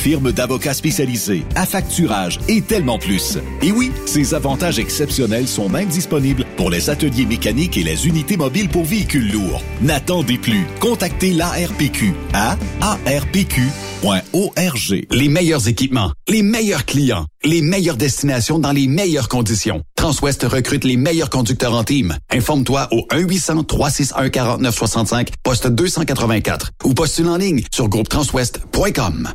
firme d'avocats spécialisés, affacturage et tellement plus. Et oui, ces avantages exceptionnels sont même disponibles pour les ateliers mécaniques et les unités mobiles pour véhicules lourds. N'attendez plus. Contactez l'ARPQ à arpq.org. Les meilleurs équipements, les meilleurs clients, les meilleures destinations dans les meilleures conditions. Transwest recrute les meilleurs conducteurs en team. Informe-toi au 1-800-361-4965, poste 284 ou postule en ligne sur groupetranswest.com.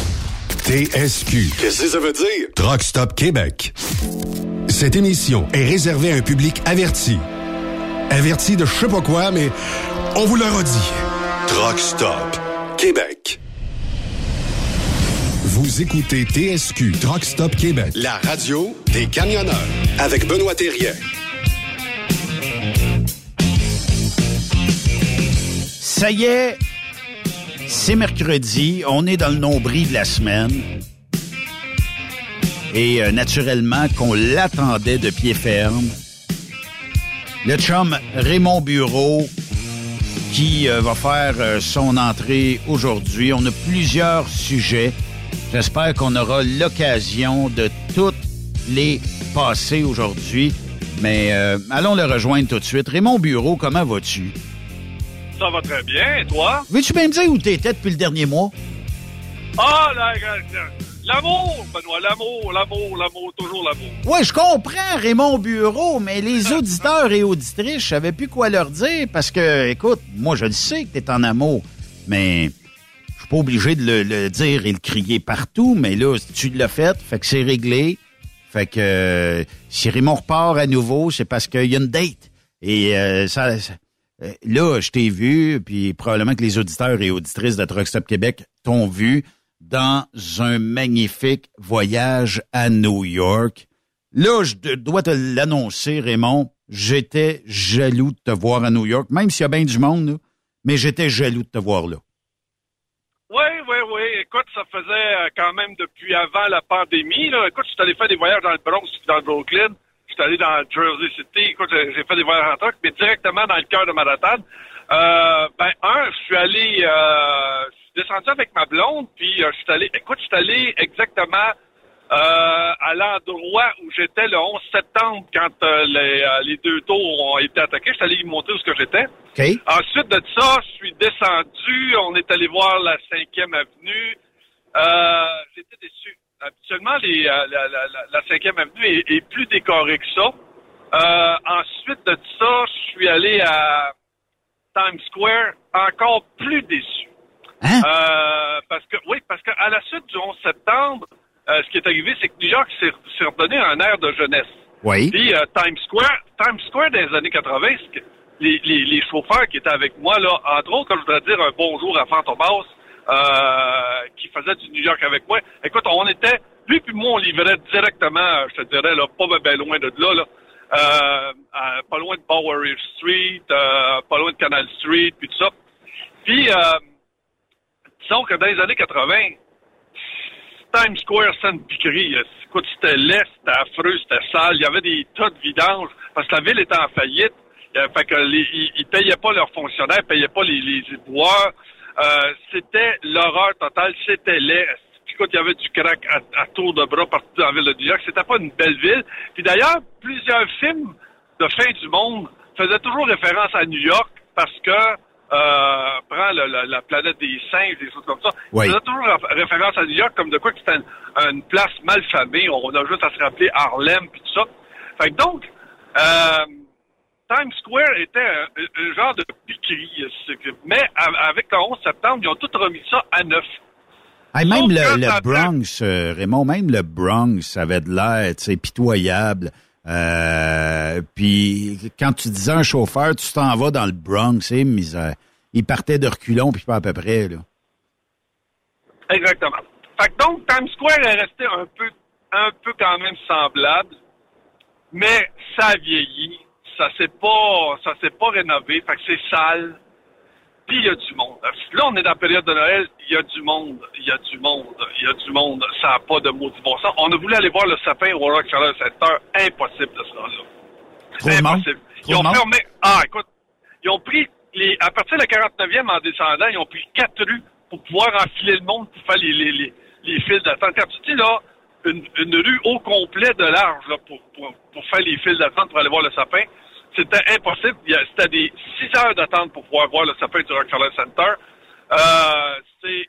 TSQ. Qu'est-ce que ça veut dire? Truck Stop Québec. Cette émission est réservée à un public averti. Averti de je sais pas quoi, mais on vous le redit. Truck Stop Québec. Vous écoutez TSQ Truck Stop Québec, la radio des camionneurs avec Benoît Thérien. Ça y est, c'est mercredi, on est dans le nombril de la semaine. Et euh, naturellement qu'on l'attendait de pied ferme. Le chum Raymond Bureau qui euh, va faire euh, son entrée aujourd'hui. On a plusieurs sujets. J'espère qu'on aura l'occasion de toutes les passer aujourd'hui. Mais allons le rejoindre tout de suite. Raymond Bureau, comment vas-tu? Ça va très bien, toi? Veux-tu bien me dire où t'étais depuis le dernier mois? Ah, la- la- l'amour, Benoît, l'amour, l'amour, l'amour, toujours l'amour. Ouais, je comprends Raymond Bureau, mais les auditeurs et auditrices, je savais plus quoi leur dire parce que, écoute, moi je le sais que t'es en amour, mais je suis pas obligé de le, le dire et le crier partout, mais là, tu l'as fait, fait que c'est réglé. Fait que euh, si Raymond repart à nouveau, c'est parce qu'il y a une date. Et euh, ça, ça- là, je t'ai vu, puis probablement que les auditeurs et auditrices de Truck Stop Québec t'ont vu dans un magnifique voyage à New York. Là, je dois te l'annoncer, Raymond, j'étais jaloux de te voir à New York, même s'il y a bien du monde, mais j'étais jaloux de te voir là. Oui, oui, oui. Écoute, ça faisait euh, quand même depuis avant la pandémie. Là. Écoute, je suis allé faire des voyages dans le Bronx dans le Brooklyn. Je suis allé dans Jersey City. Écoute, j'ai fait des voyages en truck, mais directement dans le cœur de Manhattan. Euh, ben, un, je suis allé... Euh, je suis descendu avec ma blonde, puis euh, je suis allé... Écoute, je suis allé exactement euh, à l'endroit où j'étais le 11 septembre quand les, les deux tours ont été attaqués. Je suis allé y montrer où ce que j'étais. Ensuite de ça, je suis descendu. On est allé voir la 5e avenue. J'étais déçu. Habituellement, les, euh, la, la, la, la 5e avenue est, est plus décorée que ça. Euh, ensuite de ça, je suis allé à Times Square, encore plus déçu. Hein? Euh, parce que oui, parce qu'à la suite du 11 septembre, euh, ce qui est arrivé, c'est que New York s'est redonné un air de jeunesse. Oui. Puis Times Square, Times Square dans les années 80, c'est que les, les, les chauffeurs qui étaient avec moi, là, entre autres, quand je voudrais dire un bonjour à Fantomas, euh, qui faisait du New York avec moi. Écoute, on était, lui puis moi, on livrait directement, je te dirais, là, pas ben loin de là, là. Euh, pas loin de Bowery Street, euh, pas loin de Canal Street, puis tout ça. Puis, disons que dans les années 80, Times Square, une piquerie. Écoute, c'était laid, c'était affreux, c'était sale. Il y avait des tas de vidanges parce que la ville était en faillite. Fait que les, ils, payaient pas leurs fonctionnaires, ils payaient pas les, les. Euh, c'était l'horreur totale, c'était laid. Puis écoute, il y avait du crack à, à tour de bras partout dans la ville de New York. C'était pas une belle ville. Puis d'ailleurs, plusieurs films de fin du monde faisaient toujours référence à New York parce que euh, prends le- la, la planète des singes, des choses comme ça. Oui. Ils faisaient toujours ré- référence à New York comme de quoi que c'était une, une place mal famée. On a juste à se rappeler Harlem puis tout ça. Fait que donc, euh, Times Square était un, un genre de piquerie. que- Mais avec le 11 septembre, ils ont tout remis ça à neuf. Hey, même le, Bronx, euh, Raymond, même le Bronx avait de l'air, pitoyable. Euh, puis quand tu disais un chauffeur, tu t'en vas dans le Bronx, c'est misère. Il partait de reculons, puis pas à peu près, là. Exactement. Fait que donc, Times Square est resté un peu, un peu quand même semblable, mais ça a vieilli, ça s'est pas, ça s'est pas rénové, fait que c'est sale, puis il y a du monde. Là, on est dans la période de Noël, il y a du monde, il y a du monde, il y a du monde, ça n'a pas de maudit bon sens. On a voulu aller voir le sapin au Rockefeller Center, impossible de ce là Trop de monde? Impossible. Ils ont fermé. Ah, écoute, ils ont pris les, à partir de la 49e en descendant, ils ont pris quatre rues pour pouvoir enfiler le monde pour faire les, les, les, les files d'attente. Quand tu dis là, une, une rue au complet de large là, pour, pour, pour faire les files d'attente pour aller voir le sapin, c'était impossible. C'était des six heures d'attente pour pouvoir voir le sapin du Rockefeller Center. Euh, c'est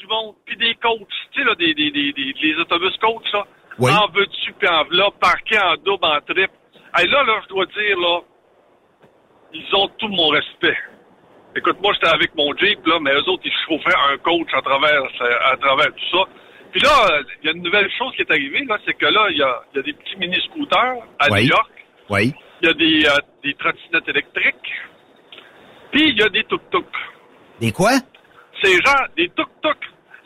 du monde, puis des coachs, tu sais, là, des, des, des, des- les autobus coachs, là. Oui. En veux-tu, puis en là, parqués en double, en triple. Hey, là, là, je dois dire, là, ils ont tout mon respect. Écoute, moi, j'étais avec mon Jeep, là, mais eux autres, ils chauffaient un coach à travers, à travers tout ça. Puis là, il y a une nouvelle chose qui est arrivée, là, c'est que là, il y a, y a des petits mini-scooters à Oui. New York. Oui. Il y a des, euh, des trottinettes électriques. Puis il y a des tuk-tuk. Des quoi? C'est genre des tuk-tuk.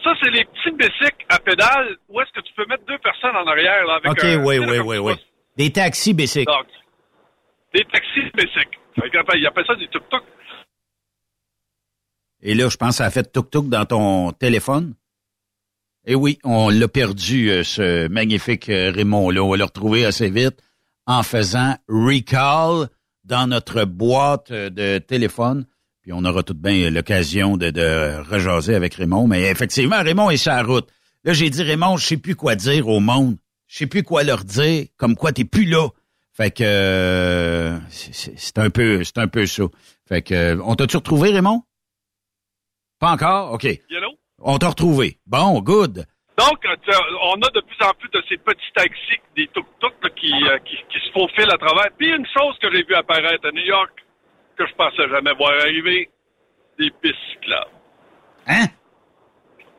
Ça, c'est les petits bicycles à pédales où est-ce que tu peux mettre deux personnes en arrière, là, avec OK, un... oui, oui, oui, oui. Des taxis. Donc, des taxis bicycles. Que, Ils appellent ça des tuk-tuk. Et là, je pense que ça a fait tuk-tuk dans ton téléphone. Et oui, on l'a perdu, euh, ce magnifique euh, Raymond-là. On va le retrouver assez vite en faisant recall dans notre boîte de téléphone. Puis on aura tout de bien l'occasion de, de rejaser avec Raymond. Mais effectivement, Raymond est sur la route. Là, j'ai dit, Raymond, je sais plus quoi dire au monde. Je sais plus quoi leur dire, comme quoi t'es plus là. Fait que euh, c'est un peu c'est un peu ça. Fait que euh, on t'a-tu retrouvé, Raymond? Pas encore? OK. Hello? On t'a retrouvé. Bon, good. Donc, euh, on a de plus en plus de ces petits taxis, des tuk-tuk là, qui, euh, qui, qui se faufilent à travers. Puis une chose que j'ai vu apparaître à New York, que je pensais jamais voir arriver, des pistes cyclables. Hein?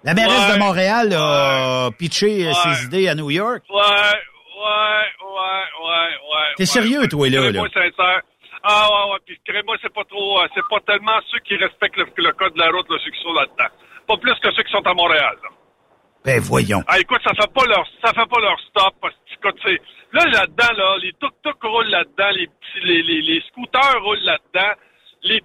La mairesse Ouais. de Montréal a pitché euh, Ouais. ses idées à New York. Ouais, ouais, ouais, ouais, ouais. T'es sérieux, toi, là, là? sincère. Ah, ouais, ouais. Puis, crée-moi, c'est pas trop, euh, c'est pas tellement ceux qui respectent le, le code de la route, là, ceux qui sont là-dedans. Pas plus que ceux qui sont à Montréal, là. Ben voyons. Ah, écoute, ça fait pas leur, ça fait pas leur stop, parce que, là, là-dedans, là, les tuk-tuk roulent là-dedans, les petits, les, les, les scooters roulent là-dedans, les,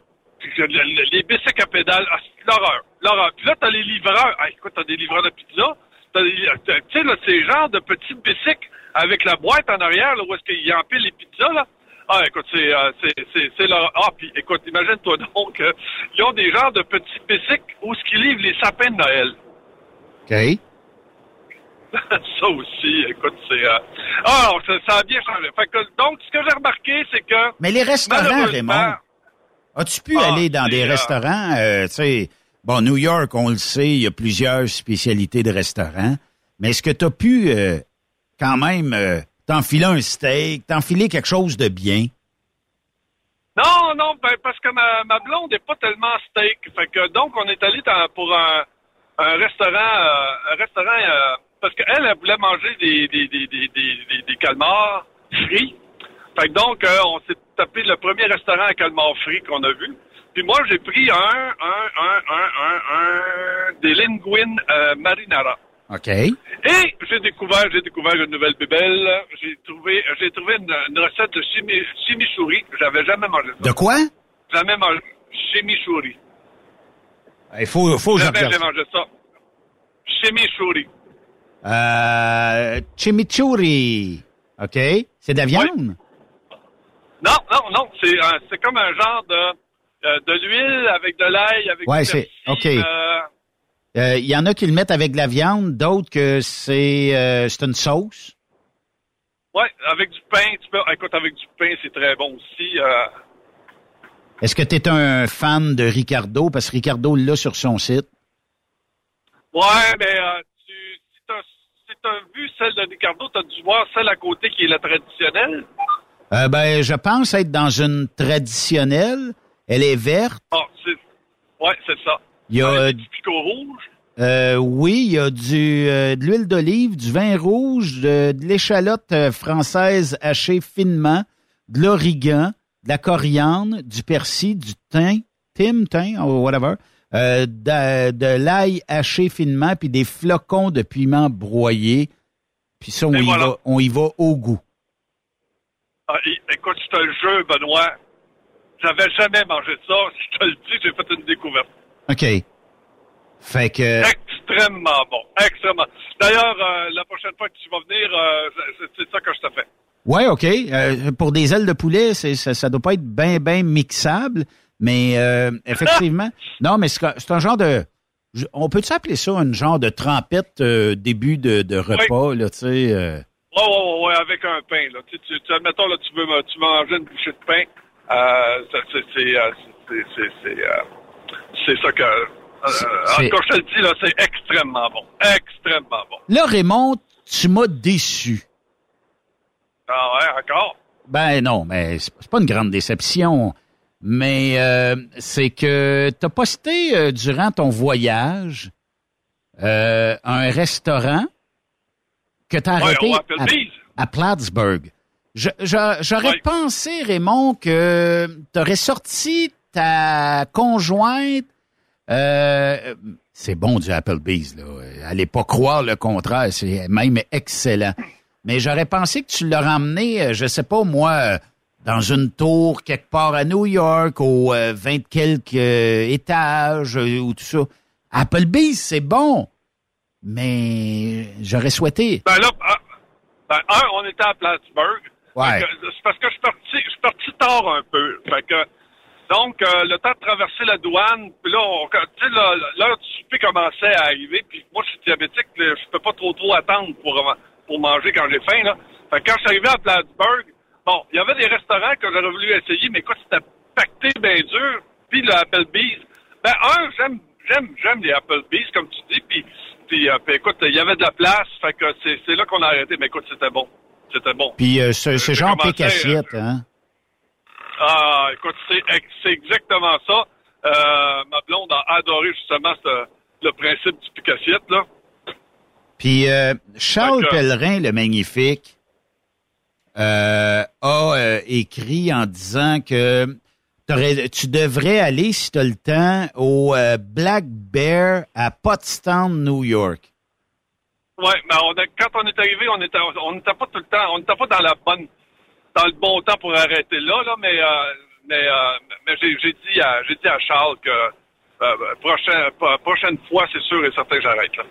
les, les bicycles à pédales, ah, c'est l'horreur, l'horreur. Puis là, t'as les livreurs, ah, écoute, t'as des livreurs de pizza, t'as- tu sais, là, ces genres de petits bicycles avec la boîte en arrière, là, où est-ce qu'ils empilent les pizzas, là. Ah, écoute, c'est, euh, c'est, l'horreur. Ah, puis, écoute, imagine-toi donc, euh, ils ont des genres de petits bicycles où ce qu'ils livrent les sapins de Noël. OK. ça aussi, écoute, c'est... Euh... Ah, ça, ça a bien changé. Fait que, donc, ce que j'ai remarqué, c'est que... Mais les restaurants, Raymond, as-tu pu Ah, aller dans des euh, restaurants? euh, tu sais, bon, New York, on le sait, il y a plusieurs spécialités de restaurants. Mais est-ce que tu as pu euh, quand même t'enfiler un steak, t'enfiler quelque chose de bien? Non, non, ben, parce que ma, ma blonde n'est pas tellement steak. Fait que, donc, on est allé dans- pour un, un restaurant, un restaurant, parce qu'elle, elle voulait manger des, des, des, des, des, des- calmars frits. Fait que donc, euh, on s'est tapé le premier restaurant à calmars frits qu'on a vu. Puis moi, j'ai pris un, un, un, un, un, un, des linguines euh, marinara. OK. Et j'ai découvert, j'ai découvert une nouvelle bébelle. J'ai trouvé, j'ai trouvé une, une recette de chimi, chimichurri. J'avais jamais mangé ça. De quoi? Jamais mangé. Chimichurri. Il faut, faut que Jamais j'ai mangé ça. Chimichurri. Euh, chimichurri. OK? C'est de la viande? Non, non, non. C'est, euh, c'est comme un genre de, euh, de l'huile avec de l'ail, avec Ouais, du c'est- OK. euh, Euh, Il y en a qui le mettent avec de la viande, d'autres que c'est euh, c'est une sauce? ouais, avec du pain. Tu peux, écoute, avec du pain, c'est très bon aussi. euh. Est-ce que tu es un fan de Ricardo? Parce que Ricardo l'a sur son site. Ouais, mais euh, tu, si t'as, si t'as vu celle de Ricardo, t'as dû voir celle à côté qui est la traditionnelle? Euh, ben, je pense être dans une traditionnelle. Elle est verte. Ah, c'est, ouais, c'est ça. Il y a, du picot rouge. euh, oui, il y a du euh, de l'huile d'olive, du vin rouge, de, de l'échalote euh, française hachée finement, de l'origan, de la coriandre, du persil, du thym, thym, thym, ou whatever, euh, de, de l'ail haché finement, puis des flocons de piment broyés. Puis ça, on y, voilà. va, on y va au goût. Ah, écoute, je te le jure, Benoît, j'avais jamais mangé ça. Je te le dis, j'ai fait une découverte. OK. Fait que... Extrêmement bon. Extrêmement. D'ailleurs, euh, la prochaine fois que tu vas venir, euh, c'est, c'est ça que je te fais. Ouais, OK. Euh, pour des ailes de poulet, c'est, ça, ça doit pas être bien, bien mixable, mais euh, effectivement. non, mais c'est, un genre de. On peut-tu appeler ça un genre de trempette euh, début de, de repas, là, tu sais? euh, Ouais, ouais, ouais, ouais, avec un pain, là. Tu, tu, tu- admettons, là, tu veux, tu manger une bouchée de pain, euh, ça, c'est, c'est, euh, c'est, c'est, c'est, c'est ça que, en tout cas, je te le dis, là, c'est extrêmement bon. Extrêmement bon. Là, Raymond, tu m'as déçu. Ah ouais, encore? Ben non, mais c'est c'est pas une grande déception. Mais euh, c'est que tu as posté euh, durant ton voyage euh, un restaurant que tu as Ouais, arrêté à, Plattsburgh. J'aurais Ouais. pensé, Raymond, que tu aurais sorti ta conjointe. euh, c'est bon du Applebee's, là. Allez pas croire le contraire, c'est même excellent. Mais j'aurais pensé que tu l'aurais emmené, je sais pas moi, euh, dans une tour quelque part à New York, aux euh, 20 quelques euh, étages euh, ou tout ça. Applebee's, c'est bon, mais j'aurais souhaité. Ben là, ah, ben, un, on était à Plattsburgh. Ouais. C'est parce que je suis parti, je suis parti tard un peu. Fait que, donc, euh, le temps de traverser la douane, puis là, on- quand- tu sais, là, l'heure du souper commençait à arriver, puis moi, je suis diabétique, je peux pas trop trop attendre pour, pour manger quand j'ai faim, là. Fait que quand je suis arrivé à Plattsburgh, bon, il y avait des restaurants que j'aurais voulu essayer, mais écoute, c'était pacté bien dur. Puis le Applebee's, ben un, j'aime, j'aime, j'aime les Applebee's, comme tu dis, puis, puis, euh, puis écoute, il y avait de la place, fait que c'est, là qu'on a arrêté, mais écoute, c'était bon. C'était bon. Puis euh, ce, genre pic assiette, hein? Ah, écoute, c'est, ex- c'est exactement ça. Euh, ma blonde a adoré justement ce- le principe du pic-assiette, là. Puis euh, Charles que- Pellerin, le magnifique, euh, a euh, écrit en disant que tu devrais aller, si tu as le temps, au euh, Black Bear à Pottstown, New York. Ouais, mais a- quand on est arrivé, on était, on n'était pas tout le temps, on n'était pas dans la bonne, dans le bon temps pour arrêter là, là, mais, mais, j'ai, dit à, dit à Charles que euh, prochain, pro- prochaine fois, c'est sûr et certain que j'arrête là.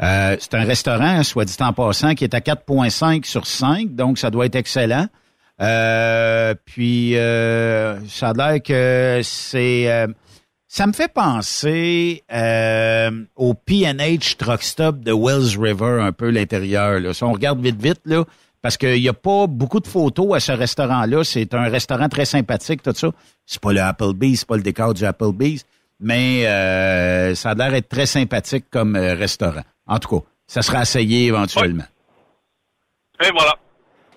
Euh, c'est un restaurant, soit dit en passant, qui est à 4,5 sur 5, donc ça doit être excellent. Euh, puis euh, ça a l'air que c'est... euh, ça me fait penser euh, au P&H Truck Stop de Wells River, un peu l'intérieur. Là. Si on regarde vite, vite, là, parce qu'il n'y a pas beaucoup de photos à ce restaurant-là. C'est un restaurant très sympathique, tout ça. C'est pas le Applebee's, c'est pas le décor du Applebee's, mais euh, ça a l'air d'être très sympathique comme restaurant. En tout cas, ça sera essayé éventuellement. Et voilà.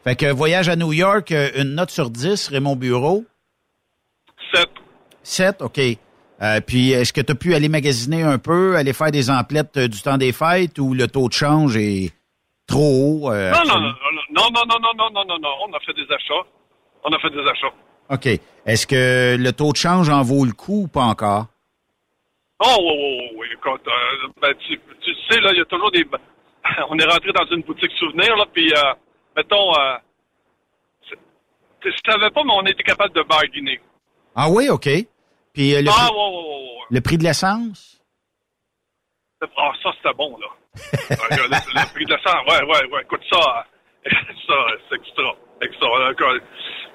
Fait que voyage à New York, euh, une note sur 10, Raymond Bureau? 7. 7, OK. Euh, puis, est-ce que tu as pu aller magasiner un peu, aller faire des emplettes euh, du temps des fêtes ou le taux de change est trop haut? euh, Non, non, non, non, non, non, non, non, non, non, on a fait des achats. On a fait des achats. OK. Est-ce que le taux de change en vaut le coup ou pas encore? Oh, oui, oui, oui. Écoute, euh, ben, tu, tu sais, là, il y a toujours des... On est rentré dans une boutique souvenir, là, puis, euh, mettons, euh, je savais pas, mais on était capable de bargainer. Ah oui, OK. Puis euh, le, ah, prix, ouais, ouais, ouais, le prix de l'essence? Ah, ça, c'était bon, là. Euh, le, le prix de sang, ouais, ouais, ouais. Écoute, ça, ça, c'est extra. Extra.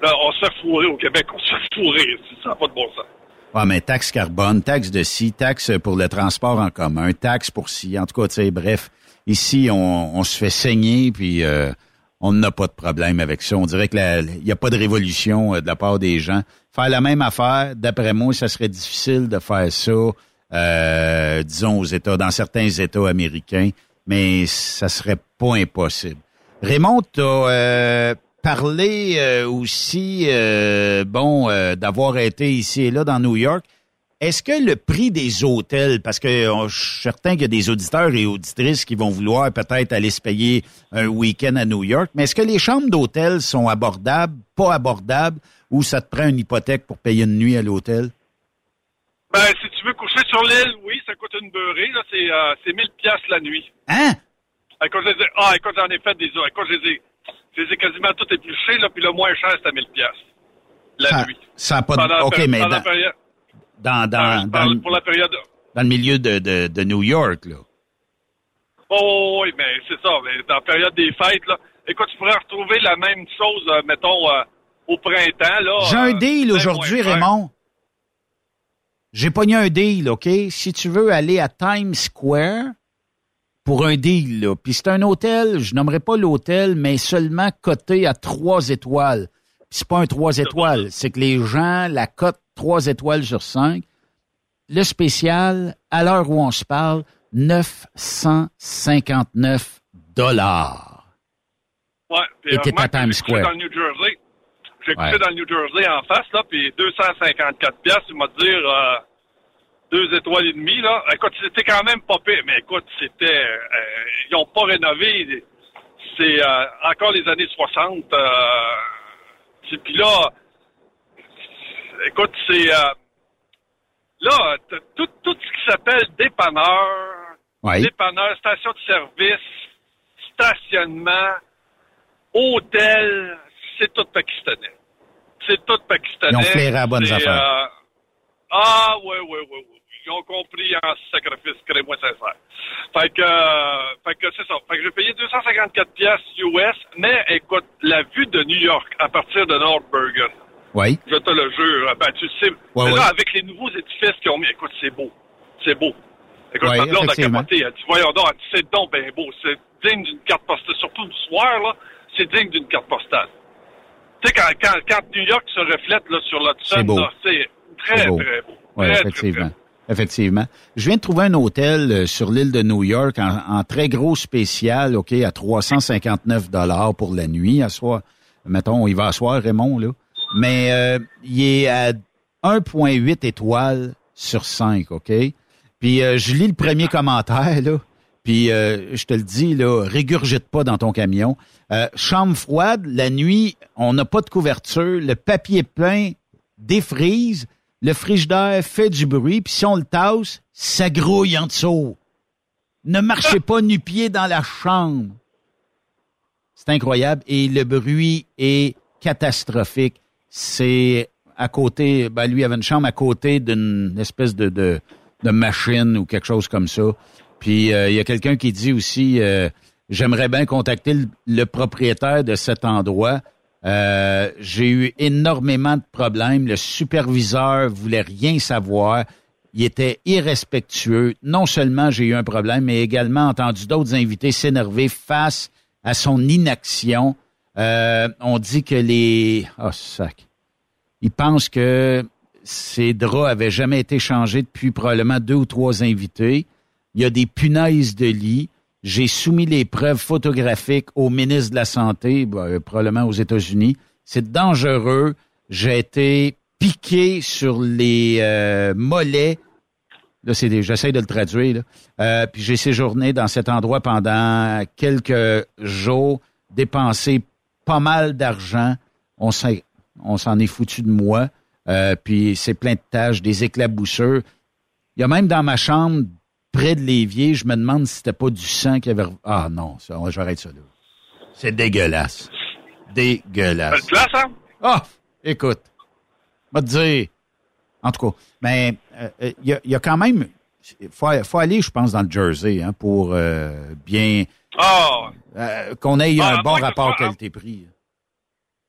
Là, on se fait fourrer au Québec, on se fait fourrer. Ça n'a pas de bon sens. Ah, mais taxe carbone, taxe de ci, taxe pour le transport en commun, taxe pour ci. En tout cas, tu sais, bref, ici, on, on se fait saigner, puis euh, on n'a pas de problème avec ça. On dirait que il n'y a pas de révolution euh, de la part des gens. Faire la même affaire, d'après moi, ça serait difficile de faire ça, euh, disons, aux États, dans certains États américains, mais ça serait pas impossible. Raymond, tu as parlé euh, aussi, euh, bon, euh, d'avoir été ici et là dans New York. Est-ce que le prix des hôtels, parce que on- je suis certain qu'il y a des auditeurs et auditrices qui vont vouloir peut-être aller se payer un week-end à New York, mais est-ce que les chambres d'hôtel sont abordables, pas abordables, ou ça te prend une hypothèque pour payer une nuit à l'hôtel? Ben, si tu veux coucher sur l'île, oui, ça coûte une beurrée, là, c'est, euh, c'est 1000 piastres la nuit. Hein? Écoute, ah, écoute, j'en ai fait des, écoute, je les ai, ai quasiment tout épluchés, là, puis le moins cher, c'était 1000 piastres. La Ça, nuit. ça a pas de... Pendant OK, mais pendant la dans, période- dans, dans, Ah, dans, pour la période. dans le milieu de, de, de New York, là. Oh, oui, mais c'est ça. Mais dans la période des fêtes, là, écoute, tu pourrais retrouver la même chose, euh, mettons, euh, au printemps, là. J'ai un euh, deal aujourd'hui. Raymond. J'ai pogné un deal, OK? Si tu veux aller à Times Square pour un deal, là, puis c'est un hôtel, je nommerai pas l'hôtel, mais seulement coté à trois étoiles. Puis c'est pas un trois étoiles, c'est que les gens la cotent trois étoiles sur cinq. Le spécial, à l'heure où on se parle, 959 dollars. Ouais, puis, Et t'es à Times Square. dans le New Jersey. J'ai Ouais. dans le New Jersey en face, là, puis 254 piastres, il m'a dit euh, deux étoiles et demie, là. Écoute, c'était quand même pas pire, mais écoute, c'était... euh, ils ont pas rénové. C'est euh, encore les années 60. Euh, puis là, écoute, c'est... euh, là, tout, tout ce qui s'appelle dépanneur, dépanneur, station de service, stationnement, hôtel, c'est tout pakistanais. C'est tout pakistanais. Ils ont flairé à bonnes affaires. ah, oui, oui, oui, oui. Ils ont compris en sacrifice, crée-moi sincère. Fait que, euh, fait que c'est ça. Fait que j'ai payé 254 pièces US, mais écoute, la vue de New York à partir de North Bergen, Oui. je te le jure, ben tu sais, Ouais, mais là, ouais. avec les nouveaux édifices qu'ils ont mis, écoute, c'est beau. C'est beau. Écoute, Ouais, ma blonde a capoté. Elle dit, voyons donc, elle dit, c'est donc bien beau. C'est digne d'une carte postale. Surtout le soir, là, c'est digne d'une carte postale. Tu sais, quand, quand, quand New York se reflète là, sur l'Hudson, C'est là, très, C'est beau. très beau. Oui, Très, très, effectivement. très. Effectivement. Je viens de trouver un hôtel euh, sur l'île de New York en, très gros spécial, OK, à 359 dollars pour la nuit. À soir, mettons, il va asseoir Raymond, là. Mais euh, il est à 1,8 étoiles sur 5, OK? Puis euh, je lis le premier commentaire, là. Puis euh, je te le dis, là, régurgite pas dans ton camion. Chambre froide, la nuit, on n'a pas de couverture, le papier peint défrise, le frigidaire fait du bruit, puis si on le tasse, ça grouille en dessous. Ne marchez pas nu-pied dans la chambre. C'est incroyable. Et le bruit est catastrophique. C'est à côté, ben lui avait une chambre à côté d'une espèce de, de, de machine ou quelque chose comme ça. Puis euh, il y a quelqu'un qui dit aussi, euh, j'aimerais bien contacter le, le propriétaire de cet endroit. Euh, J'ai eu énormément de problèmes. Le superviseur voulait rien savoir. Il était irrespectueux. Non seulement j'ai eu un problème, mais également entendu d'autres invités s'énerver face à son inaction. Euh, on dit que les... Oh, sac. Il pense que ces draps avaient jamais été changés depuis probablement deux ou trois invités. Il y a des punaises de lit. J'ai soumis les preuves photographiques au ministre de la Santé, ben, probablement aux États-Unis. C'est dangereux. J'ai été piqué sur les euh, mollets. Là, c'est des- j'essaie de le traduire. Là. Euh, puis j'ai séjourné dans cet endroit pendant quelques jours, dépensé pas mal d'argent. On s'en, est foutu de moi. Euh, puis c'est plein de taches, des éclaboussures. Il y a même dans ma chambre, près de l'évier, je me demande si c'était pas du sang qui avait... Ah non, ça, j'arrête ça là. C'est dégueulasse. Dégueulasse. Place, hein? Ah, écoute, va te dire. En tout cas, mais euh, euh, il y, a, il y a quand même, faut, faut aller, je pense, dans le Jersey hein, pour euh, bien Ah, euh, qu'on ait Ah, un bon moi, je rapport qualité-prix.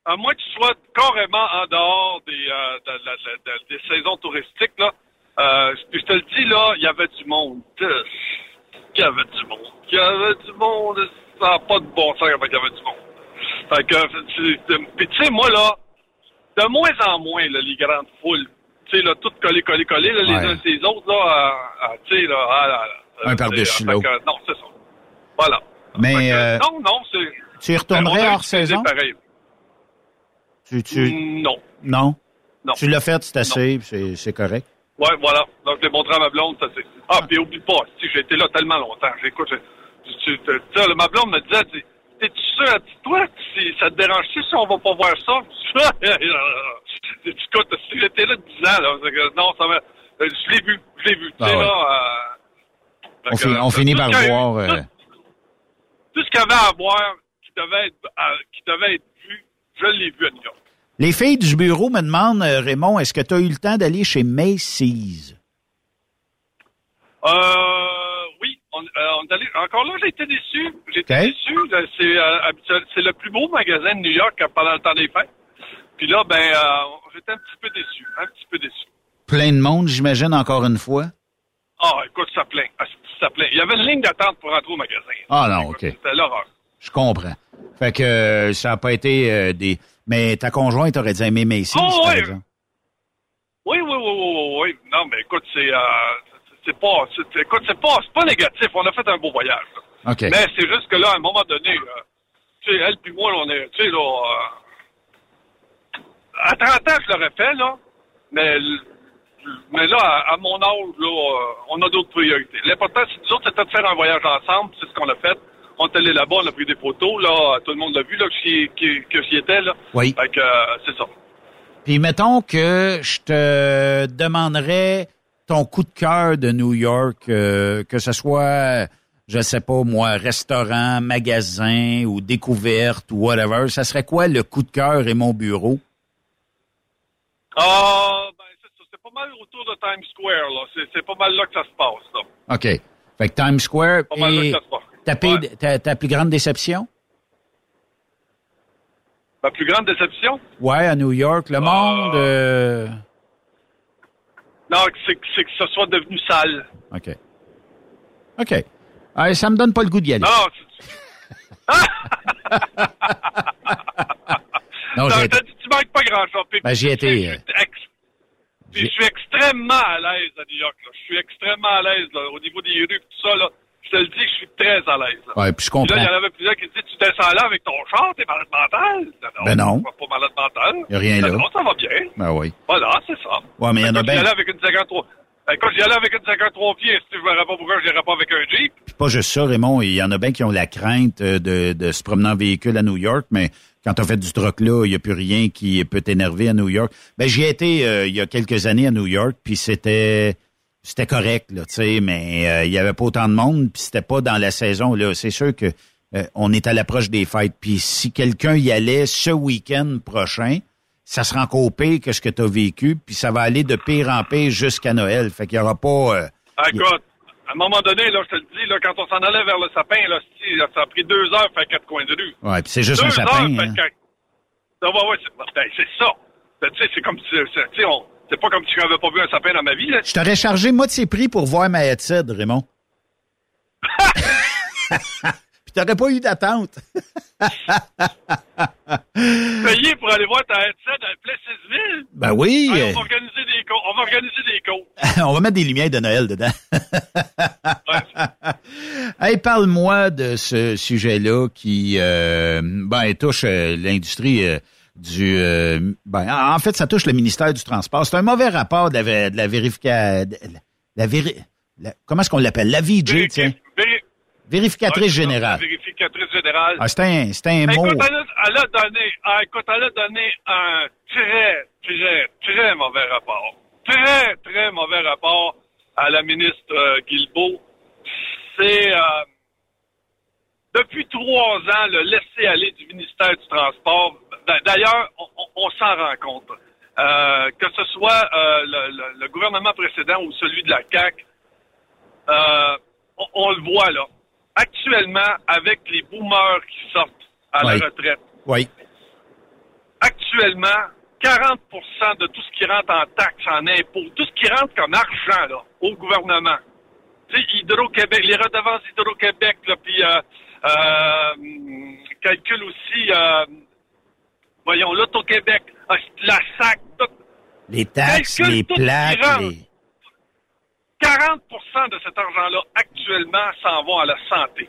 à moins que tu sois carrément en dehors des, euh, de des saisons touristiques, là, euh, puis je te le dis, là, il y avait du monde. Il y avait du monde. Il y avait du monde. Ça n'a pas de bon sens il y avait du monde. Fait que, puis tu sais, moi, là, de moins en moins, là, les grandes foules, tu sais, là, toutes collées, collées, collées, là, les uns ces autres, là, euh, tu sais, là, ah, là, là, Un par-dessus l'autre. Non, c'est ça. Voilà. Mais que, euh, non, non, c'est... tu y retournerais hors saison? Pareil. Tu, tu, Non. non? Non. Tu l'as fait, c'est assez, c'est correct? Ouais, voilà. Donc, je l'ai montré à ma blonde, ça c'est. Ah, puis oublie pas, si j'ai été là tellement longtemps. J'écoute, ma blonde me disait, tu- t'es-tu sûr, toi, si, ça te dérange-tu si on va pas voir ça? Écoute, si j'étais là 10 ans, là, non, ça va. euh, Je l'ai vu, je l'ai vu. Ah tu sais, ouais. là. euh, On, finit par eu- voir. euh, Tout, tout ce qu'il y avait à voir qui devait être, euh, qui devait être vu, je l'ai vu à New York. Les filles du bureau me demandent, euh, Raymond, est-ce que tu as eu le temps d'aller chez Macy's? Euh, oui, on, euh, on est allé- encore là, j'ai été déçu. J'ai été déçu. Euh, C'est euh, c'est le plus beau magasin de New York pendant le temps des fêtes. Puis là, ben, euh, j'étais un petit peu déçu, un petit peu déçu. Plein de monde, j'imagine, encore une fois. Ah, écoute, ça plaint. Ah, ça plaint. Il y avait une ligne d'attente pour entrer au magasin. Ah non, Écoute, OK. C'était l'horreur. Je comprends. Fait que ça n'a pas été des... Mais ta conjointe aurait dû aimer Macy's, Oh, par ouais. exemple. Oui, oui, oui, oui, oui, oui. Non, mais écoute, c'est, euh, c'est pas, c'est, écoute, c'est pas, c'est pas négatif. On a fait un beau voyage. là. Mais c'est juste que là, à un moment donné, euh, tu sais, elle puis moi, là, on est, tu sais, là, euh, à 30 ans, je l'aurais fait, là, mais, mais là, à, à mon âge, là, euh, on a d'autres priorités. L'important, c'est nous autres, c'était de faire un voyage ensemble, c'est ce qu'on a fait. On est allé là-bas, on a pris des photos, là, tout le monde l'a vu, là, que j'y, étais, là. Oui. Fait que, euh, c'est ça. Puis mettons que je te demanderais ton coup de cœur de New York, euh, que ce soit, je sais pas moi, restaurant, magasin ou découverte ou whatever, ça serait quoi le coup de cœur et mon bureau? Ah, ben, c'est ça. C'est pas mal autour de Times Square, là. C'est, pas mal là que ça se passe, là. OK. Fait que Times Square Pas mal là que ça se passe. Ta, Ouais. ta, ta plus grande déception? Ma plus grande déception? Ouais, à New York, le monde... euh, Non, c'est, que- ce soit devenu sale. OK. OK. Ah, ça me donne pas le goût d'y aller. Non, Non, t'as dit, tu manques pas grand-chose. Ben, j'y puis Je euh, suis je suis extrêmement à l'aise à New York. Là. Je suis extrêmement à l'aise au niveau des rues tout ça. Là. Je te le dis, je suis très à l'aise. puis je Puis comprends. là, il y en avait plusieurs qui disaient, tu descends là avec ton char, t'es malade mental? Ben non. suis Pas malade mental. Y a rien là. Non, ça va bien. Ben oui. Voilà, c'est ça. Ouais, mais il y en a Quand j'y bien. allais avec une 53. Ben, Quand j'y allais avec une 53 pieds, si je verrais pas pourquoi je n'irais pas avec un Jeep. C'est pas juste ça, Raymond. Il y en a bien qui ont la crainte euh, de, de se promener en véhicule à New York, mais quand tu as fait du truck là, il n'y a plus rien qui peut t'énerver à New York. Ben, j'y ai été euh, il y a quelques années à New York, puis c'était c'était correct, là, tu sais, mais euh, il y avait pas autant de monde, puis c'était pas dans la saison, là. C'est sûr que euh, on est à l'approche des fêtes, puis si quelqu'un y allait ce week-end prochain, ça sera encore pire que ce que tu as vécu, puis ça va aller de pire en pire jusqu'à Noël. Fait qu'il y aura pas... euh, Ah, écoute, à un moment donné, là, je te le dis, là, quand on s'en allait vers le sapin, là, ça a pris deux heures faire quatre coins de rue. ouais, puis c'est juste un sapin. heures, hein. fait ouais, ouais, c'est ben, c'est ça. Tu sais, c'est comme si, c'est- tu sais, on- c'est pas comme si j'avais pas vu un sapin dans ma vie, là. Je t'aurais chargé moitié prix pour voir ma headset, Raymond. Puis t'aurais pas eu d'attente. Payé pour aller voir ta headset à Plessisville. Ben oui. On va organiser des cours. On va organiser des cours. on va mettre des lumières de Noël dedans. hey, parle-moi de ce sujet-là qui euh, ben, touche euh, l'industrie euh, du... euh, ben, en fait, ça touche le ministère du Transport. C'est un mauvais rapport de la, vé- de la vérification... La, véri- la- comment est-ce qu'on l'appelle? La VJ, tiens. Véri- Vérificatrice générale. Vérificatrice générale. Ah, c'est un, c'est un mot. Écoute, elle a, elle a donné, ah, écoute, elle a donné un très, très, très mauvais rapport. Très, très mauvais rapport à la ministre euh, Guilbeault. C'est, euh, depuis trois ans, le laisser-aller du ministère du Transport. D'a- D'ailleurs, on, s'en rend compte. Euh, que ce soit euh, le, le- le gouvernement précédent ou celui de la CAQ, euh, on, on le voit là. Actuellement, avec les boomers qui sortent à Oui. la retraite, Oui. actuellement, 40% de tout ce qui rentre en taxes, en impôts, tout ce qui rentre comme argent là, au gouvernement. Hydro-Québec, les redevances Hydro-Québec, puis calcul aussi, voyons, l'Auto-Québec, la SAC, tout. Les taxes, Calcule les plaques, les... 40% de cet argent-là, actuellement, s'en va à la santé.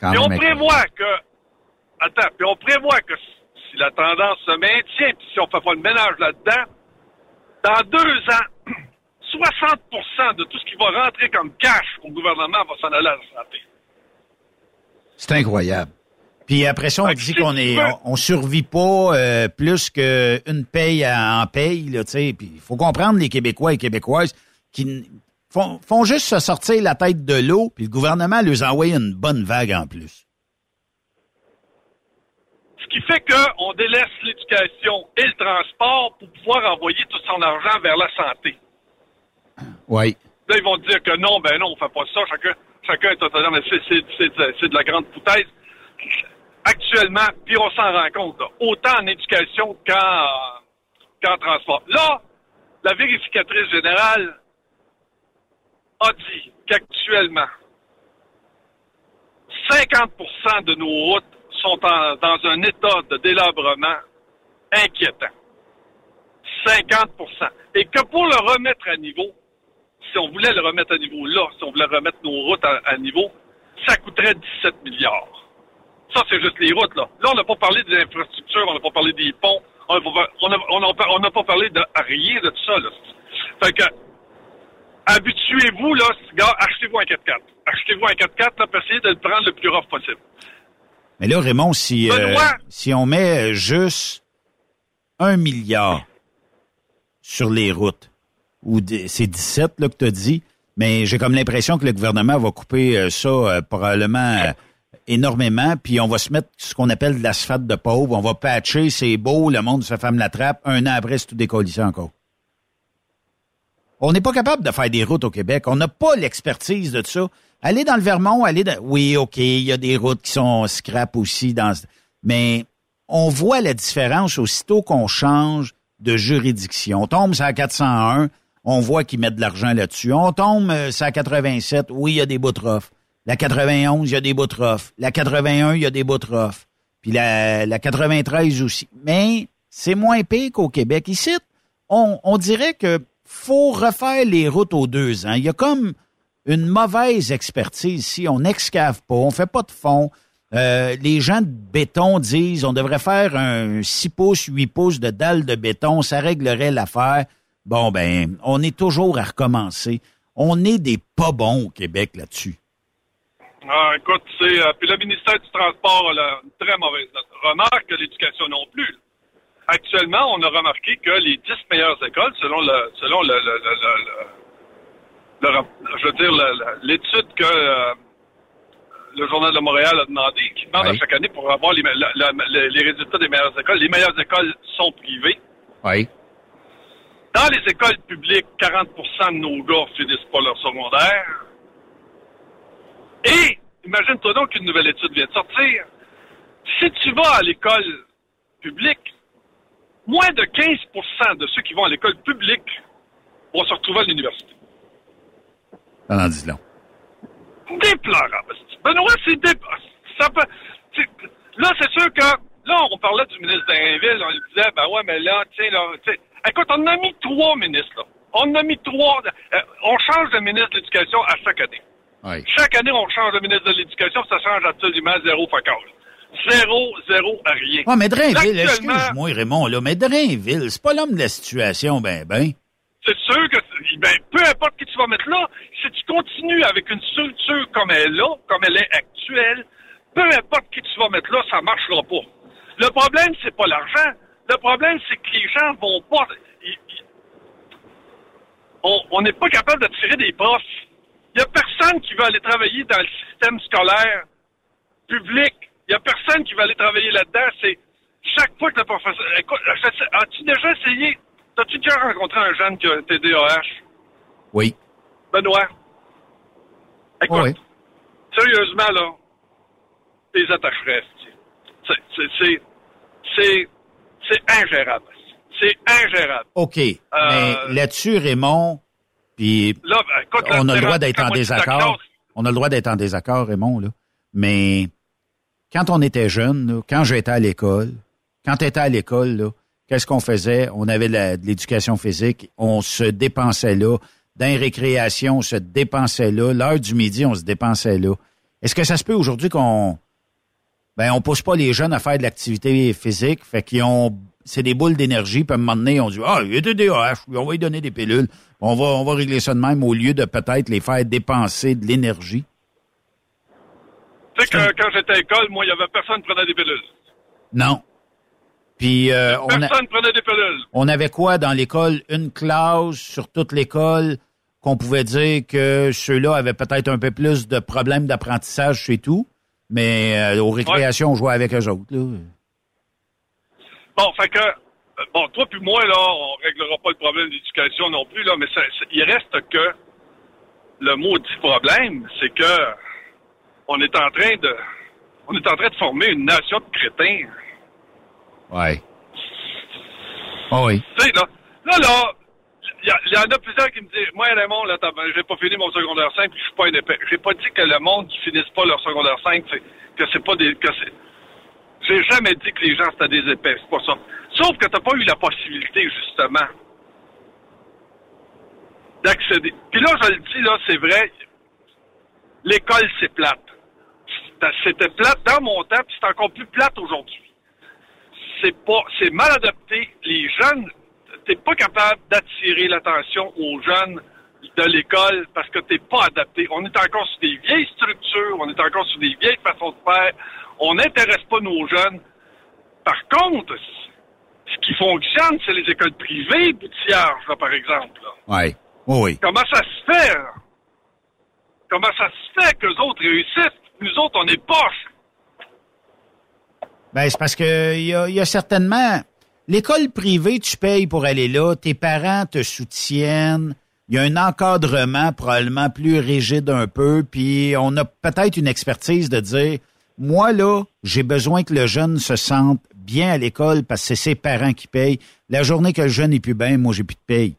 quand Puis on prévoit que. Attends, puis on prévoit que si la tendance se maintient, puis si on fait pas le ménage là-dedans, dans deux ans, 60 de tout ce qui va rentrer comme cash au gouvernement va s'en aller à la santé. C'est incroyable. Puis après ça, on dit qu'on est, on, on survit pas euh, plus qu'une paye en paye, là, tu sais. Puis il faut comprendre les Québécois et Québécoises qui font, font juste se sortir la tête de l'eau, puis le gouvernement leur envoie une bonne vague en plus. Ce qui fait qu'on délaisse l'éducation et le transport pour pouvoir envoyer tout son argent vers la santé. Oui. Là, ils vont dire que non, ben non, on fait pas ça. Chacun, chacun est autonome. C'est de la grande foutaise. Actuellement, puis on s'en rend compte, autant en éducation qu'en, transport. Là, la vérificatrice générale a dit qu'actuellement, 50% de nos routes sont dans un état de délabrement inquiétant. 50% Et que pour le remettre à niveau, si on voulait le remettre à niveau là, si on voulait remettre nos routes à, à niveau, ça coûterait 17 milliards. Ça, c'est juste les routes, là. Là, on n'a pas parlé des infrastructures, on n'a pas parlé des ponts, on n'a pas, on a- on a- on n'a pas parlé de rien de tout ça, là. Fait que, habituez-vous, là, gars, achetez-vous un 4x4. Achetez-vous un 4x4, là, puis essayez de le prendre le plus rough possible. Mais là, Raymond, si, euh, si on met juste un milliard sur les routes, ou c'est 17 là, que tu as dit, mais j'ai comme l'impression que le gouvernement va couper euh, ça euh, probablement euh, énormément, puis on va se mettre ce qu'on appelle de l'asphalte de pauvre, on va patcher, c'est beau, le monde se ferme la trappe, un an après, c'est tout décollissé encore. On n'est pas capable de faire des routes au Québec. On n'a pas l'expertise de ça. Allez dans le Vermont, allez dans... Oui, OK, il y a des routes qui sont scrap aussi dans... Mais on voit la différence aussitôt qu'on change de juridiction. On tombe sur la 401, on voit qu'ils mettent de l'argent là-dessus. On tombe euh, sur la 87, oui, il y a des bouts. La 91, il y a des bouts. La 81, il y a des bouts puis la, la 93 aussi. Mais c'est moins pire qu'au Québec. Ici, on, on dirait que faut refaire les routes aux deux ans. Il y a comme une mauvaise expertise ici. On n'excave pas, on fait pas de fond. Euh, les gens de béton disent on devrait faire un 6 pouces, 8 pouces de dalle de béton, ça réglerait l'affaire. Bon, ben, on est toujours à recommencer. On est des pas bons au Québec là-dessus. Ah, écoute, c'est. Euh, puis le ministère du Transport a une très mauvaise note. Remarque que l'éducation non plus. Actuellement, on a remarqué que les 10 meilleures écoles, selon le selon le, le, le, le je veux dire l'étude que euh, le Journal de Montréal a demandé, qui demande à chaque année pour avoir les, les résultats des meilleures écoles. Les meilleures écoles sont privées. Oui. Dans les écoles publiques, 40% de nos gars finissent pas leur secondaire. Et, imagine-toi donc qu'une nouvelle étude vient de sortir. Si tu vas à l'école publique, moins de 15% de ceux qui vont à l'école publique vont se retrouver à l'université. en long. Déplorable. Benoît, c'est déplorable. Là, c'est sûr que, là, on parlait du ministre d'Inville, on lui disait, ben ouais, mais là, tu sais, là, tu sais, écoute, on a mis trois ministres, là. On a mis trois, euh, on change de ministre de l'Éducation à chaque année. Chaque année, on change de ministre de l'Éducation, ça change absolument zéro facteur. Zéro, zéro, à rien. Ouais, mais Drainville, excuse-moi, Raymond, là, mais Drainville, c'est pas l'homme de la situation, ben, ben. C'est sûr que, ben, peu importe qui tu vas mettre là, si tu continues avec une structure comme elle est là, comme elle est actuelle, peu importe qui tu vas mettre là, ça marchera pas. Le problème, c'est pas l'argent. Le problème, c'est que les gens vont pas. on n'est pas capable de tirer des profs. Il n'y a personne qui veut aller travailler dans le système scolaire public. Il n'y a personne qui va aller travailler là-dedans. C'est chaque fois que le professeur. Écoute, as-tu déjà essayé? As-tu déjà rencontré un jeune qui a un TDAH? Oui. Benoît? Écoute, oui. sérieusement, là, les attacherais. C'est. C'est. C'est ingérable. C'est ingérable. OK. Euh, Mais là-dessus, Raymond, puis ben, on a le droit d'être en désaccord. On a le droit d'être en désaccord, Raymond, là. Mais quand on était jeune, quand j'étais à l'école, quand tu étais à l'école, qu'est-ce qu'on faisait? On avait de l'éducation physique, on se dépensait là. Dans les récréations, on se dépensait là. L'heure du midi, on se dépensait là. Est-ce que ça se peut aujourd'hui qu'on ben on pousse pas les jeunes à faire de l'activité physique, fait qu'ils ont c'est des boules d'énergie, puis à un moment donné, on dit Ah, il y a des DAH, on va lui donner des pilules. On va, on va régler ça de même au lieu de peut-être les faire dépenser de l'énergie. Tu sais que quand j'étais à l'école, moi, il y avait personne qui prenait des pilules. Non. Puis euh, personne on prenait des pilules. On avait quoi dans l'école? Une classe sur toute l'école qu'on pouvait dire que ceux-là avaient peut-être un peu plus de problèmes d'apprentissage chez tout, mais euh, aux récréations, on jouait avec eux autres. Là. Bon, fait que, euh, bon, toi puis moi, là, on réglera pas le problème d'éducation non plus, là, mais il reste que le maudit problème, c'est que on est en train de, on est en train de former une nation de crétins. Ouais. Oh oui. Tu sais, là, là, là, il y, en a plusieurs qui me disent, moi, Raymond, là, j'ai pas fini mon secondaire 5, puis je suis pas un épais. J'ai pas dit que le monde qui finisse pas leur secondaire 5, que c'est pas des, que c'est, j'ai jamais dit que les gens c'était des épais, c'est pas ça. Sauf que t'as pas eu la possibilité, justement, d'accéder. Puis là, je le dis, là, c'est vrai, l'école, c'est plate. C'était plate dans mon temps, puis c'est encore plus plate aujourd'hui. C'est pas, c'est mal adapté. Les jeunes, t'es pas capable d'attirer l'attention aux jeunes de l'école parce que t'es pas adapté. On est encore sur des vieilles structures, on est encore sur des vieilles façons de faire, on n'intéresse pas nos jeunes. Par contre, ce qui fonctionne, c'est les écoles privées, Boutillard, là, par exemple. Oui. oui. Comment ça se fait? Comment ça se fait qu'eux autres réussissent? Nous autres, on est poches? Ben, c'est parce que il y a, y a certainement... L'école privée, tu payes pour aller là, tes parents te soutiennent, il y a un encadrement probablement plus rigide un peu, puis on a peut-être une expertise de dire moi, là, j'ai besoin que le jeune se sente bien à l'école parce que c'est ses parents qui payent. La journée que le jeune est plus bien, moi, j'ai plus de paye.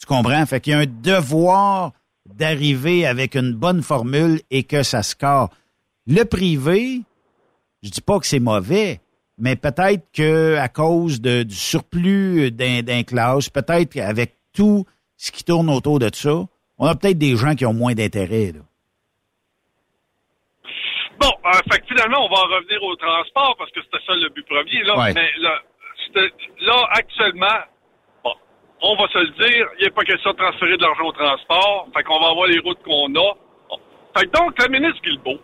Tu comprends? Fait qu'il y a un devoir d'arriver avec une bonne formule et que ça score. Le privé, Je dis pas que c'est mauvais, mais peut-être que à cause du surplus d'un, d'un classe, peut-être qu'avec tout ce qui tourne autour de ça, on a peut-être des gens qui ont moins d'intérêt. Bon, euh, fait que finalement, on va en revenir au transport parce que c'était ça le but premier. Là, Ouais. mais là, actuellement, bon, on va se le dire, il n'est pas question de transférer de l'argent au transport. Fait qu'on va avoir les routes qu'on a. Bon. Fait que donc, la ministre Guilbeault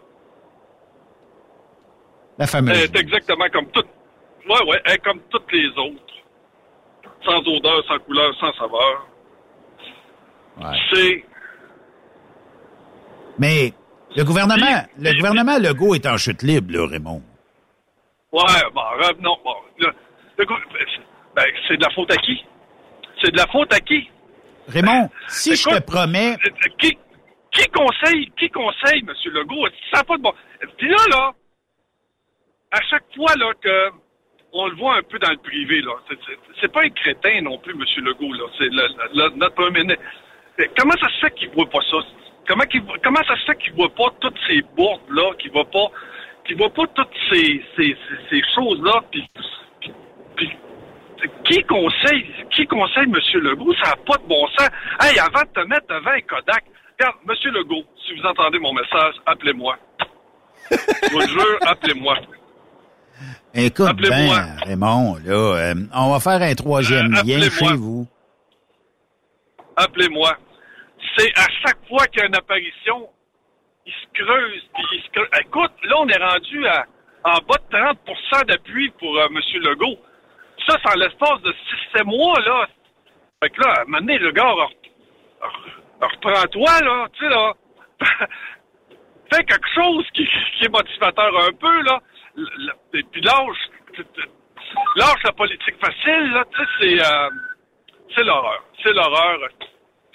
La fameuse. est exactement comme toutes. Ouais, ouais, elle est comme toutes les autres. Sans odeur, sans couleur, sans saveur. Ouais. C'est. Mais le gouvernement, Puis- le gouvernement Legault est en chute libre, là, Raymond. Ouais, bon, revenons. Bon, le- ben, c'est de la faute à qui? C'est de la faute à qui? Raymond, si je te promets, Euh, Qui, qui conseille, qui conseille, M. Legault? Ça n'a pas de bon. Puis là, là, à chaque fois là, que on le voit un peu dans le privé, là, c'est- pas un crétin non plus, M. Legault, là. C'est notre premier ministre. Comment ça se fait qu'il voit pas ça? Comment, ça se fait qu'il voit pas toutes ces bourdes-là, qu'il voit pas, qu'il voit pas toutes ces, ces, ces, ces choses-là, puis, qui conseille, qui conseille M. Legault? Ça n'a pas de bon sens. Hey, avant de te mettre devant un Kodak, regarde, M. Legault, si vous entendez mon message, appelez-moi. Je vous le jure, appelez-moi. écoute Appelez-moi. bien, Raymond, là, euh, on va faire un troisième Euh, lien chez vous. Appelez-moi. À chaque fois qu'il y a une apparition, il se creuse, puis il se creuse. Écoute, là, on est rendu à en bas de 30% d'appui pour euh, M. Legault. Ça, c'est en l'espace de 6-7 mois, là. Fait que là, à un moment donné, le gars, re- re- reprends-toi, là, tu sais, là. Fais quelque chose qui, qui est motivateur un peu, là. Et puis lâche, lâche la politique facile, là, tu sais, c'est... euh, c'est l'horreur. C'est l'horreur.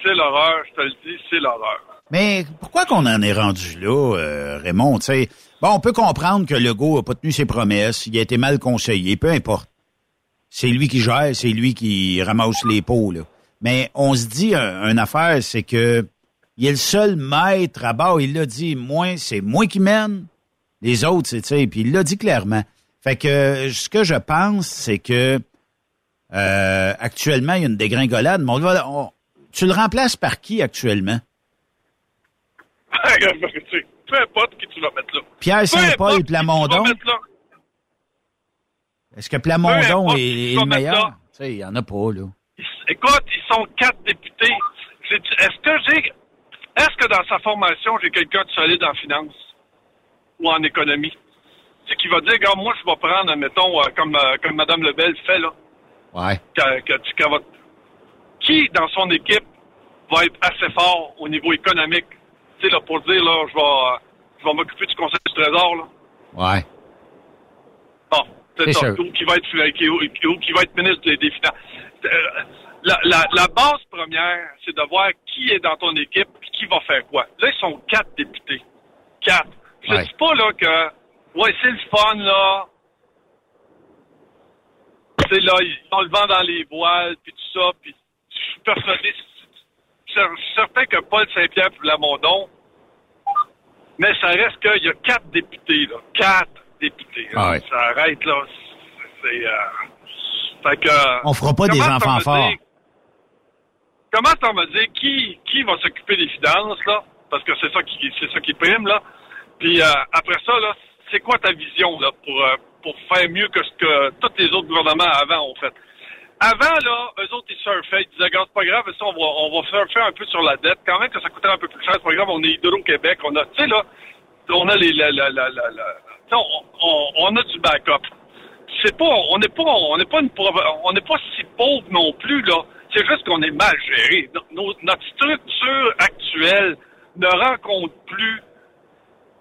C'est l'horreur, je te le dis, c'est l'horreur. Mais pourquoi qu'on en est rendu là, euh, Raymond? bon, on peut comprendre que Legault n'a pas tenu ses promesses, il a été mal conseillé, peu importe. C'est lui qui gère, c'est lui qui ramasse les pots, là. Mais on se dit un- une affaire, c'est que il est le seul maître à bord. Il l'a dit, moi, c'est moi qui mène. Les autres, c'est, sais, puis il l'a dit clairement. Fait que ce que je pense, c'est que euh, actuellement, il y a une dégringolade, mais on va- tu le remplaces par qui actuellement? Peu importe qui tu vas mettre là. Pierre Saint-Paul et Plamondon? Est-ce que Plamondon est, est le meilleur? là. Tu sais, il n'y en a pas, là. Écoute, ils sont quatre députés. Est-ce que j'ai. Est-ce que dans sa formation, j'ai quelqu'un de solide en finance ou en économie? C'est qui va dire, regarde, moi, je vais prendre, mettons, euh, comme, euh, comme Mme Lebel fait, là. Ouais. qu'elle- va- Qui, dans son équipe, va être assez fort au niveau économique? Tu sais, là, pour dire, là, je vais, euh, je vais m'occuper du Conseil du Trésor, là. Ouais. Bon, c'est ça. Ou qui va être, qui, ou- ou qui va être ministre des, des Finances. Euh, La, la, la base première, c'est de voir qui est dans ton équipe et qui va faire quoi. Là, ils sont quatre députés. Quatre. Je Ouais. dis pas, là, que, ouais, c'est le fun, là. C'est là, ils ont le vent dans les voiles, puis tout ça, puis persuadé, je suis certain que Paul Saint-Pierre Plamondon, mais ça reste qu'il y a quatre députés, là. Quatre députés. là. Ah ouais. Ça arrête, là. C'est, euh, fait que, On fera pas des enfants forts. dire- Comment t'en me dire? Qui, qui va s'occuper des finances, là? Parce que c'est ça qui, c'est ça qui prime, là. Puis, euh, après ça, là, c'est quoi ta vision, là, pour, euh, pour faire mieux que ce que tous les autres gouvernements avant ont fait? Avant, là, eux autres, ils surfaient. Ils disaient, regarde, c'est pas grave, ça, on va, on va surfer un peu sur la dette. Quand même que ça coûterait un peu plus cher, c'est pas grave, on est Hydro-Québec, on a, tu sais, là, on a les, la, la, la, on, on, on a du backup. C'est pas, on n'est pas, on n'est pas une, on n'est pas si pauvre non plus, là. C'est juste qu'on est mal géré. Nos- notre structure actuelle ne rencontre plus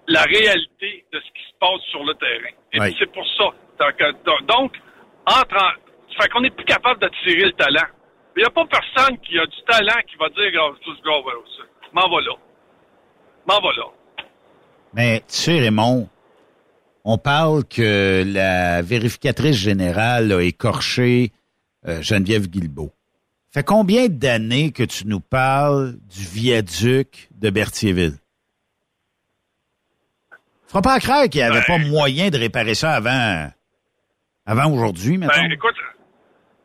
la réalité de ce qui se passe sur le terrain. Et Oui. c'est pour ça. Donc, euh, donc, entre fait qu'on n'est plus capable d'attirer le talent. Il n'y a pas personne qui a du talent qui va dire, regarde, tout ce gars, m'en va là. M'en va là. Mais tu sais, Raymond, on parle que la vérificatrice générale a écorché euh, Geneviève Guilbeault. Fait combien d'années que tu nous parles du viaduc de Berthierville? Faut pas croire qu'il n'y avait pas moyen de réparer ça avant, avant aujourd'hui, maintenant. Ben, écoute,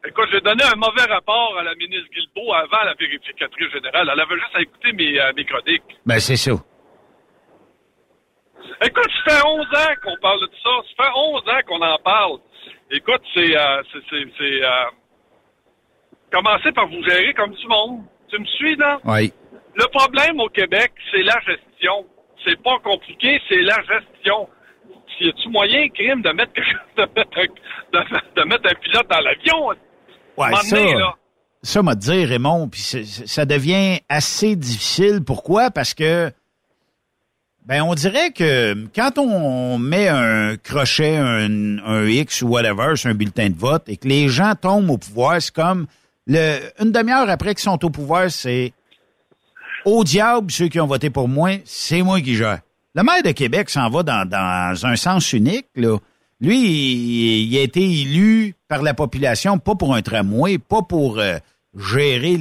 écoute, j'ai donné un mauvais rapport à la ministre Guilbeault avant la vérificatrice générale. Elle avait juste à écouter mes, euh, mes chroniques. Ben, c'est ça. Écoute, ça fait 11 ans qu'on parle de ça. Ça fait 11 ans qu'on en parle. Écoute, c'est... Euh, c'est, euh, commencez par vous gérer comme du monde. Tu me suis, là? Oui. Le problème au Québec, c'est la gestion. C'est pas compliqué, c'est la gestion. Y a-tu moyen, crime, de mettre, de mettre, un, de, de mettre un pilote dans l'avion? Ouais, ça, là. ça m'a dit Raymond, puis ça devient assez difficile. Pourquoi? Parce que ben on dirait que quand on met un crochet, un, un X ou whatever sur un bulletin de vote et que les gens tombent au pouvoir, c'est comme le, une demi-heure après qu'ils sont au pouvoir, c'est au diable ceux qui ont voté pour moi, c'est moi qui gère. Le maire de Québec s'en va dans, dans un sens unique. Là. Lui, il, a été élu par la population, pas pour un tramway, pas pour euh, gérer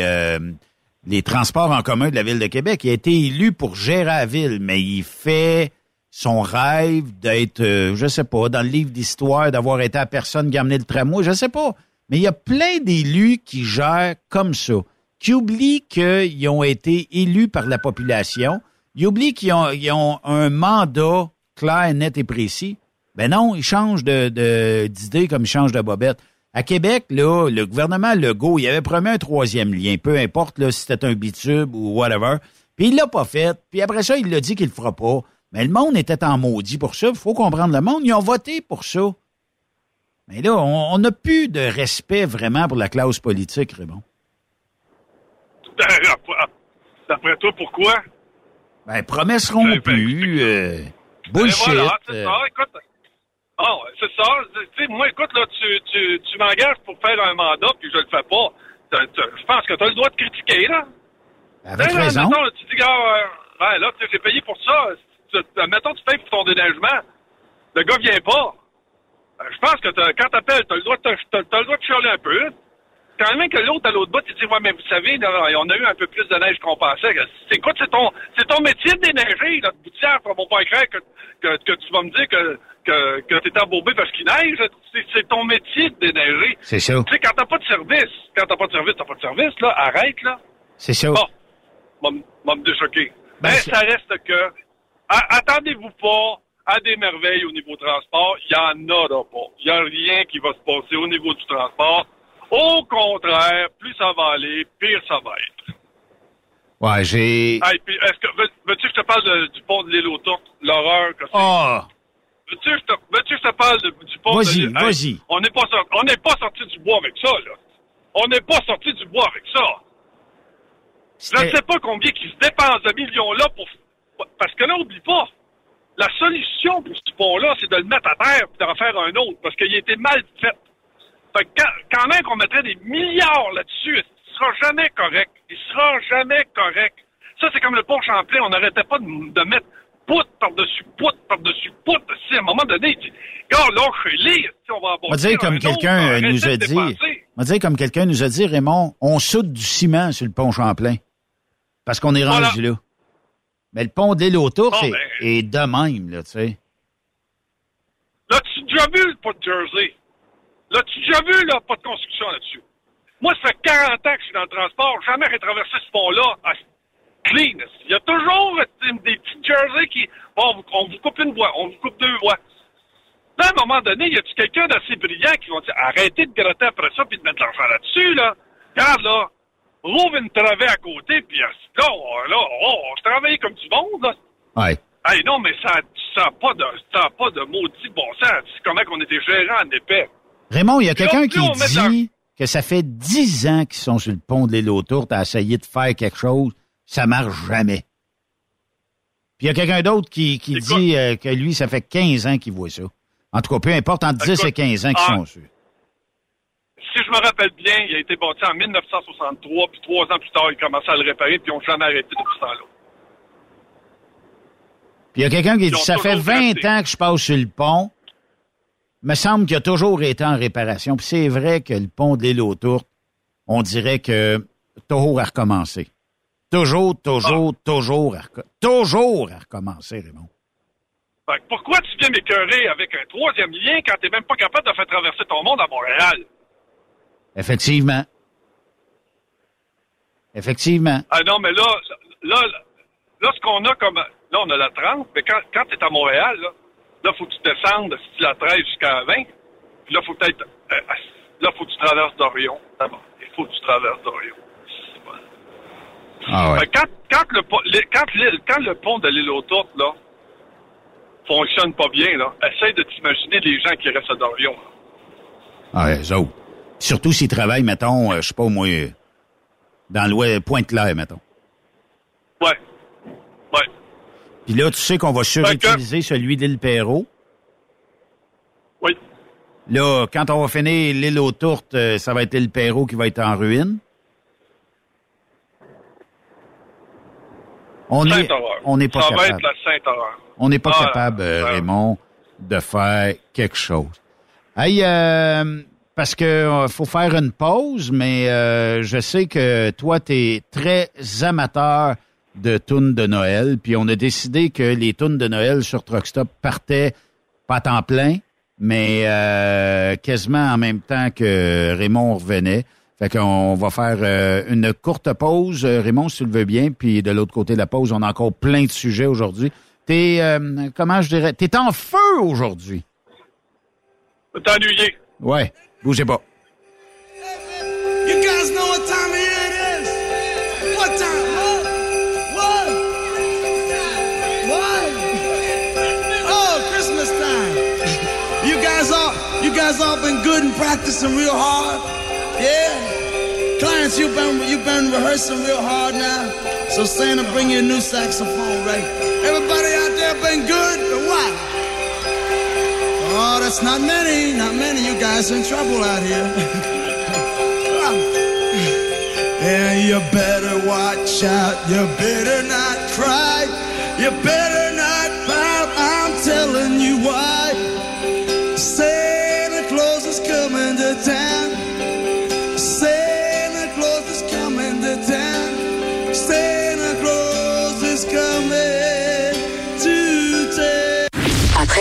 euh, les transports en commun de la ville de Québec. Il a été élu pour gérer la ville, mais il fait son rêve d'être, euh, je sais pas, dans le livre d'histoire, d'avoir été la personne qui a amené le tramway, je sais pas. Mais il y a plein d'élus qui gèrent comme ça, qui oublient qu'ils ont été élus par la population, ils oublient qu'ils ont, ont un mandat clair, net et précis. Ben non, ils changent de, de- d'idée comme ils changent de bobette. À Québec, là, le gouvernement Legault, il avait promis un troisième lien, peu importe là, si c'était un bitube ou whatever. Puis il l'a pas fait. Puis après ça, il l'a dit qu'il le fera pas. Mais le monde était en maudit pour ça. Il faut comprendre le monde. Ils ont voté pour ça. Mais là, on n'a plus de respect vraiment pour la classe politique, Raymond. D'après toi, pourquoi? Ben, euh, bullshit. Ben voilà, c'est euh, ça, écoute. Ah, c'est ça. Tu sais, moi, écoute, là, tu, tu, tu m'engages pour faire un mandat, puis je le fais pas. Je pense que tu as le droit de critiquer, là. avec Là, raison. mettons, là, tu dis, ben, là, tu j'ai payé pour ça. Mettons, tu payes pour ton déneigement. Le gars vient pas. Euh, Je pense que t'as- quand t'appelles, t'as le droit de t'as le droit de chialer un peu. Quand même que l'autre à l'autre bout, tu dis, ouais, mais vous savez, là, on a eu un peu plus de neige qu'on pensait. C'est quoi, c'est ton, c'est ton métier de déneiger, là, de boutière, pour mon pas que, que, que tu vas me dire que, que, que t'es embourbé parce qu'il neige. C'est, ton métier de déneiger. C'est ça. Tu sais, quand t'as pas de service, quand t'as pas de service, t'as pas de service, là, arrête, là. C'est ça. Bon, m'a me déchoqué. Ben, Mais ça reste que, attendez-vous pas à des merveilles au niveau transport. Il y en aura pas. Il y a rien qui va se passer au niveau du transport. Au contraire, plus ça va aller, pire ça va être. Ouais, j'ai. Est-ce que, veux- veux-tu que je te parle de- du pont de l'île aux? L'horreur que c'est. Ah! Veux-tu que je te, veux-tu que je te parle du pont Vas-y, on n'est pas, sorti- on n'est pas sorti du bois avec ça, là. On n'est pas sorti du bois avec ça. Je ne sais pas combien qui se dépensent de millions-là pour... Parce que là, oublie pas, la solution pour ce pont-là, c'est de le mettre à terre et d'en faire un autre, parce qu'il a été mal fait. Fait que quand, quand même qu'on mettrait des milliards là-dessus, il sera jamais correct? Il sera jamais correct. Ça, c'est comme le pont Champlain. On n'arrêtait pas de, de mettre poutre par-dessus poutre par-dessus poutre. Si à un moment donné, il dit, gars, lâchez-les. Si on va On va dire comme quelqu'un euh, nous a dit. On va dire comme quelqu'un nous a dit, Raymond, on soude du ciment sur le pont Champlain. Parce qu'on est Voilà. rendu là. Mais le pont de l'île autour, c'est est de même, là, tu sais. Là, tu déjà vu le pas de Jersey? Là, tu déjà vu, là, pas de construction là-dessus? Moi, ça fait 40 ans que je suis dans le transport. Jamais j'ai traversé ce pont-là. Ah, clean. Il y a toujours des petits Jersey qui... Bon, on vous, coupe une voie, on vous coupe deux. Là, à un moment donné, y a-tu quelqu'un d'assez brillant qui va dire arrêtez de gratter après ça puis de mettre l'argent là-dessus, là? Regarde, là, rouvre une travée à côté, puis euh, là, on, là, on, on travaille comme du monde, là. Ouais. Hey, non, mais ça n'a pas de, ça pas de maudit bon sens. C'est comment qu'on était gérant en épais. Raymond, il y a quelqu'un qui dit que ça fait dix ans qu'ils sont sur le pont de l'île autour, à essayer de faire quelque chose, ça marche jamais. Puis il y a quelqu'un d'autre qui, qui dit euh, que lui, ça fait 15 ans qu'il voit ça. En tout cas, peu importe, entre 10 et Écoute, 15 ans qu'ils ah. sont sûrs. Si je me rappelle bien, il a été bâti en 1963, puis trois ans plus tard, ils commençaient à le réparer, puis ils n'ont jamais arrêté depuis ce temps-là. Puis il y a quelqu'un qui Ils dit, ça fait toujours 20 resté. ans que je passe sur le pont. Me semble qu'il a toujours été en réparation. Puis c'est vrai que le pont de l'île aux Tourtes, on dirait que toujours à recommencer. Toujours, toujours, Ah. toujours à toujours à recommencer, Raymond. Que pourquoi tu viens m'écœurer avec un troisième lien quand t'es même pas capable de faire traverser ton monde à Montréal? Effectivement. Effectivement. Ah non, mais là, là, là, ce qu'on a comme... Là, on a la 30, mais quand, quand t'es à Montréal, là, là, faut que tu descendes si la 13 jusqu'à 20. Puis là, faut peut-être... euh, là, faut que tu traverses d'Orion. D'abord, il faut que tu traverses d'Orion. Ah ouais. Quand, quand, le, po- le- quand, l'île- quand le pont de l'île aux Tourtes, là, fonctionne pas bien, là, essaye de t'imaginer les gens qui restent à Dorion. Ah ouais, autres. Surtout s'ils travaillent, mettons, euh, je sais pas moi, dans l'ouest, Pointe-Claire, mettons. Ouais. Ouais. Puis là, tu sais qu'on va surutiliser celui d'île Perrault? Oui. Là, quand on va finir l'île aux Tourtes, euh, ça va être l'île Perrault qui va être en ruine. On est, on n'est pas Ça va capable. être la Sainte-Horreur. On n'est pas Ah, capable, euh, ouais. Raymond, de faire quelque chose. Hey, euh, parce que euh, faut faire une pause, mais euh, je sais que toi, tu es très amateur de tunes de Noël, puis on a décidé que les tunes de Noël sur Truck Stop partaient pas à temps plein, mais euh, quasiment en même temps que Raymond revenait. Fait qu'on va faire euh, une courte pause, euh, Raymond, si tu le veux bien, puis de l'autre côté de la pause, on a encore plein de sujets aujourd'hui. T'es, euh, comment je dirais, t'es en feu aujourd'hui? T'es ennuyé. Ouais, bougez pas. You guys know what time of year it is? What time? What? What? What? Oh, Christmas time. You guys all, you guys all been good and practicing real hard? Yeah. Clarence, you've been you've been rehearsing real hard now. So Santa, bring you a new saxophone, right? Everybody out there been good or what? Oh, that's not many, not many. You guys in trouble out here. And you better watch out. You better not cry. You better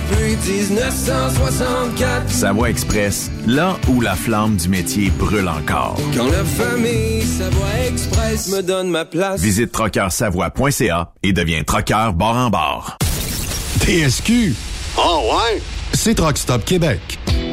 depuis 1964. Savoie Express, là où la flamme du métier brûle encore. Quand la famille Savoie Express me donne ma place. Visite trockeursavoie.ca et deviens trockeur bord en bord. TSQ. Oh ouais? C'est Truck Stop Québec.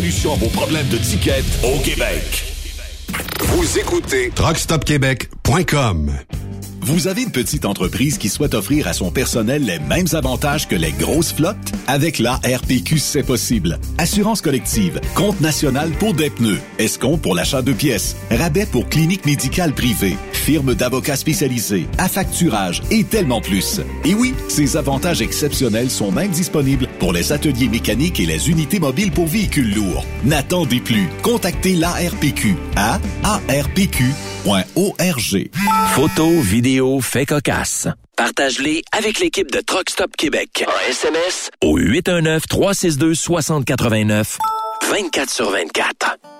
à vos problèmes de ticket au Québec. Vous écoutez truckstopquebec.com. Vous avez une petite entreprise qui souhaite offrir à son personnel les mêmes avantages que les grosses flottes? Avec la RPQ, c'est possible. Assurance collective, compte national pour des pneus, escompte pour l'achat de pièces, rabais pour clinique médicale privée, firme d'avocats spécialisés, affacturage et tellement plus. Et oui, ces avantages exceptionnels sont même disponibles pour les ateliers mécaniques et les unités mobiles pour véhicules lourds. N'attendez plus. Contactez l'ARPQ à arpq.org. Photos, vidéos, faits cocasse. Partage-les avec l'équipe de Truck Stop Québec. En SMS au 819-362-6089. 24 sur 24.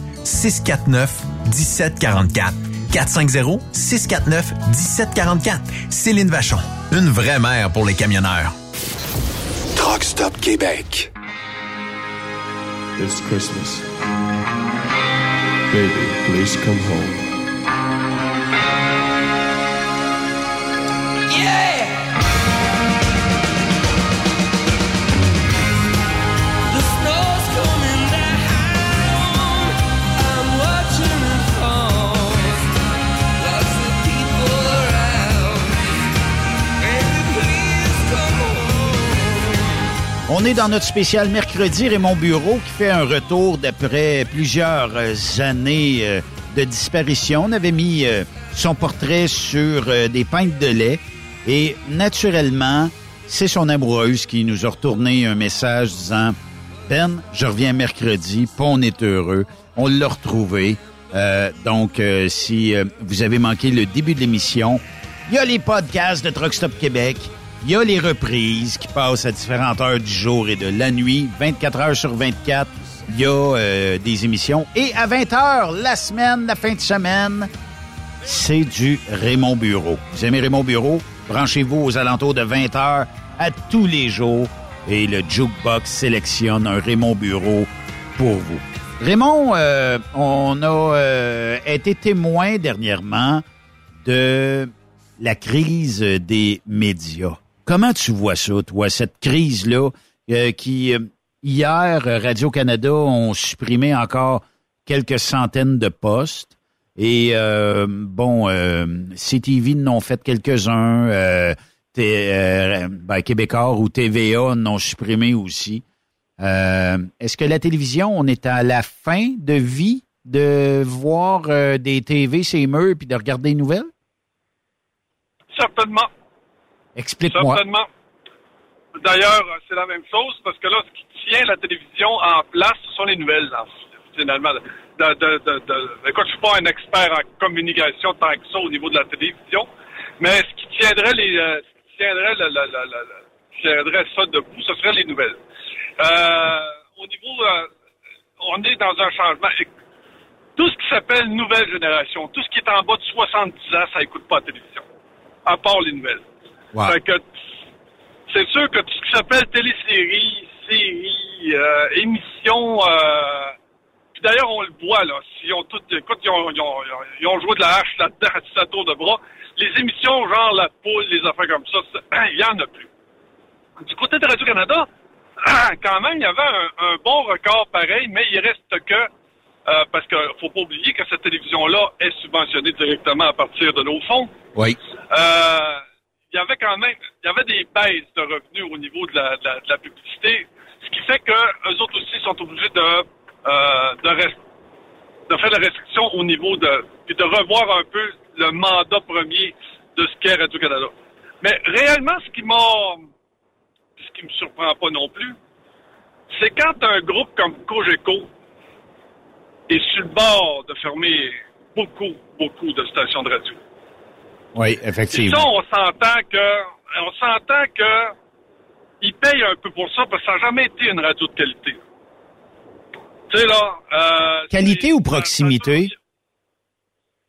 649 1744. 450 649 1744. Céline Vachon. Une vraie mère pour les camionneurs. Truck Stop Québec. It's Christmas. Baby, please come home. Yeah! On est dans notre spécial mercredi, Raymond Bureau qui fait un retour d'après plusieurs euh, années euh, de disparition. On avait mis euh, son portrait sur des pintes de lait et naturellement, c'est son amoureuse qui nous a retourné un message disant Ben, je reviens mercredi, pas on est heureux, on l'a retrouvé. Donc, si vous avez manqué le début de l'émission, il y a les podcasts de Truck Stop Québec. Il y a les reprises qui passent à différentes heures du jour et de la nuit, 24 heures sur 24. Il y a euh, des émissions. Et à 20 heures, la semaine, la fin de semaine, c'est du Raymond Bureau. Vous aimez Raymond Bureau? Branchez-vous aux alentours de 20 heures à tous les jours et le Jukebox sélectionne un Raymond Bureau pour vous. Raymond, euh, on a euh, été témoin dernièrement de la crise des médias. Comment tu vois ça, toi, cette crise-là euh, qui, euh, hier, Radio-Canada ont supprimé encore quelques centaines de postes et, euh, bon, euh, CTV n'ont fait quelques-uns, euh, euh, ben, Québécois ou TVA n'ont supprimé aussi. Est-ce que la télévision, on est à la fin de vie de voir des TV, ces murs, puis de regarder les nouvelles? Certainement. Explique-moi. Certainement. D'ailleurs, c'est la même chose parce que là, ce qui tient la télévision en place, ce sont les nouvelles, en- finalement. De, écoute, je suis pas un expert en communication tant que ça au niveau de la télévision, mais ce qui tiendrait les, euh, tiendrait, tiendrait ça debout, ce serait les nouvelles. Euh, au niveau, euh, on est dans un changement. Tout ce qui s'appelle nouvelle génération, tout ce qui est en bas de 70 ans, ça écoute pas la télévision, à part les nouvelles. Fait que c'est sûr que tout ce qui s'appelle téléséries, séries, euh, émissions, euh, puis d'ailleurs on le voit là, s'ils ont tout, écoute, ils ont, ils ont, ils ont joué de la hache là-dedans à tour de bras. Les émissions genre la poule, les affaires comme ça, il y en a plus. Du côté de Radio Canada, quand même, il y avait un, un bon record pareil, mais il reste que euh, parce qu'il faut pas oublier que cette télévision-là est subventionnée directement à partir de nos fonds. Oui. Euh, il y avait quand même, il y avait des baisses de revenus au niveau de la, de la, la publicité, ce qui fait que eux autres aussi sont obligés de euh, de, faire des restrictions au niveau de puis de revoir un peu le mandat premier de ce qu'est Radio Canada. Mais réellement, ce qui m'a, ce qui me surprend pas non plus, c'est quand un groupe comme Cogeco est sur le bord de fermer beaucoup, beaucoup de stations de radio. Oui, Et effectivement. ça, on s'entend que, on s'entend que, ils payent un peu pour ça parce que ça n'a jamais été une radio de qualité. Tu sais, là, euh, Qualité ou proximité?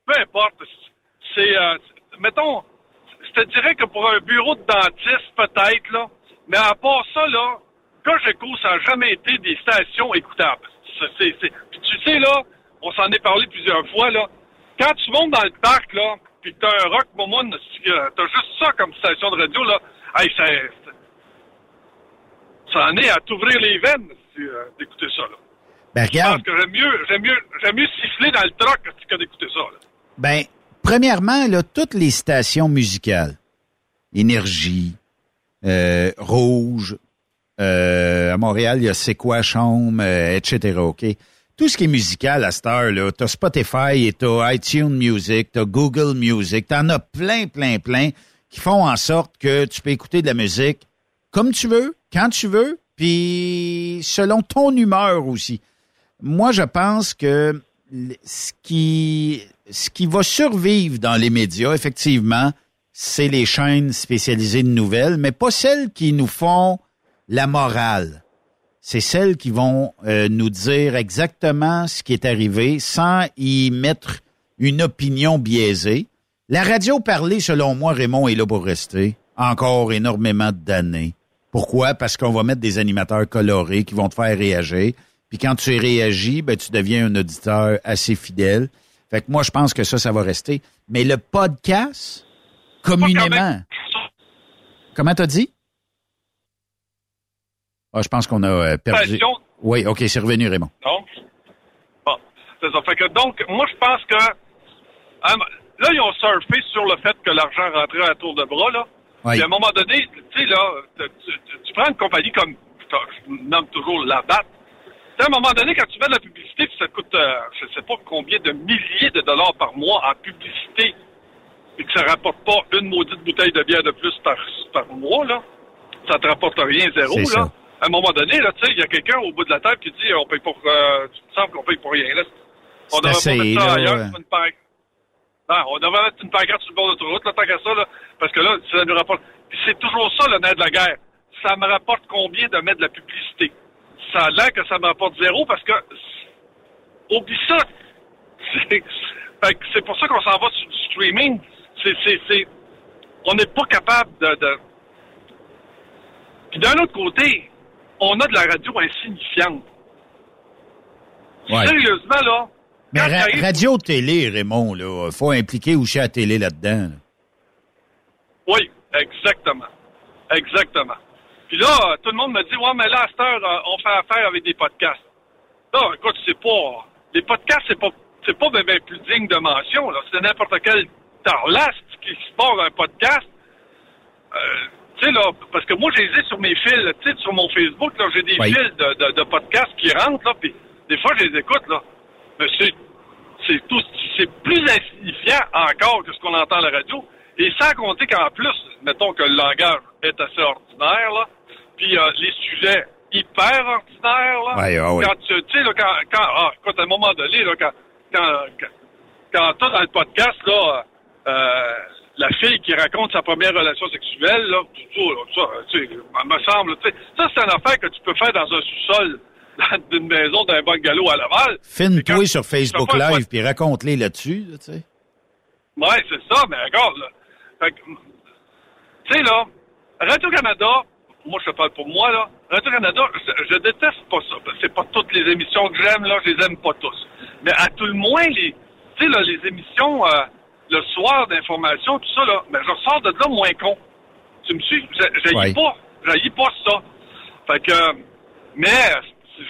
peu importe. C'est, euh, mettons, je te dirais que pour un bureau de dentiste, peut-être, là. Mais à part ça, là, Cogeco, ça n'a jamais été des stations écoutables. Tu sais, là, on s'en est parlé plusieurs fois, là. Quand tu montes dans le parc, là, puis t'as un rock moment, t'as juste ça comme station de radio, là, hey, ça, ça en est à t'ouvrir les veines si, euh, d'écouter ça, là. Ben, regarde. pense que j'aime mieux, j'aime mieux, j'aime mieux siffler dans le troc que d'écouter ça, là. Ben, premièrement, là, toutes les stations musicales, Énergie, euh, Rouge, euh, à Montréal, il y a C'est quoi euh, etc., OK? Tout ce qui est musical à cette heure, là, t'as Spotify et t'as iTunes Music, t'as Google Music, t'en as plein, plein, plein qui font en sorte que tu peux écouter de la musique comme tu veux, quand tu veux, puis selon ton humeur aussi. Moi, je pense que ce qui, ce qui va survivre dans les médias, effectivement, c'est les chaînes spécialisées de nouvelles, mais pas celles qui nous font la morale. C'est celles qui vont euh, nous dire exactement ce qui est arrivé sans y mettre une opinion biaisée. La radio parlée, selon moi, Raymond est là pour rester encore énormément d'années. Pourquoi? Parce qu'on va mettre des animateurs colorés qui vont te faire réagir. Puis quand tu réagis, ben, tu deviens un auditeur assez fidèle. Fait que moi, je pense que ça, ça va rester. Mais le podcast, communément. Comment t'as dit? Ah, je pense qu'on a euh, perdu. Oui, OK, c'est revenu, Raymond. Non? Bon, c'est ça. Fait que donc, moi, je pense que. ah, là, ils ont surfé sur le fait que l'argent rentrait à tour de bras, là. Oui. Puis à un moment donné, tu sais, là, tu, prends une compagnie comme. Je nomme toujours la BAT. À un moment donné, quand tu fais de la publicité, puis ça te coûte, euh, je sais pas combien de milliers de dollars par mois en publicité, et que ça rapporte pas une maudite bouteille de bière de plus par, par mois, là, ça te rapporte rien, zéro, C'est là. ça. À un moment donné, là, tu sais, il y a quelqu'un au bout de la table qui dit, on paye pour, euh, tu me semble qu'on paye pour rien, là. On devrait pas mettre ça là, ailleurs, ouais. une. Non, on devrait mettre une pancarte sur le bord de l'autoroute, là, tant qu'à ça, là, parce que là, ça nous rapporte. C'est toujours ça, le nerf de la guerre. Ça me rapporte combien de mettre de la publicité? Ça a l'air que ça me rapporte zéro parce que. Oublie ça! C'est fait que c'est pour ça qu'on s'en va sur du streaming. C'est, c'est, c'est, on n'est pas capable de, de... Puis d'un autre côté, on a de la radio insignifiante. Ouais. Sérieusement, là, Mais ra- radio-télé, Raymond, là, faut impliquer aussi à la télé là-dedans. là. Oui, exactement. Exactement. Puis là, tout le monde me dit, ouais, mais là, à cette heure, euh, on fait affaire avec des podcasts. Non, écoute, c'est pas... Les podcasts, c'est pas c'est pas ben, ben plus digne de mention. là. C'est n'importe quel tarlaste qui se part un podcast. Euh, tu sais, là, parce que moi, j'ai les ai sur mes fils, tu sais, sur mon Facebook, là, j'ai des Oui. fils de, de, de podcasts qui rentrent, là, puis des fois, je les écoute, là. Mais c'est, c'est tout, c'est plus insignifiant encore que ce qu'on entend à la radio. Et sans compter qu'en plus, mettons que le langage est assez ordinaire, là, puis euh, les sujets hyper ordinaires, là. Ouais, ouais, ouais. Quand tu, sais, là, quand, quand, ah, écoute, à un moment donné, là, quand, quand, quand, quand dans le podcast, là, euh, la fille qui raconte sa première relation sexuelle, là, tout ça, là, ça, tu sais, me semble, tu sais, ça, c'est une affaire que tu peux faire dans un sous-sol d'une maison, d'un bungalow à Laval. Filme-toi sur Facebook Live puis raconte-les là-dessus, là, tu sais. Ouais, c'est ça, mais regarde, là. Fait que, tu sais, là, Radio-Canada, moi, je te parle pour moi, là. Radio-Canada, je, je déteste pas ça. C'est pas toutes les émissions que j'aime, là, je les aime pas tous. Mais à tout le moins, les, tu sais, là, les émissions, euh, le soir d'information, tout ça, là, mais je ressors de là moins con. Tu me suis? J'haïs Ouais. pas. Pas ça. Fait que, mais,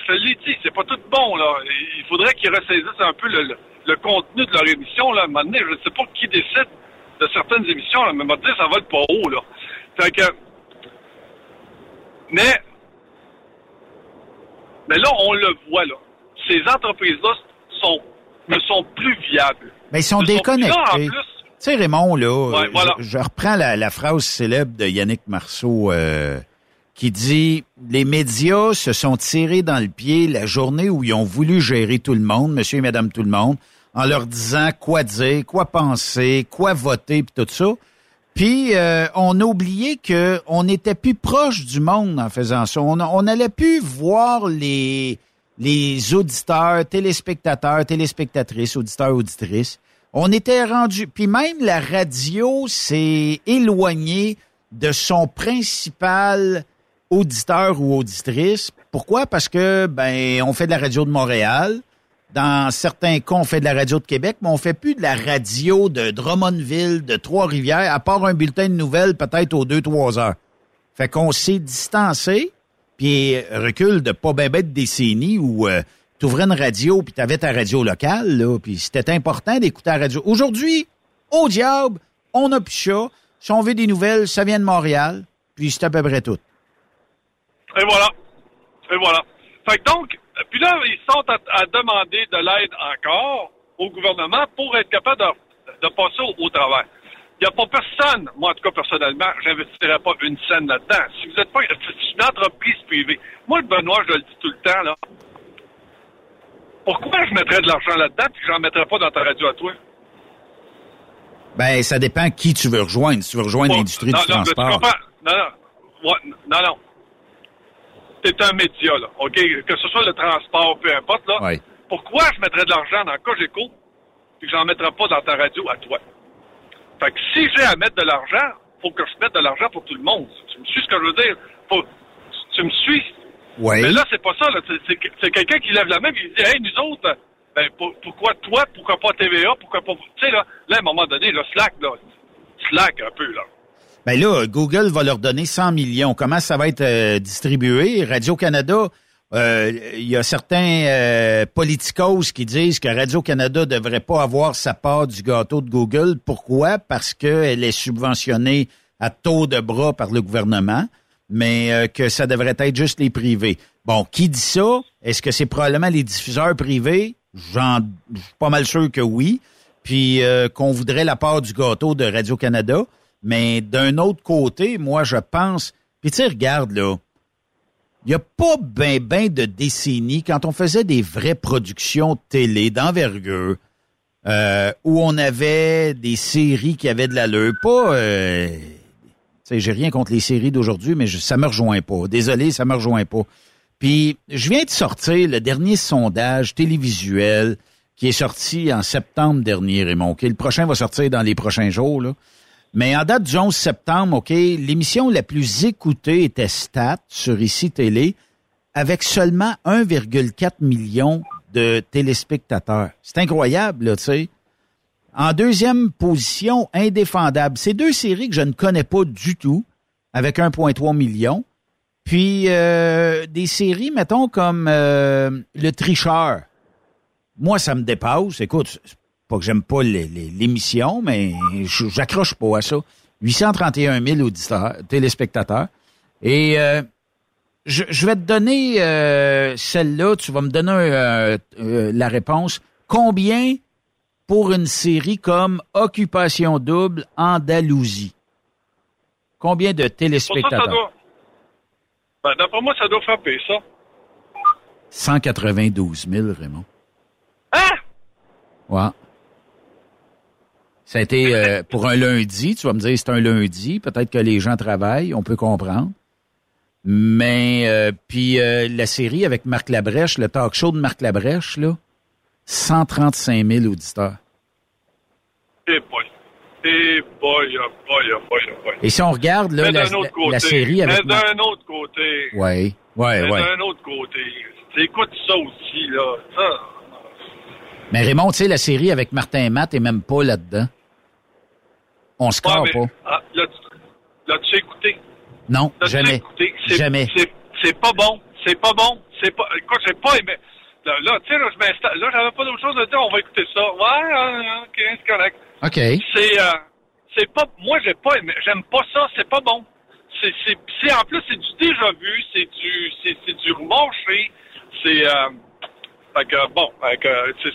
je l'ai dit, c'est pas tout bon, là. Il faudrait qu'ils ressaisissent un peu le, le, le contenu de leur émission, là. À un moment donné, je sais pas qui décide de certaines émissions, là, mais m'a dit, ça vole pas haut, là. Fait que, mais, mais là, on le voit, là. Ces entreprises-là sont, ne sont plus viables. Mais ils sont déconnectés. Tu sais, Raymond, là, Ouais, je- voilà. je, reprends la, la phrase célèbre de Yannick Marceau euh, qui dit Les médias se sont tirés dans le pied la journée où ils ont voulu gérer tout le monde, monsieur et madame tout le monde, en leur disant quoi dire, quoi penser, quoi voter, puis tout ça. Puis euh, on a oublié que on était plus proche du monde en faisant ça. On, on allait plus voir les les auditeurs, téléspectateurs, téléspectatrices, auditeurs, auditrices. On était rendu, puis même la radio s'est éloignée de son principal auditeur ou auditrice. Pourquoi? Parce que, ben, on fait de la radio de Montréal. Dans certains cas, on fait de la radio de Québec, mais on fait plus de la radio de Drummondville, de Trois-Rivières, à part un bulletin de nouvelles peut-être aux deux, trois heures. Fait qu'on s'est distancé, puis recul de pas ben de décennies où euh, tu ouvrais une radio, puis tu avais ta radio locale, là, puis c'était important d'écouter la radio. Aujourd'hui, au diable, on a plus ça. Si on veut des nouvelles, ça vient de Montréal, puis c'est à peu près tout. Et voilà. Et voilà. Fait que donc, puis là, ils sont à, demander de l'aide encore au gouvernement pour être capable de, de passer au, au travail. Il n'y a pas personne, moi en tout cas personnellement, j'investirais pas une scène là-dedans. Si vous n'êtes pas une entreprise privée. Moi, le Benoît, je le dis tout le temps, là. Pourquoi je mettrais de l'argent là-dedans puis que j'en mettrais pas dans ta radio à toi? Ben, ça dépend qui tu veux rejoindre. Si tu veux rejoindre Bon, l'industrie du non, transport. Non, non. Ouais, non, non. T'es un média, là. OK? Que ce soit le transport, peu importe, là. Ouais. Pourquoi je mettrais de l'argent dans Cogeco puis que j'en mettrais pas dans ta radio à toi? Fait que si j'ai à mettre de l'argent, faut que je mette de l'argent pour tout le monde. Tu me suis ce que je veux dire? Faut, tu me suis? Ouais. Mais là, c'est pas ça. C'est- quelqu'un qui lève la main et qui dit, hey, nous autres, ben, pour- pourquoi toi, pourquoi pas TVA, pourquoi pas. Tu sais, là, là, à un moment donné, là, Slack, là, Slack un peu, là. Ben là, Google va leur donner 100 millions. Comment ça va être euh, distribué? Radio-Canada, euh, il y a certains euh, politicos qui disent que Radio-Canada devrait pas avoir sa part du gâteau de Google. Pourquoi? Parce qu'elle est subventionnée à taux de bras par le gouvernement, mais euh, que ça devrait être juste les privés. Bon, qui dit ça? Est-ce que c'est probablement les diffuseurs privés? J'en je suis pas mal sûr que oui. Puis euh, qu'on voudrait la part du gâteau de Radio-Canada. Mais d'un autre côté, moi, je pense... Puis tu sais, là, il n'y a pas ben ben de décennies, quand on faisait des vraies productions télé d'envergure, euh, où on avait des séries qui avaient de l'allure, pas... Euh, j'ai rien contre les séries d'aujourd'hui, mais je- ça me rejoint pas. Désolé, ça me rejoint pas. Puis, je viens de sortir le dernier sondage télévisuel qui est sorti en septembre dernier, Raymond. OK? Le prochain va sortir dans les prochains jours. Mais en date du 11 septembre, OK, l'émission la plus écoutée était Stat sur ici Télé, avec seulement 1,4 million de téléspectateurs. C'est incroyable, tu sais. En deuxième position, Indéfendable. C'est deux séries que je ne connais pas du tout, avec 1,3 million. Puis euh, des séries, mettons, comme euh, Le Tricheur. Moi, ça me dépasse. Écoute, pas que j'aime pas l'émission, mais je- j'accroche pas à ça. 831 000 auditeurs, téléspectateurs. Et euh, je, je vais te donner euh, celle-là. Tu vas me donner euh, la réponse. Combien pour une série comme Occupation double Andalousie? Combien de téléspectateurs? doit. Ben, d'après moi, ça doit frapper, ça. 192 000, Raymond. Hein? Ouais. Ça a été euh, pour un lundi. Tu vas me dire c'est un lundi. Peut-être que les gens travaillent. On peut comprendre. Mais euh, puis euh, la série avec Marc Labrèche, le talk show de Marc Labrèche, là, 135 000 auditeurs. Boy. Boy, oh boy, oh boy, oh boy. Et si on regarde là, la, série avec Mais d'un autre côté. Ouais, mais ouais. d'un autre côté. Écoute ça aussi, là. Ça. Mais Raymond, tu sais, la série avec Martin Matt est même pas là-dedans. On se Ouais, score mais, pas? ah, L'as-tu écouté? Non, jamais. écouté? Jamais. C'est pas bon. C'est pas bon. C'est pas. Écoute, j'ai pas aimé. Là, là, tu sais, là, je m'installe. Là, j'avais pas d'autre chose à dire. On va écouter ça. Ouais, euh, ok, c'est correct. OK. C'est, euh, c'est pas. Moi, j'ai pas aimé. J'aime pas ça. C'est pas bon. C'est, en plus, c'est du déjà vu. C'est du, c'est, c'est du remarché. C'est, euh, fait que, bon,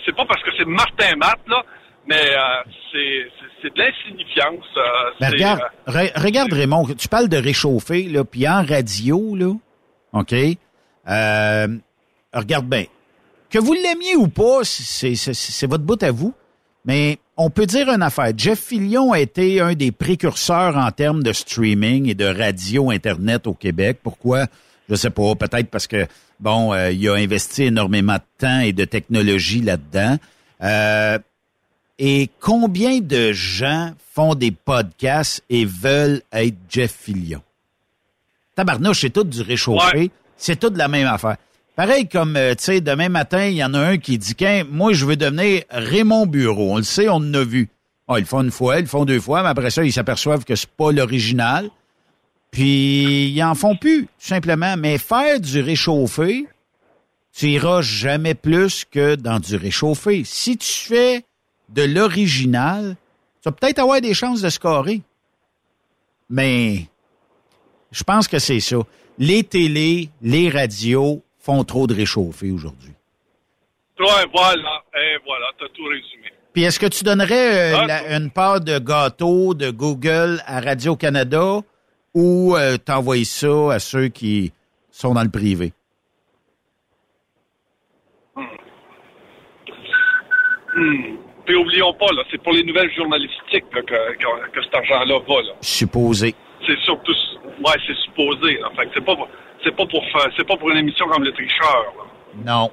c'est pas parce que c'est Martin Matt, là, mais euh, c'est, c'est, c'est de l'insignifiance. euh, Ben, regarde, euh, re- regarde Raymond, tu parles de réchauffer, là, puis en radio, là, OK? Euh, regarde bien. Que vous l'aimiez ou pas, c'est, c'est, c'est votre bout à vous, mais on peut dire une affaire. Jeff Fillion a été un des précurseurs en termes de streaming et de radio Internet au Québec. Pourquoi? Je sais pas. Peut-être parce que, bon, euh, il a investi énormément de temps et de technologie là-dedans. Euh, Et combien de gens font des podcasts et veulent être Jeff Fillion? Tabarnouche, c'est tout du réchauffé. C'est tout de la même affaire. Pareil comme, euh, tu sais, demain matin, il y en a un qui dit qu'un, moi, je veux devenir Raymond Bureau. On le sait, on en a vu. Ah, ils le font une fois, ils le font deux fois, mais après ça, ils s'aperçoivent que c'est pas l'original. Puis, ils en font plus, tout simplement. Mais faire du réchauffé, tu iras jamais plus que dans du réchauffé. Si tu fais de l'original, tu vas peut-être avoir des chances de scorer. Mais je pense que c'est ça. Les télés, les radios font trop de réchauffé aujourd'hui. Ouais, voilà, et voilà, t'as tout résumé. Puis est-ce que tu donnerais euh, Ah, la- une part de gâteau de Google à Radio-Canada ou euh, t'envoies ça à ceux qui sont dans le privé? Hmm. Puis oublions pas, là, c'est pour les nouvelles journalistiques là, que, que, que cet argent-là va. Là. Supposé. C'est surtout, ouais, c'est supposé. Là. Fait que c'est pas, c'est pas pour faire, c'est pas pour une émission comme le tricheur. là. Non.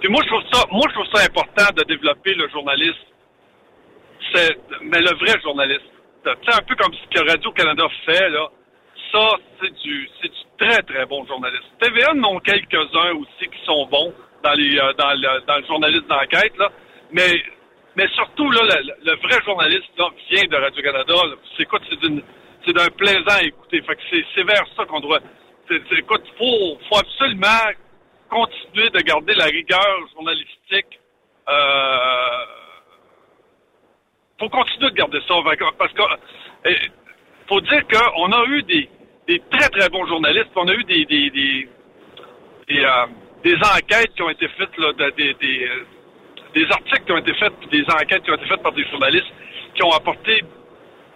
Puis moi, je trouve ça, moi, je trouve ça important de développer le journaliste. C'est, mais le vrai journaliste. Tu sais, un peu comme ce que Radio-Canada fait, là. Ça, c'est du, c'est du très, très bon journaliste. TVA en ont quelques-uns aussi qui sont bons dans les, euh, dans le, dans le journalisme d'enquête, là. Mais, mais surtout, là, le, vrai journaliste, vient de Radio-Canada. C'est quoi, c'est d'un plaisant à écouter. Fait que c'est, vers ça qu'on doit, c'est- écoute, faut, absolument continuer de garder la rigueur journalistique. Euh, faut continuer de garder ça. Parce que euh, faut dire qu'on a eu des, très très bons journalistes. On a eu des des, des, euh, enquêtes qui ont été faites, là, de- des, des, articles qui ont été faits, puis des enquêtes qui ont été faites par des journalistes qui ont apporté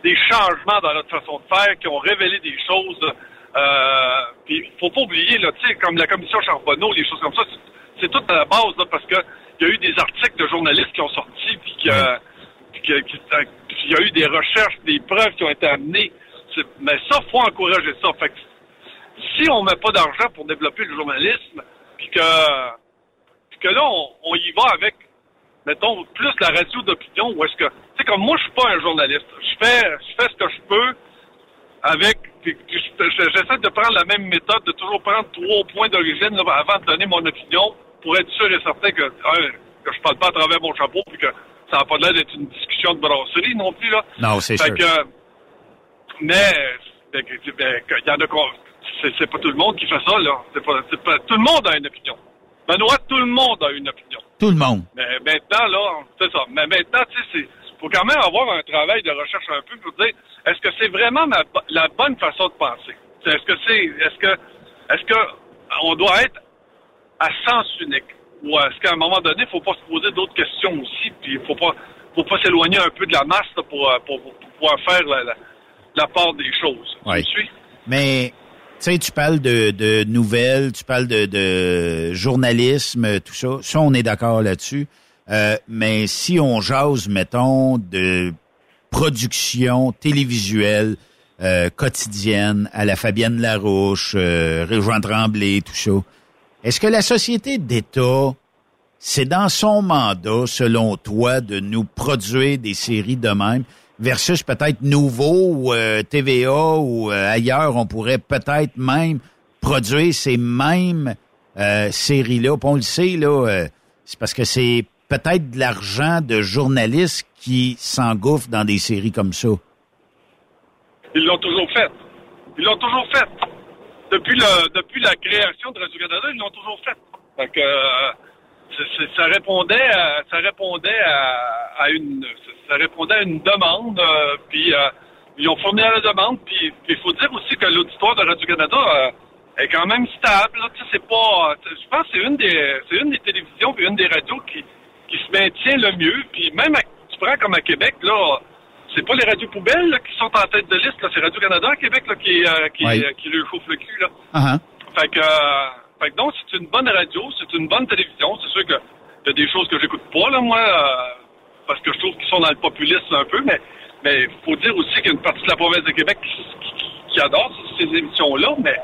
des changements dans notre façon de faire, qui ont révélé des choses. Euh, puis faut pas oublier, là, tu sais, comme la commission Charbonneau, les choses comme ça, c'est- tout à la base, là, parce que il y a eu des articles de journalistes qui ont sorti, puis que- puis que- qui- euh, puis il y a eu des recherches, des preuves qui ont été amenées. Mais ça, faut encourager ça. Fait que si on met pas d'argent pour développer le journalisme, puis que, puis que là, on y va avec, mettons, plus la radio d'opinion, ou est-ce que, tu sais, comme moi, je suis pas un journaliste. Je fais, je fais ce que je peux avec, j'essaie de prendre la même méthode, de toujours prendre trois points d'origine avant de donner mon opinion, pour être sûr et certain que, un, que je parle pas à travers mon chapeau, puis que ça n'a pas l'air d'être une discussion de brasserie non plus, là. Non, c'est sûr. que, mais, il y en a c'est, pas tout le monde qui fait ça, là. C'est pas, c'est pas- tout le monde a une opinion. Benoît, tout le monde a une opinion. Tout le monde. Mais maintenant, là, c'est ça. Mais maintenant, tu sais, faut quand même avoir un travail de recherche un peu pour dire, est-ce que c'est vraiment ma la bonne façon de penser? Est-ce que c'est, est-ce que, est-ce que on doit être à sens unique? Ou est-ce qu'à un moment donné, il faut pas se poser d'autres questions aussi, puis il faut pas, faut pas s'éloigner un peu de la masse là, pour, euh, pour, pour pouvoir faire la, la, la part des choses. Tu suis? Mais, sais, tu parles de, de nouvelles, tu parles de, de journalisme, tout ça. Ça, on est d'accord là-dessus. Euh, mais si on jase, mettons, de production télévisuelle euh, quotidienne à la Fabienne Larouche, euh, Réjean Tremblay, tout ça, est-ce que la société d'État, c'est dans son mandat, selon toi, de nous produire des séries de même, versus peut-être Nouveau ou euh, TVA ou euh, ailleurs, on pourrait peut-être même produire ces mêmes euh, séries-là. On le sait, là, euh, c'est parce que c'est peut-être de l'argent de journalistes qui s'engouffrent dans des séries comme ça. Ils l'ont toujours fait. Ils l'ont toujours fait. Depuis le depuis la création de Radio-Canada, ils l'ont toujours fait. Euh, ça répondait à une ça répondait à une demande euh, puis euh, ils ont fourni à la demande puis il faut dire aussi que l'auditoire de Radio-Canada euh, est quand même stable. là. Tu sais, c'est pas je pense que c'est une des c'est une des télévisions puis une des radios qui qui se maintient le mieux puis même à, tu prends comme à Québec là c'est pas les radios poubelles là, qui sont en tête de liste, là. c'est Radio-Canada à Québec là, qui, euh, qui, euh, leur chauffe le cul. Là. Fait que, euh, fait que donc, c'est une bonne radio, c'est une bonne télévision. C'est sûr que y a des choses que j'écoute pas, là, moi, euh, parce que je trouve qu'ils sont dans le populisme un peu, mais mais faut dire aussi qu'il y a une partie de la province de Québec qui, qui- qui adore ces émissions-là, mais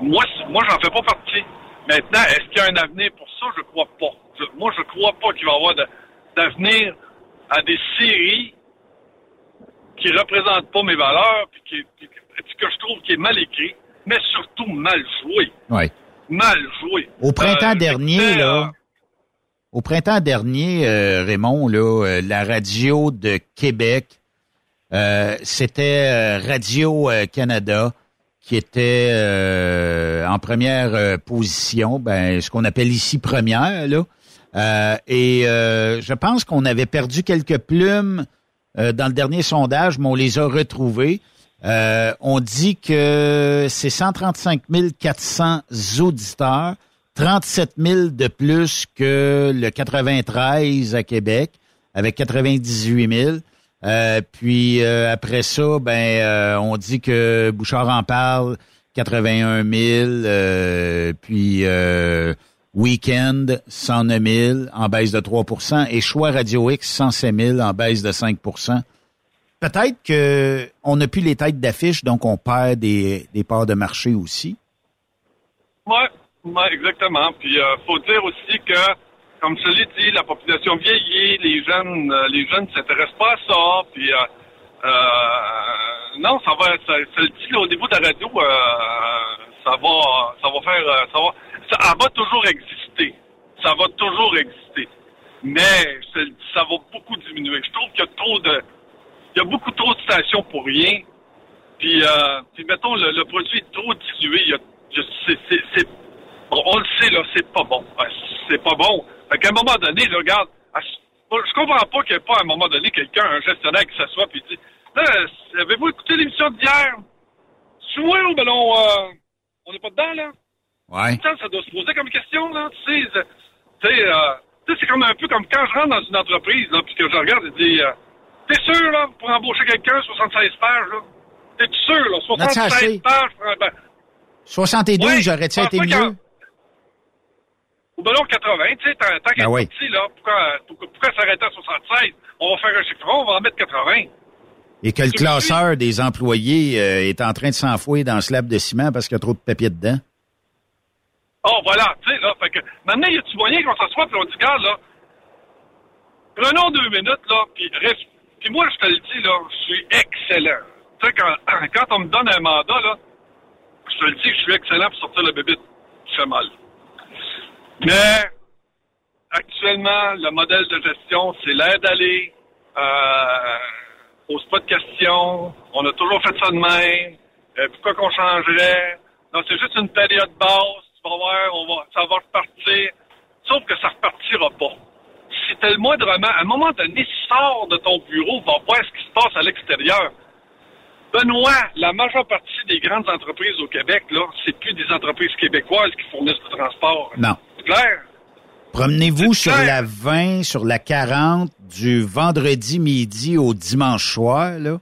moi, moi, j'en fais pas partie. Maintenant, est-ce qu'il y a un avenir pour ça? Je crois pas. Je- moi, je crois pas qu'il va y avoir de- d'avenir à des séries qui représentent pas mes valeurs, puis qui, puis que je trouve qui est mal écrit, mais surtout mal joué. Ouais. Mal joué. Au printemps Euh, dernier, là, au printemps dernier, euh, Raymond, là, euh, la radio de Québec, euh, c'était euh, Radio Canada qui était en première position, ben, ce qu'on appelle ici première, là. Et je pense qu'on avait perdu quelques plumes dans le dernier sondage, mais on les a retrouvées. On dit que c'est 135 400 auditeurs, 37 000 de plus que le 93 à Québec, avec 98 000. Euh, puis euh, après ça, ben euh, on dit que Bouchard en parle, 81 000. euh, puis euh, Weekend, 109 000 en baisse de 3% et Choix Radio X, 107 000 en baisse de 5% Peut-être que on n'a plus les têtes d'affiche, donc on perd des, des parts de marché aussi. Ouais, ouais, exactement. Puis euh, faut dire aussi que, comme je l'ai dit, la population vieillit, les jeunes, euh, les jeunes ne s'intéressent pas à ça. Puis euh, euh, non, ça va, ça, le dit là, au niveau de la radio, euh, ça va, ça va faire, ça va, ça, va toujours exister. Ça va toujours exister. Mais ça va beaucoup diminuer. Je trouve qu'il y a trop de, il y a beaucoup trop de stations pour rien. Puis, puis mettons, le, produit est trop dilué. Il y a, c'est- on, on le sait, là, c'est pas bon. C'est pas bon. Fait qu'à un moment donné, là, regarde, je comprends pas qu'il n'y ait pas à un moment donné quelqu'un, un gestionnaire qui s'assoit puis dit Là, avez-vous écouté l'émission d'hier? Ou ballon, euh, on n'est pas dedans, là? Ouais. Ça, ça doit se poser comme question, là. Tu sais, euh, tu sais, c'est comme un peu comme quand je rentre dans une entreprise, là, puis que je regarde et dis, euh, t'es sûr, là, pour embaucher quelqu'un, 76 pages, là? T'es sûr, là, On a-tu 76 assez? pages, ben, 62, Ouais, j'aurais-tu été mieux? Au ballon 80, tu sais, tant tant qu'elle Ben oui. là, pourquoi, pourquoi, pourquoi s'arrêter à 76? On va faire un chiffron, on va en mettre 80. Et que le classeur des employés euh, est en train de s'enfouir dans ce slab de ciment parce qu'il y a trop de papier dedans. Oh, voilà, tu sais, là, fait que, maintenant, y a-tu moyen qu'on s'assoie puis on dit, regarde, là, prenons deux minutes, là, puis reste, puis moi, je te le dis, là, je suis excellent. Tu sais, quand, quand on me donne un mandat, là, je te le dis, je suis excellent pour sortir le bébé. Je fais mal. Mais, actuellement, le modèle de gestion, c'est l'air d'aller, euh, pose pas de questions, on a toujours fait ça de même, Euh, pourquoi qu'on changerait? Non, c'est juste une période basse, tu vas voir, on va, ça va repartir. Sauf que ça repartira pas. T'es le moindrement, à un moment donné, sors de ton bureau, va voir ce qui se passe à l'extérieur. Benoît, la majeure partie des grandes entreprises au Québec, là, c'est plus des entreprises québécoises qui fournissent le transport. Non. Clair? Promenez-vous sur la 20, sur la 40, du vendredi midi au dimanche soir, là?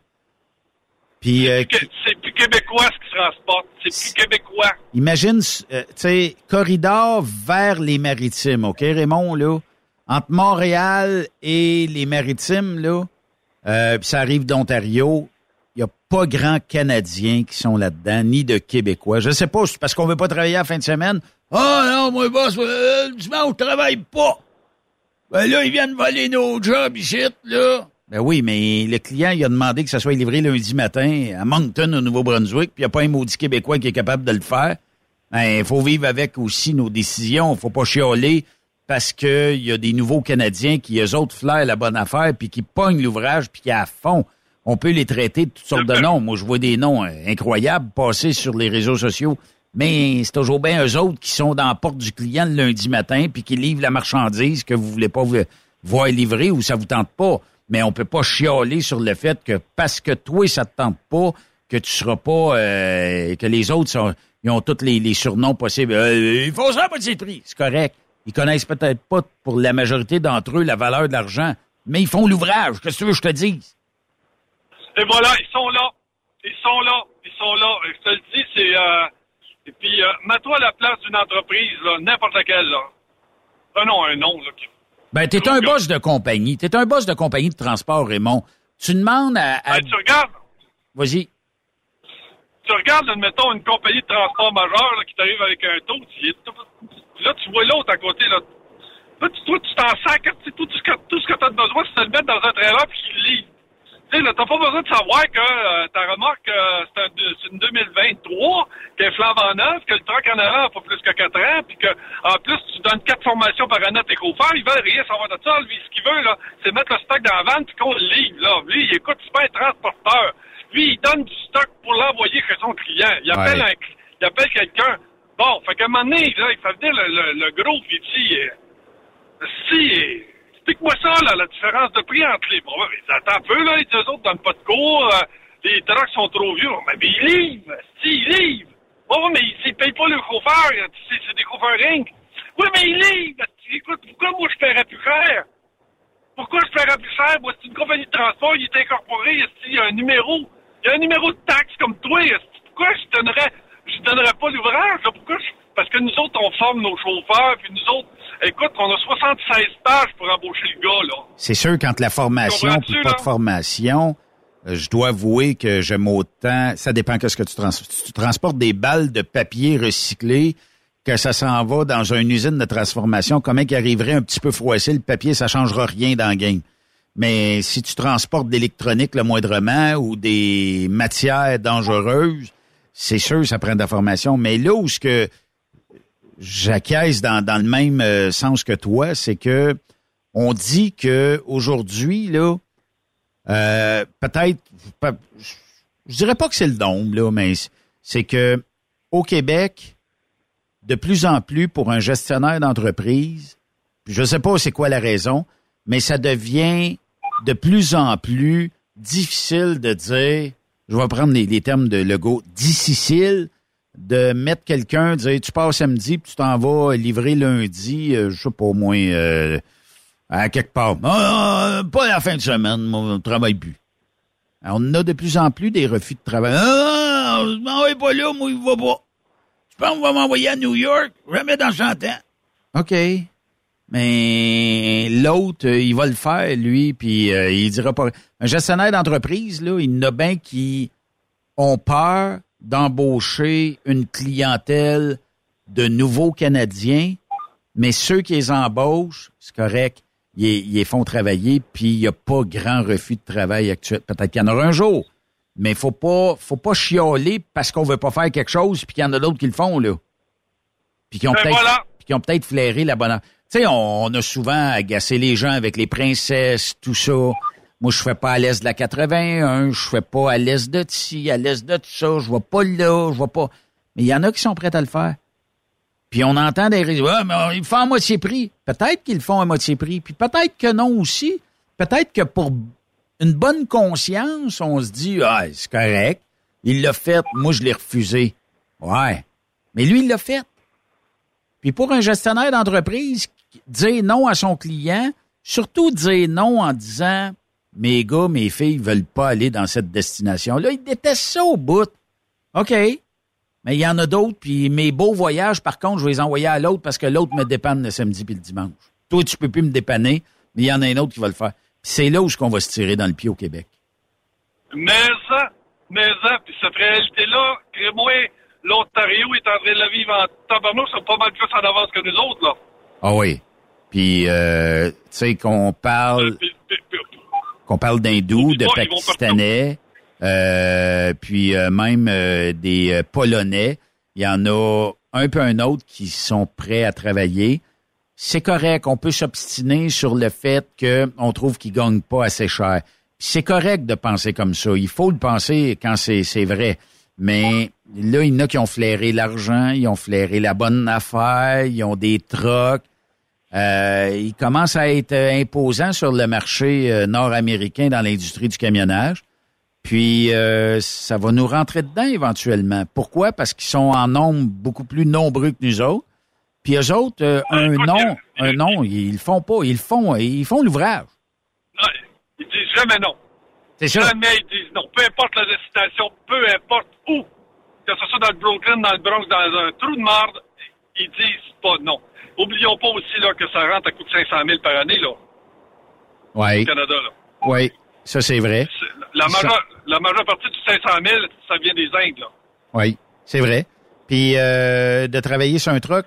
Puis, euh, C'est plus québécois ce qui se transporte. C'est plus québécois. imagine, euh, tu sais, corridor vers les maritimes, OK, Raymond, là? Entre Montréal et les maritimes, là, euh, puis ça arrive d'Ontario, n'y a pas grand Canadiens qui sont là-dedans, ni de Québécois. Je sais pas, c'est parce qu'on veut pas travailler la fin de semaine. Ah non, moi, boss, euh, dimanche, je travaille pas. Ben là, ils viennent voler nos jobs ici, là. Ben oui, mais le client, il a demandé que ça soit livré lundi matin à Moncton, au Nouveau-Brunswick, puis il n'y a pas un maudit Québécois qui est capable de le faire. Ben, il faut vivre avec aussi nos décisions. faut pas chialer parce qu'il y a des nouveaux Canadiens qui, eux autres, flairent la bonne affaire, puis qui pognent l'ouvrage, puis qui à fond. On peut les traiter de toutes sortes de noms. Moi, je vois des noms euh, incroyables passer sur les réseaux sociaux. Mais c'est toujours bien eux autres qui sont dans la porte du client le lundi matin, puis qui livrent la marchandise que vous voulez pas vous- voir livrer ou ça vous tente pas. Mais on peut pas chialer sur le fait que parce que toi, ça te tente pas, que tu seras pas, euh, que les autres sont, ils ont tous les, les surnoms possibles. Euh, ils font ça, pas de prix. C'est correct. Ils connaissent peut-être pas pour la majorité d'entre eux la valeur de l'argent, mais ils font l'ouvrage. Qu'est-ce que tu veux que je te dise? Et voilà, ils sont là. Ils sont là. Ils sont là. Et je te le dis, c'est... Euh... Et puis, euh, mets-toi à la place d'une entreprise, n'importe laquelle, là. Prenons un nom, là. qui- Ben, t'es un boss de compagnie. T'es un boss de compagnie de transport, Raymond. Tu demandes à... à- Ben, tu regardes, Vas-y. tu regardes, admettons, une compagnie de transport majeur, là, qui t'arrive avec un taux, tu Là, tu vois l'autre à côté, là. Là, tu, toi, tu t'en sers, tout, tout ce que, tout ce que t'as besoin, c'est de le mettre dans un trailer puis tu le lis. Tu sais, là, t'as pas besoin de savoir que euh, ta remorque, euh, c'est un c'est une 2023, qu'elle flambe en neuf, que le truck en avant a pas plus que 4 ans, puis que, en plus, tu donnes quatre formations par année à tes chauffeurs, ils veulent rien savoir de ça. Lui, ce qu'il veut, là, c'est mettre le stock dans la vanne puis qu'on le livre, là. Lui, il écoute, pas un transporteur. Lui, il donne du stock pour l'envoyer chez son client. Il appelle Ouais. un, il appelle quelqu'un. Bon, fait qu'à un moment donné, là, il fait venir le, le, le gros, puis il dit, euh, si, euh, explique-moi ça, là, la différence de prix entre les... Bon, mais attends un peu, là, les deux autres donnent pas de cours, euh, les trucks sont trop vieux. Mais, ils livrent, ils livrent. Mais ils, ils payent pas le chauffeur, sais, c'est des chauffeurs ring. Oui, mais ils livrent. Écoute, pourquoi moi je paierais plus cher? Pourquoi je paierais plus cher? Moi, c'est une compagnie de transport, il est incorporé, il y a un numéro? Il y a un numéro de taxe comme toi. Pourquoi je donnerais, je donnerais pas l'ouvrage? Pourquoi je- Parce que nous autres, on forme nos chauffeurs, puis nous autres, écoute, on a 76 pages pour embaucher le gars, là. C'est sûr, quand la formation puis pas de formation, euh, je dois avouer que j'aime autant. Ça dépend que ce que tu transportes. Si tu transportes des balles de papier recyclé, que ça s'en va dans une usine de transformation, comment qu'il arriverait un petit peu froissé le papier, ça changera rien dans le game. Mais si tu transportes de l'électronique le moindrement ou des matières dangereuses, c'est sûr, ça prend de la formation. Mais là où ce que j'acquiesce dans, dans le même euh, sens que toi, c'est que on dit que aujourd'hui là, euh, peut-être, je dirais pas que c'est le nombre là, mais c'est que au Québec, de plus en plus pour un gestionnaire d'entreprise, je sais pas c'est quoi la raison, mais ça devient de plus en plus difficile de dire, je vais prendre les, les termes de Legault, difficile de mettre quelqu'un, dire tu pars samedi puis tu t'en vas livrer lundi, euh, je sais pas au moins euh, à quelque part. Ah, ah, pas à la fin de semaine, on travaille plus. Alors, on a de plus en plus des refus de travail. Ah, je m'en vais pas là, moi, il va pas. Tu penses qu'on va m'envoyer à New York? Jamais dans 100 ans. OK. Mais l'autre, euh, il va le faire, lui, puis euh, il dira pas. Un gestionnaire d'entreprise, là, il y en a bien qui ont peur d'embaucher une clientèle de nouveaux Canadiens, mais ceux qui les embauchent, c'est correct, ils, ils les font travailler, puis il n'y a pas grand refus de travail actuel. Peut-être qu'il y en aura un jour, mais faut pas, faut pas chialer parce qu'on veut pas faire quelque chose, puis qu'il y en a d'autres qui le font, là. Puis qui ont Ben voilà. peut-être flairé la bonne... Tu sais, on, on a souvent agacé les gens avec les princesses, tout ça. Moi, je fais pas à l'est de la 81, je fais pas à l'est de ci, à l'est de ça, je vais pas là, je vais pas... Mais il y en a qui sont prêts à le faire. Puis on entend des raisons, ah, mais ils font à moitié prix. Peut-être qu'ils le font à moitié prix, puis peut-être que non aussi. Peut-être que pour une bonne conscience, on se dit, ah, c'est correct, il l'a fait, moi je l'ai refusé. Ouais. Mais lui, il l'a fait. Puis pour un gestionnaire d'entreprise, dire non à son client, surtout dire non en disant mes gars, mes filles veulent pas aller dans cette destination-là, ils détestent ça au bout. OK. Mais il y en a d'autres, puis mes beaux voyages, par contre, je vais les envoyer à l'autre parce que l'autre me dépanne le samedi puis le dimanche. Toi, tu peux plus me dépanner, mais il y en a un autre qui va le faire. Puis c'est là où on va se tirer dans le pied au Québec. Mais ça, mais ça, puis cette réalité-là, crée-moi, l'Ontario est en train de la vivre en tabarnouche, c'est pas mal plus en avance que nous autres, là. Ah oui. Puis, euh, tu sais, qu'on parle, qu'on parle d'hindous, de pakistanais, euh, puis euh, même euh, des polonais. Il y en a un peu un autre qui sont prêts à travailler. C'est correct, on peut s'obstiner sur le fait qu'on trouve qu'ils gagnent pas assez cher. C'est correct de penser comme ça. Il faut le penser quand c'est c'est vrai. Mais là, il y en a qui ont flairé l'argent, ils ont flairé la bonne affaire, ils ont des trocs. Euh, ils commencent à être euh, imposants sur le marché euh, nord-américain dans l'industrie du camionnage. Puis euh, ça va nous rentrer dedans éventuellement. Pourquoi? Parce qu'ils sont en nombre beaucoup plus nombreux que nous autres. Puis eux autres, euh, un nom, un nom, ils le font pas. Ils le font, ils font l'ouvrage. Non, ils disent jamais non. C'est ça. Jamais ils disent non. Peu importe la destination, peu importe où. Que ce soit dans le Brooklyn, dans le Bronx, dans un trou de marde, ils disent pas non. Oublions pas aussi là, que ça rentre à coût de 500 000 par année là, Oui, au Canada. Là. oui, ça c'est vrai. La, Ça- majeure, la majeure partie du 500 000, ça vient des Indes. Là. Oui, c'est vrai. Puis euh, de travailler sur un truck,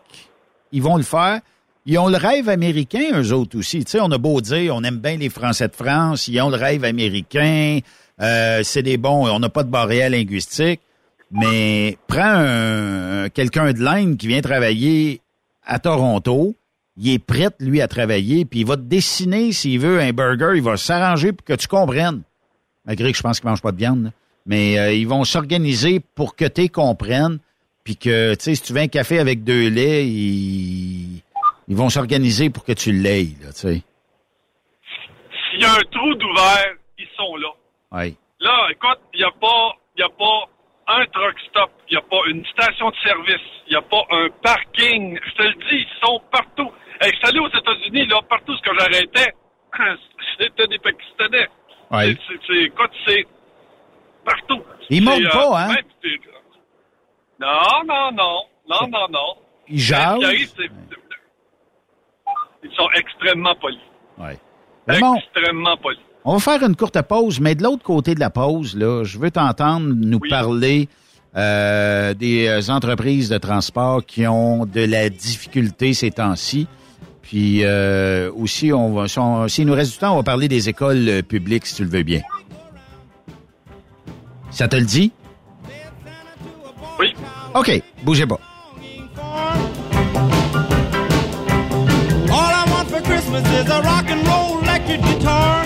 ils vont le faire. ils ont le rêve américain, eux autres aussi. Tu sais, on a beau dire, on aime bien les Français de France, ils ont le rêve américain, euh, c'est des bons, on n'a pas de barrière linguistique, mais prends un- quelqu'un de l'Inde qui vient travailler à Toronto, il est prêt, lui, à travailler, puis il va te dessiner, s'il veut, un burger, il va s'arranger pour que tu comprennes. Malgré que je pense qu'il mange pas de viande, là. mais euh, ils vont s'organiser pour que tu comprennes, puis que, tu sais, si tu veux un café avec deux laits, ils, ils vont s'organiser pour que tu l'aies, là, tu sais. S'il y a un trou d'ouvert, ils sont là. Ouais. Là, écoute, il n'y a pas, y a pas un truck stop, il n'y a pas une station de service, il n'y a pas un parking. Je te le dis, ils sont partout. Hey, je suis allé aux États-Unis, là, partout ce que j'arrêtais, c'était des Pakistanais. Ouais. C'est- écoute, c'est partout. Ils mordent pas, hein? même, c'est- Non, non, non, non, non, non. Ils jasent? Ils sont extrêmement polis. Bon, Extrêmement polis. On va faire une courte pause, mais de l'autre côté de la pause, là, je veux t'entendre nous parler euh, des euh, entreprises de transport qui ont de la difficulté ces temps-ci. Puis euh, aussi, on va, si on- s'il nous reste du temps, on va parler des écoles euh, publiques, si tu le veux bien. Ça te le dit? Oui. OK, bougez pas. All I want for Christmas is a rock and roll electric guitar.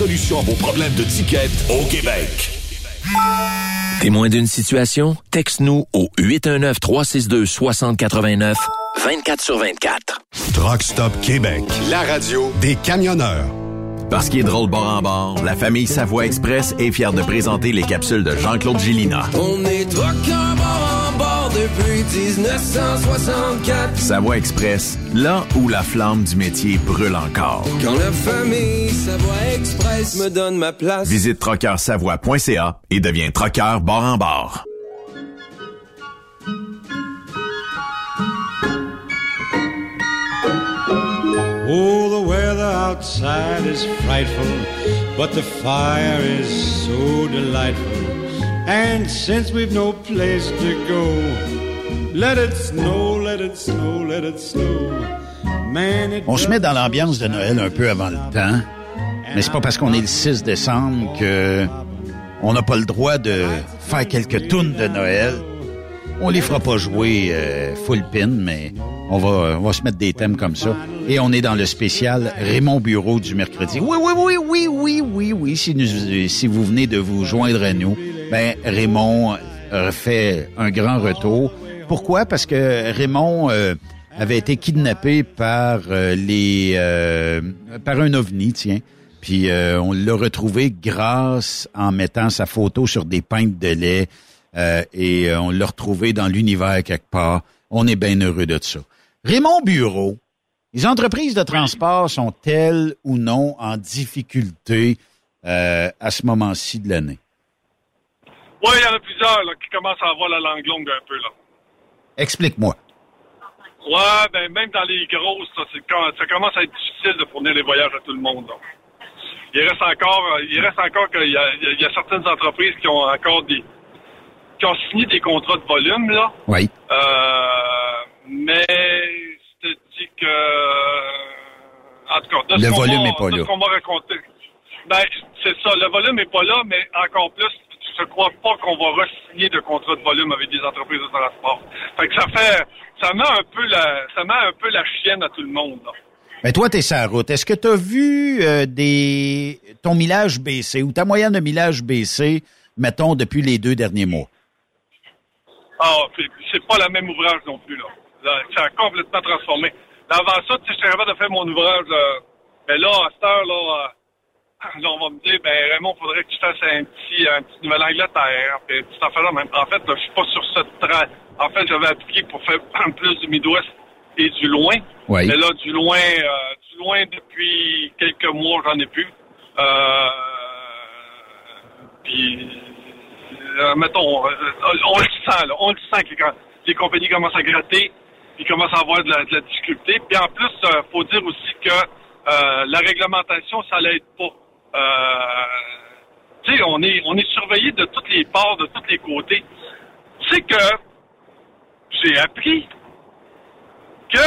solution à vos problèmes de ticket au Québec. Témoin d'une situation? Texte-nous au 819-362-6089, 24 sur 24. Truck Stop Québec, la radio des camionneurs. Parce qu'il est drôle bord en bord, la famille Savoie Express est fière de présenter les capsules de Jean-Claude Gillina. On est truckers depuis 1964. Savoie Express, là où la flamme du métier brûle encore. Quand la famille Savoie Express me donne ma place. Visite trockeursavoie.ca et deviens trockeur bord en bord. Oh, the weather outside is frightful, but the fire is so delightful. And since we've no place to go, let it snow, let it snow, let it snow. Man, it On se met dans l'ambiance de Noël un peu avant le temps, mais c'est pas parce qu'on est le 6 décembre que on n'a pas le droit de faire quelques tunes de Noël. On les fera pas jouer euh, full pin, mais on va, on va se mettre des thèmes comme ça. Et on est dans le spécial Raymond Bureau du mercredi. Oui, oui, oui, oui, oui, oui, oui. Si, nous, si vous venez de vous joindre à nous, ben Raymond fait un grand retour. Pourquoi? Parce que Raymond euh, avait été kidnappé par euh, les euh, par un ovni, tiens. Puis euh, on l'a retrouvé grâce en mettant sa photo sur des pintes de lait euh, et euh, on l'a retrouvé dans l'univers quelque part. On est bien heureux de ça. Raymond Bureau, les entreprises de transport sont-elles ou non en difficulté euh, à ce moment-ci de l'année? Oui, il y en a plusieurs là, qui commencent à avoir la langue longue un peu. là. Explique-moi. Ouais, ben même dans les grosses, ça, ça commence à être difficile de fournir les voyages à tout le monde. là. Il reste encore, euh, il reste encore qu'il y a, y certaines entreprises qui ont encore des, qui ont signé des contrats de volume là. Oui. Euh, mais je te dis que, en tout cas, de Le volume m'a- est pas de là. ce qu'on m'a raconté, ben c'est ça, le volume est pas là, mais encore plus, je crois pas qu'on va re-signer de contrats de volume avec des entreprises de transport. Fait que ça fait, ça met un peu la, ça met un peu la chienne à tout le monde. là. Mais toi, t'es sur la route. Est-ce que tu as vu euh, des ton millage baissé ou ta moyenne de millage baissé, mettons, depuis les deux derniers mois? Ah, c'est- pas la même ouvrage non plus, là. Là, ça a complètement transformé. Là, avant ça, tu sais, capable de faire mon ouvrage, là. Mais là, à cette heure, là, euh, là, on va me dire, ben, Raymond, faudrait que tu fasses un petit, un petit Nouvelle-Angleterre, puis là. Même. En fait, là, je suis pas sur ce train. En fait, j'avais appliqué pour faire plus du Midwest et du loin. Oui. Mais là, du loin, euh, du loin, depuis quelques mois, j'en ai plus. Euh, puis, euh, mettons, euh, on le sent, là. On le sent que quand les compagnies commencent à gratter, ils commencent à avoir de la, de la difficulté. Puis en plus, euh, faut dire aussi que euh, la réglementation, ça l'aide pas. Euh, tu sais, on est, on est surveillé de toutes les parts, de tous les côtés. Sais que j'ai appris que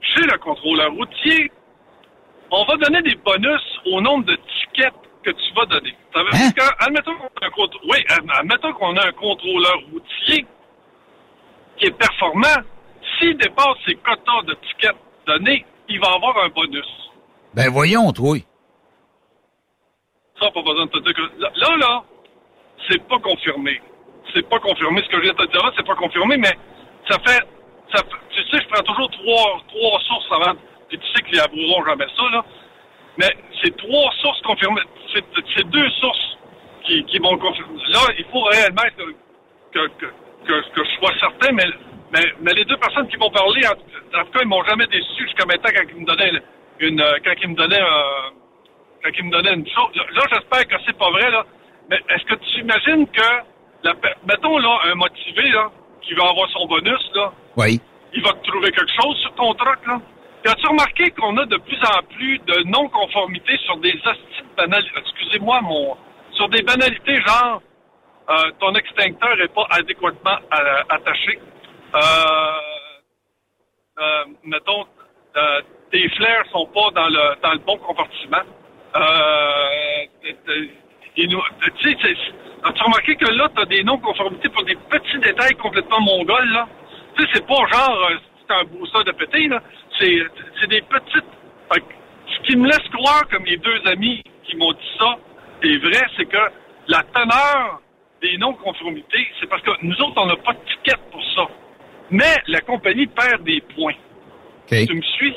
chez le contrôleur routier, on va donner des bonus au nombre de tickets que tu vas donner. Ça veut dire que, admettons qu'on a un contr- oui, ad- admettons qu'on a un contrôleur routier qui est performant, s'il dépasse ses quotas de tickets donnés, il va avoir un bonus. Ben voyons, toi. Ça, pas besoin de te dire que... Là, là, c'est pas confirmé. C'est pas confirmé. Ce que je viens de te dire là, c'est pas confirmé, mais ça fait... Ça tu sais, je prends toujours trois, sources avant... Puis tu sais qu'ils avoueront jamais ça, là. Mais c'est trois sources confirmées. C'est deux sources qui, vont confirmer. Là, il faut réellement que, que, que, que, que je sois certain, mais, mais, mais les deux personnes qui m'ont parlé, en, en tout cas, ils m'ont jamais déçu jusqu'à maintenant quand ils me donnaient une, euh, quand ils me donnaient euh, quand ils me donnaient une chose. Là, j'espère que c'est pas vrai, là. Mais est-ce que tu imagines que, la, mettons, là, un motivé, là, qui va avoir son bonus, là, Oui. il va te trouver quelque chose sur ton truck, là. Puis as-tu remarqué qu'on a de plus en plus de non-conformités sur des de banalités, excusez-moi, mon, sur des banalités genre, euh, ton extincteur n'est pas adéquatement attaché. Euh, euh, mettons, euh, tes flares sont pas dans le, dans le bon compartiment. Euh, tu sais, as-tu remarqué que là, tu as des non-conformités pour des petits détails complètement mongols, là? Tu sais, c'est pas genre, euh, c'est un booster de pété, là. C'est, c'est des petites... Fait ce qui me laisse croire, comme les deux amis qui m'ont dit ça, est vrai, c'est que la teneur des non-conformités, c'est parce que nous autres, on n'a pas de ticket pour ça. Mais la compagnie perd des points. Tu me suis?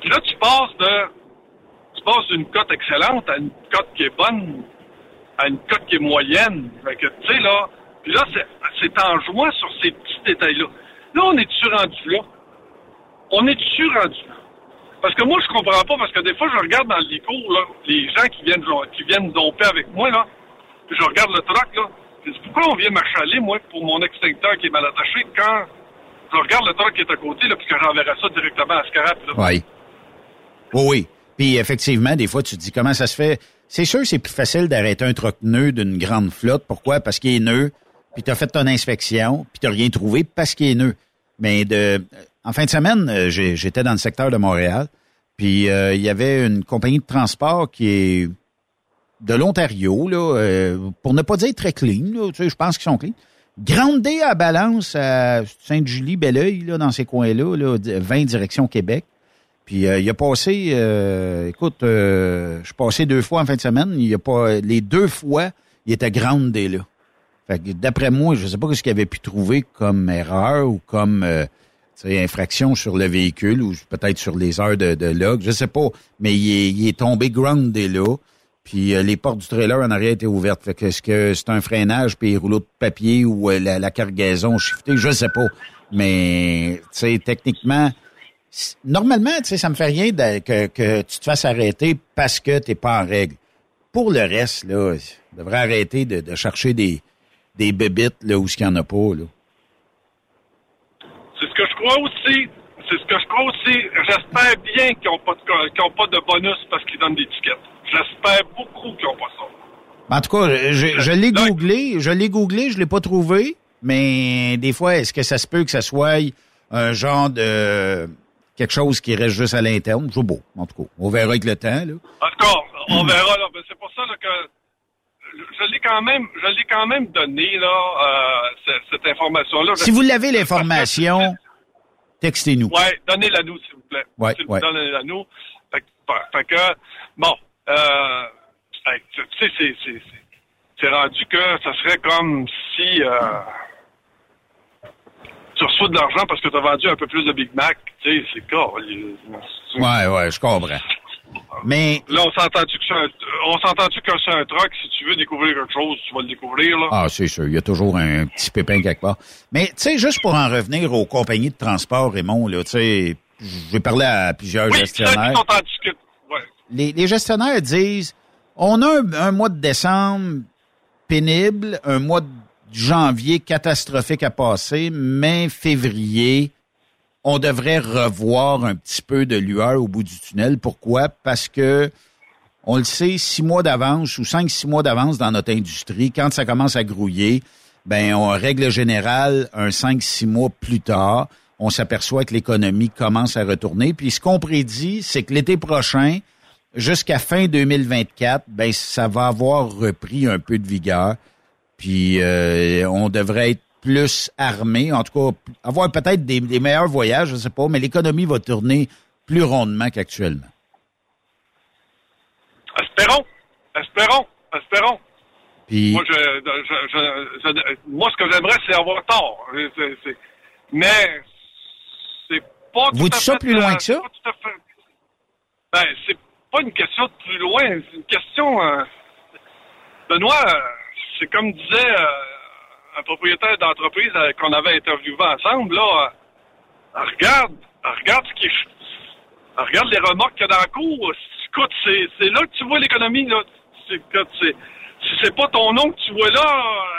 Puis là- tu passes de tu passes d'une cote excellente à une cote qui est bonne, à une cote qui est moyenne. Que, tu sais, là, puis là, c'est- c'est en jouant sur ces petits détails-là. Là, on est-tu rendu là? On est-tu rendu là? Parce que moi, je comprends pas, parce que des fois, je regarde dans les cours, là, les gens qui viennent, qui viennent domper avec moi, là, puis je regarde le truck, là, je dis, pourquoi on vient m'achaler, moi, pour mon extincteur qui est mal attaché, quand je regarde le truck qui est à côté, là, puis que j'enverrai ça directement à Scarap, là. Oui. Oui, oui. Puis effectivement, des fois, tu te dis comment ça se fait? C'est sûr, c'est plus facile d'arrêter un troc nœud d'une grande flotte. Pourquoi? Parce qu'il est nœud, puis tu as fait ton inspection, puis tu rien trouvé parce qu'il est nœud. Mais de, en fin de semaine, euh, j'étais dans le secteur de Montréal, puis euh, il y avait une compagnie de transport qui est de l'Ontario, là, euh, pour ne pas dire très clean, tu sais, je pense qu'ils sont clean. Grande D à balance à Sainte-Julie, Belleuil, là, dans ces coins-là, là, 20 direction Québec. Puis euh, il a passé, euh, écoute, euh, je suis passé deux fois en fin de semaine. Il a pas, les deux fois, il était grande D là. Fait que d'après moi, je sais pas ce qu'il avait pu trouver comme erreur ou comme euh, infraction sur le véhicule ou peut-être sur les heures de, de log, je sais pas. Mais il est, il est tombé groundé là. Puis euh, les portes du trailer en arrière étaient ouvertes. Fait que est-ce que c'est un freinage puis rouleau de papier ou euh, la, cargaison shiftée, je sais pas. Mais tu sais, techniquement, normalement, tu sais, ça me fait rien que, tu te fasses arrêter parce que t'es pas en règle. Pour le reste, là, on devrait arrêter de, de chercher des, des bébites là où il n'y en a pas. Là. C'est ce que je crois aussi. C'est ce que je crois aussi. J'espère bien qu'ils n'ont pas, qu'ils pas de bonus parce qu'ils donnent des tickets. J'espère beaucoup qu'ils n'ont pas ça. En tout cas, je, je l'ai googlé, je l'ai googlé, je l'ai pas trouvé, mais des fois, est-ce que ça se peut que ça soit un genre de quelque chose qui reste juste à l'interne? Je pas, en tout cas. On verra avec le temps, là. En tout cas, on verra. Là. C'est pour ça là, que je l'ai quand même, je l'ai quand même donné là, euh, cette, information-là. Si vous l'avez l'information, textez-nous. Ouais, donnez-la nous, s'il vous plaît. Vous ouais. Donnez-la nous. Fait que, bon, euh, c'est, c'est, c'est, c'est rendu que ça serait comme si euh, tu reçois de l'argent parce que tu as vendu un peu plus de Big Mac. Tu sais, c'est quoi? Ouais, ouais, je comprends. Mais Là, on s'entend-tu que c'est un, on s'entend-tu que c'est un truck? Si tu veux découvrir quelque chose, tu vas le découvrir, là. Ah, c'est sûr, il y a toujours un petit pépin quelque part. Mais, tu sais, juste pour en revenir aux compagnies de transport, Raymond, là, tu sais, j'ai parlé à plusieurs oui, gestionnaires. sont en. Les, gestionnaires disent on a un, un mois de décembre pénible, un mois de janvier catastrophique à passer, mais février, on devrait revoir un petit peu de lueur au bout du tunnel. Pourquoi? Parce que on le sait, six mois d'avance ou cinq, six mois d'avance dans notre industrie, quand ça commence à grouiller, ben, en règle générale, un cinq, six mois plus tard, on s'aperçoit que l'économie commence à retourner. Puis ce qu'on prédit, c'est que l'été prochain, jusqu'à fin 2024, ben, ça va avoir repris un peu de vigueur. Puis euh, on devrait être plus armé, en tout cas, avoir peut-être des, des meilleurs voyages, je sais pas, mais l'économie va tourner plus rondement qu'actuellement. Espérons, espérons, espérons. Puis, Moi, je, je- je- je- moi, ce que j'aimerais, c'est avoir tort. C'est- c'est- mais c'est pas Vous dites ça plus loin euh, que ça? Ben, c'est pas une question de plus loin. C'est une question... euh, Benoît, euh, c'est comme disait euh, un propriétaire d'entreprise euh, qu'on avait interviewé ensemble, là. euh, regarde, regarde ce qui est... Regarde les remorques qu'il y a dans la cour. Écoute, c'est c'est là que tu vois l'économie, là. C'est si c'est pas ton nom que tu vois là,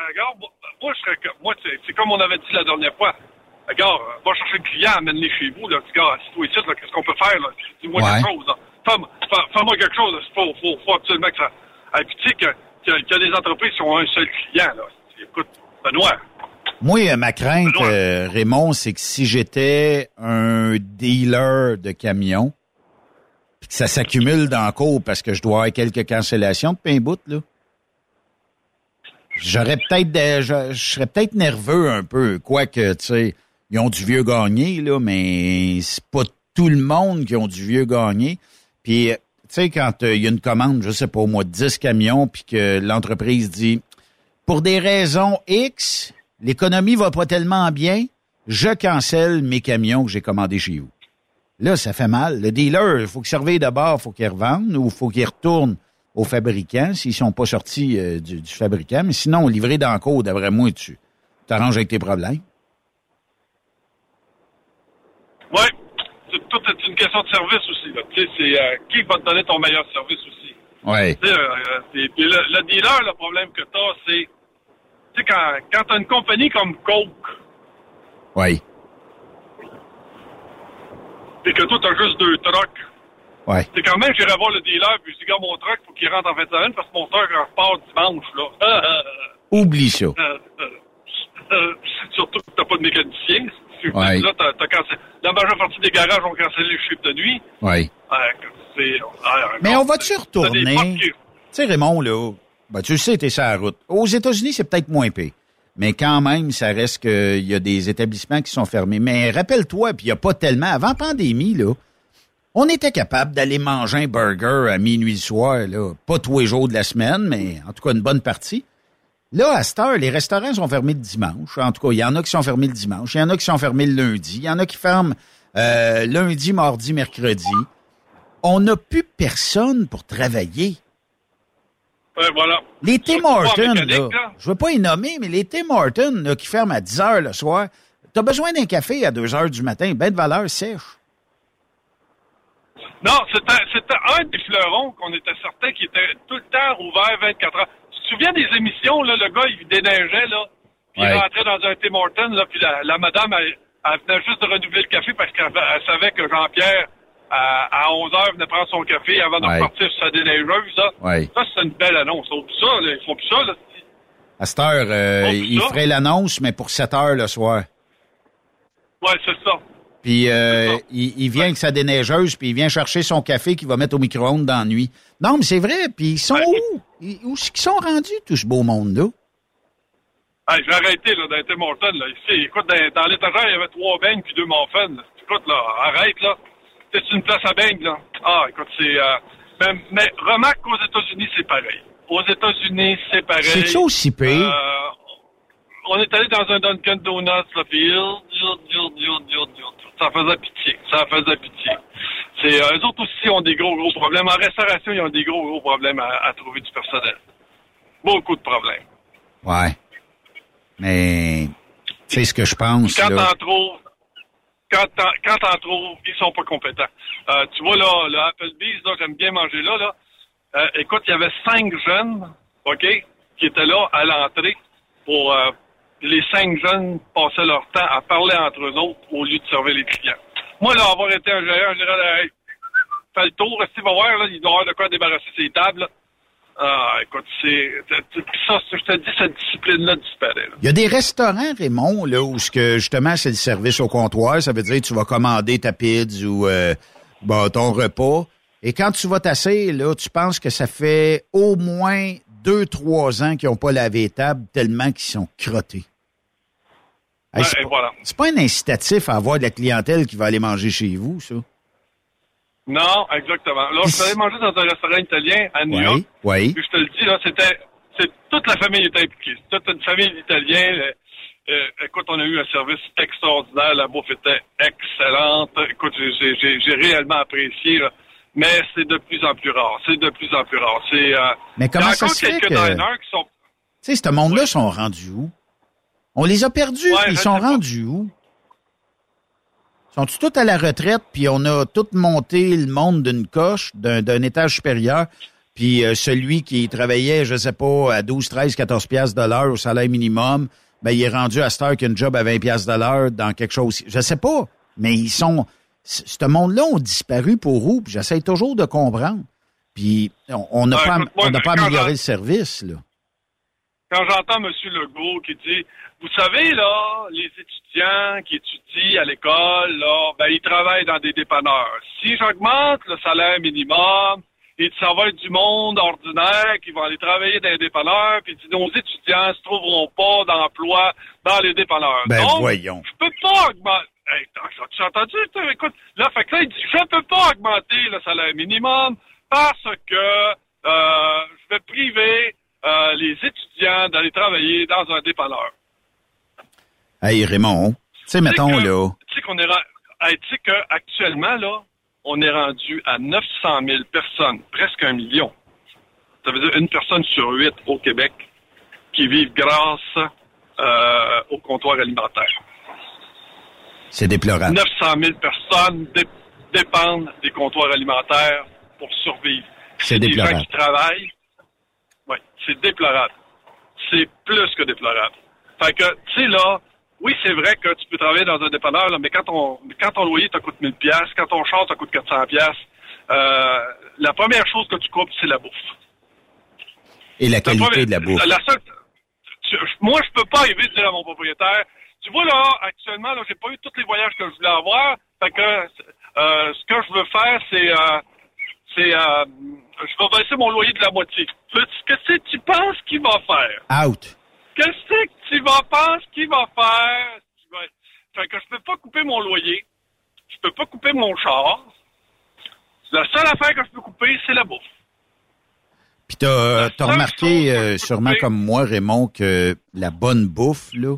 regarde, moi, je serais, moi, c'est c'est comme on avait dit la dernière fois. Regarde, va chercher le client, amène-les chez vous, là. Dis, gars, assis-toi ici, là, qu'est-ce qu'on peut faire, là? Dis-moi Ouais. quelque chose, là. Fais-moi fais- fais-moi quelque chose, là. Faut, faut, faut absolument que ça. Et puis, tu sais, que, que, que les entreprises ont un seul client, là. Écoute, Benoît, Moi, euh, ma crainte, euh, Raymond, c'est que si j'étais un dealer de camions, puis que ça s'accumule dans le cours parce que je dois avoir quelques cancellations de pain bout, là, j'aurais peut-être, je, je serais peut-être nerveux un peu, quoique, tu sais, ils ont du vieux gagné, là, mais c'est pas tout le monde qui ont du vieux gagné. Puis, euh, sais, quand euh, il y a une commande, je sais pas, au moins 10 camions, puis que l'entreprise dit, pour des raisons X, l'économie va pas tellement bien, je cancelle mes camions que j'ai commandés chez vous. Là, ça fait mal. Le dealer, il faut qu'il serve d'abord, il faut qu'il revende ou il faut qu'il retourne au fabricant s'ils sont pas sortis euh, du, du fabricant. Mais sinon, livré dans le code, d'après moi, tu t'arranges avec tes problèmes. Oui, tout est une question de service aussi. Tu sais, c'est euh, qui va te donner ton meilleur service aussi? Ouais. Tu sais, euh, c'est- puis le, le dealer, le problème que tu as, c'est tu sais, quand, quand tu as une compagnie comme Coke, Oui. et que toi, tu as juste deux trucks, Ouais. c'est quand même, j'irai voir le dealer, puis je dis, gars, mon truck, faut qu'il rentre en fin de semaine parce que mon truck repart dimanche, là. Oublie ça. Surtout que t'as pas de mécanicien. Tu- Ouais. Là, t'as, t'as cancellé. La majeure partie des garages ont cancellé le chiffre de nuit. Oui. Mais on va-tu retourner? Tu sais, Raymond, là, ben, tu le sais, t'es sur la route. Aux États-Unis, c'est peut-être moins pire. Mais quand même, ça reste qu'il y a des établissements qui sont fermés. Mais rappelle-toi, puis il n'y a pas tellement. Avant la pandémie, là, on était capable d'aller manger un burger à minuit le soir, là. Pas tous les jours de la semaine, mais en tout cas une bonne partie. Là, à cette heure, les restaurants sont fermés le dimanche. En tout cas, il y en a qui sont fermés le dimanche. Il y en a qui sont fermés le lundi. Il y en a qui ferment euh, lundi, mardi, mercredi. On n'a plus personne pour travailler. Ouais, voilà. Les Tim Hortons, là, là. je veux pas y nommer, mais les Tim Hortons, là, qui ferment à 10 heures le soir, t'as besoin d'un café à 2 heures du matin, ben de valeur sèche. Non, c'était, c'était un des fleurons qu'on était certain qui était tout le temps ouvert 24 heures. Tu te souviens des émissions, là, le gars, il déneigeait, là, puis Ouais. il rentrait dans un Tim Hortons, là, puis la, la madame, elle, elle venait juste de renouveler le café parce qu'elle elle savait que Jean-Pierre, à, à 11 heures, venait prendre son café avant de Ouais. repartir sur sa déneigeuse, là. Ouais. Ça, c'est une belle annonce. Ils ça, là. Ils font plus ça, là. À cette heure, euh, Oh, il ça? ferait l'annonce, mais pour 7 heures le soir. Ouais, c'est ça. Puis euh, il, il vient avec sa déneigeuse, puis il vient chercher son café qu'il va mettre au micro-ondes dans la nuit. Non, mais c'est vrai. Puis ils sont où? Ils- Où est-ce qu'ils sont rendus, tout ce beau monde-là? Hey, j'ai arrêté, là, dans les Tim là. Ici, écoute, dans, dans l'étagère, il y avait trois beignes puis deux là. Écoute, là, arrête, là. C'est une place à beignes, là. Ah, écoute, c'est... Euh, mais, mais remarque qu'aux États-Unis, c'est pareil. Aux États-Unis, c'est pareil. C'est-tu aussi pire? Euh, on est allé dans un Dunkin' Donuts, là, puis ça faisait pitié. Ça faisait pitié. C'est, euh, eux autres aussi ont des gros, gros problèmes. En restauration, ils ont des gros, gros problèmes à, à trouver du personnel. Beaucoup de problèmes. Ouais. Mais c'est ce que je pense. Quand t'en trouves, quand t'en, quand t'en trouves, ils sont pas compétents. Euh, tu vois, là, le Applebee's, là, j'aime bien manger là, là. Euh, écoute, il y avait cinq jeunes, OK, qui étaient là à l'entrée pour, euh, les cinq jeunes passaient leur temps à parler entre eux autres au lieu de servir les clients. Moi, là, avoir été un gérant, hey, fais le tour, restez va voir, là, il doit avoir de quoi débarrasser ses tables. Ah, écoute, c'est, ça, je te dis, cette discipline-là disparaît. Il y a des restaurants, Raymond, là, où ce que justement c'est le service au comptoir. Ça veut dire que tu vas commander ta pizza ou euh, bon, ton repas. Et quand tu vas t'asseoir, là, tu penses que ça fait au moins deux, trois ans qu'ils n'ont pas lavé les tables tellement qu'ils sont crottés. Hey, c'est pas- voilà. c'est pas un incitatif à avoir de la clientèle qui va aller manger chez vous, ça? Non, exactement. Là, je suis allé manger dans un restaurant italien à New Oui, York. oui. Puis je te le dis, là, c'était, c'est toute la famille était impliquée. C'est toute une famille d'Italiens. Euh, euh, écoute, on a eu un service extraordinaire. La bouffe était excellente. Écoute, j'ai, j'ai, j'ai, j'ai réellement apprécié. là. Mais c'est de plus en plus rare. C'est de plus en plus rare. C'est, euh, Mais comment ça se fait que- Tu sais, ce monde-là sont rendus où? On les a perdus, Ouais, ils sont rendus où? Sont-ils tous à la retraite, puis on a tout monté le monde d'une coche, d'un étage supérieur, puis euh, celui qui travaillait, je sais pas, à 12, 13, 14 piastres de l'heure au salaire minimum, ben il est rendu à cette heure qu'il a une job à 20 piastres de l'heure dans quelque chose. Je sais pas, mais ils sont... Ce monde-là ont disparu pour où? J'essaie toujours de comprendre. Puis on- on n'a Ouais, pas, on n'a pas amélioré le service, là. quand j'entends M. Legault qui dit, vous savez, là, les étudiants qui étudient à l'école, là, ben, ils travaillent dans des dépanneurs. Si j'augmente le salaire minimum, et ça va être du monde ordinaire qui vont aller travailler dans les dépanneurs, puis nos étudiants se trouveront pas d'emploi dans les dépanneurs. Ben, Donc, voyons. je peux pas augmenter. Hey, t'as- tu as entendu? Écoute, là, fait que là, il dit, je peux pas augmenter le salaire minimum parce que euh, je vais priver euh, les étudiants d'aller travailler dans un dépanneur. Hey, Raymond, tu sais, mettons, que- là, Tu sais qu'on est, ra- hey, tu sais qu'actuellement, là, on est rendu à 900 000 personnes, presque un million. Ça veut dire une personne sur huit au Québec qui vivent grâce euh, au comptoir alimentaire. c'est déplorable. 900 000 personnes dé- dépendent des comptoirs alimentaires pour survivre. C'est des gens déplorable. qui travaillent. Oui, c'est déplorable. C'est plus que déplorable. Fait que, tu sais, là, oui, c'est vrai que tu peux travailler dans un dépanneur, là, mais quand ton, quand ton loyer te coûte 1000 pièces, quand ton char te coûte 400 pièces, euh, la première chose que tu coupes, c'est la bouffe. Et la qualité première- de la bouffe. la seule- tu- moi, je peux pas arriver de dire à mon propriétaire, tu vois là, actuellement, là, j'ai pas eu tous les voyages que je voulais avoir. Fait que euh, ce que je veux faire, c'est euh, c'est je vais baisser mon loyer de la moitié. Qu'est-ce que tu penses qu'il va faire? Out. Qu'est-ce que tu vas penser qu'il va faire? Fait que je peux pas couper mon loyer. Je peux pas couper mon char. La seule affaire que je peux couper, c'est la bouffe. Puis t'as euh, t'as remarqué, euh, sûrement comme moi, Raymond, que la bonne bouffe, là,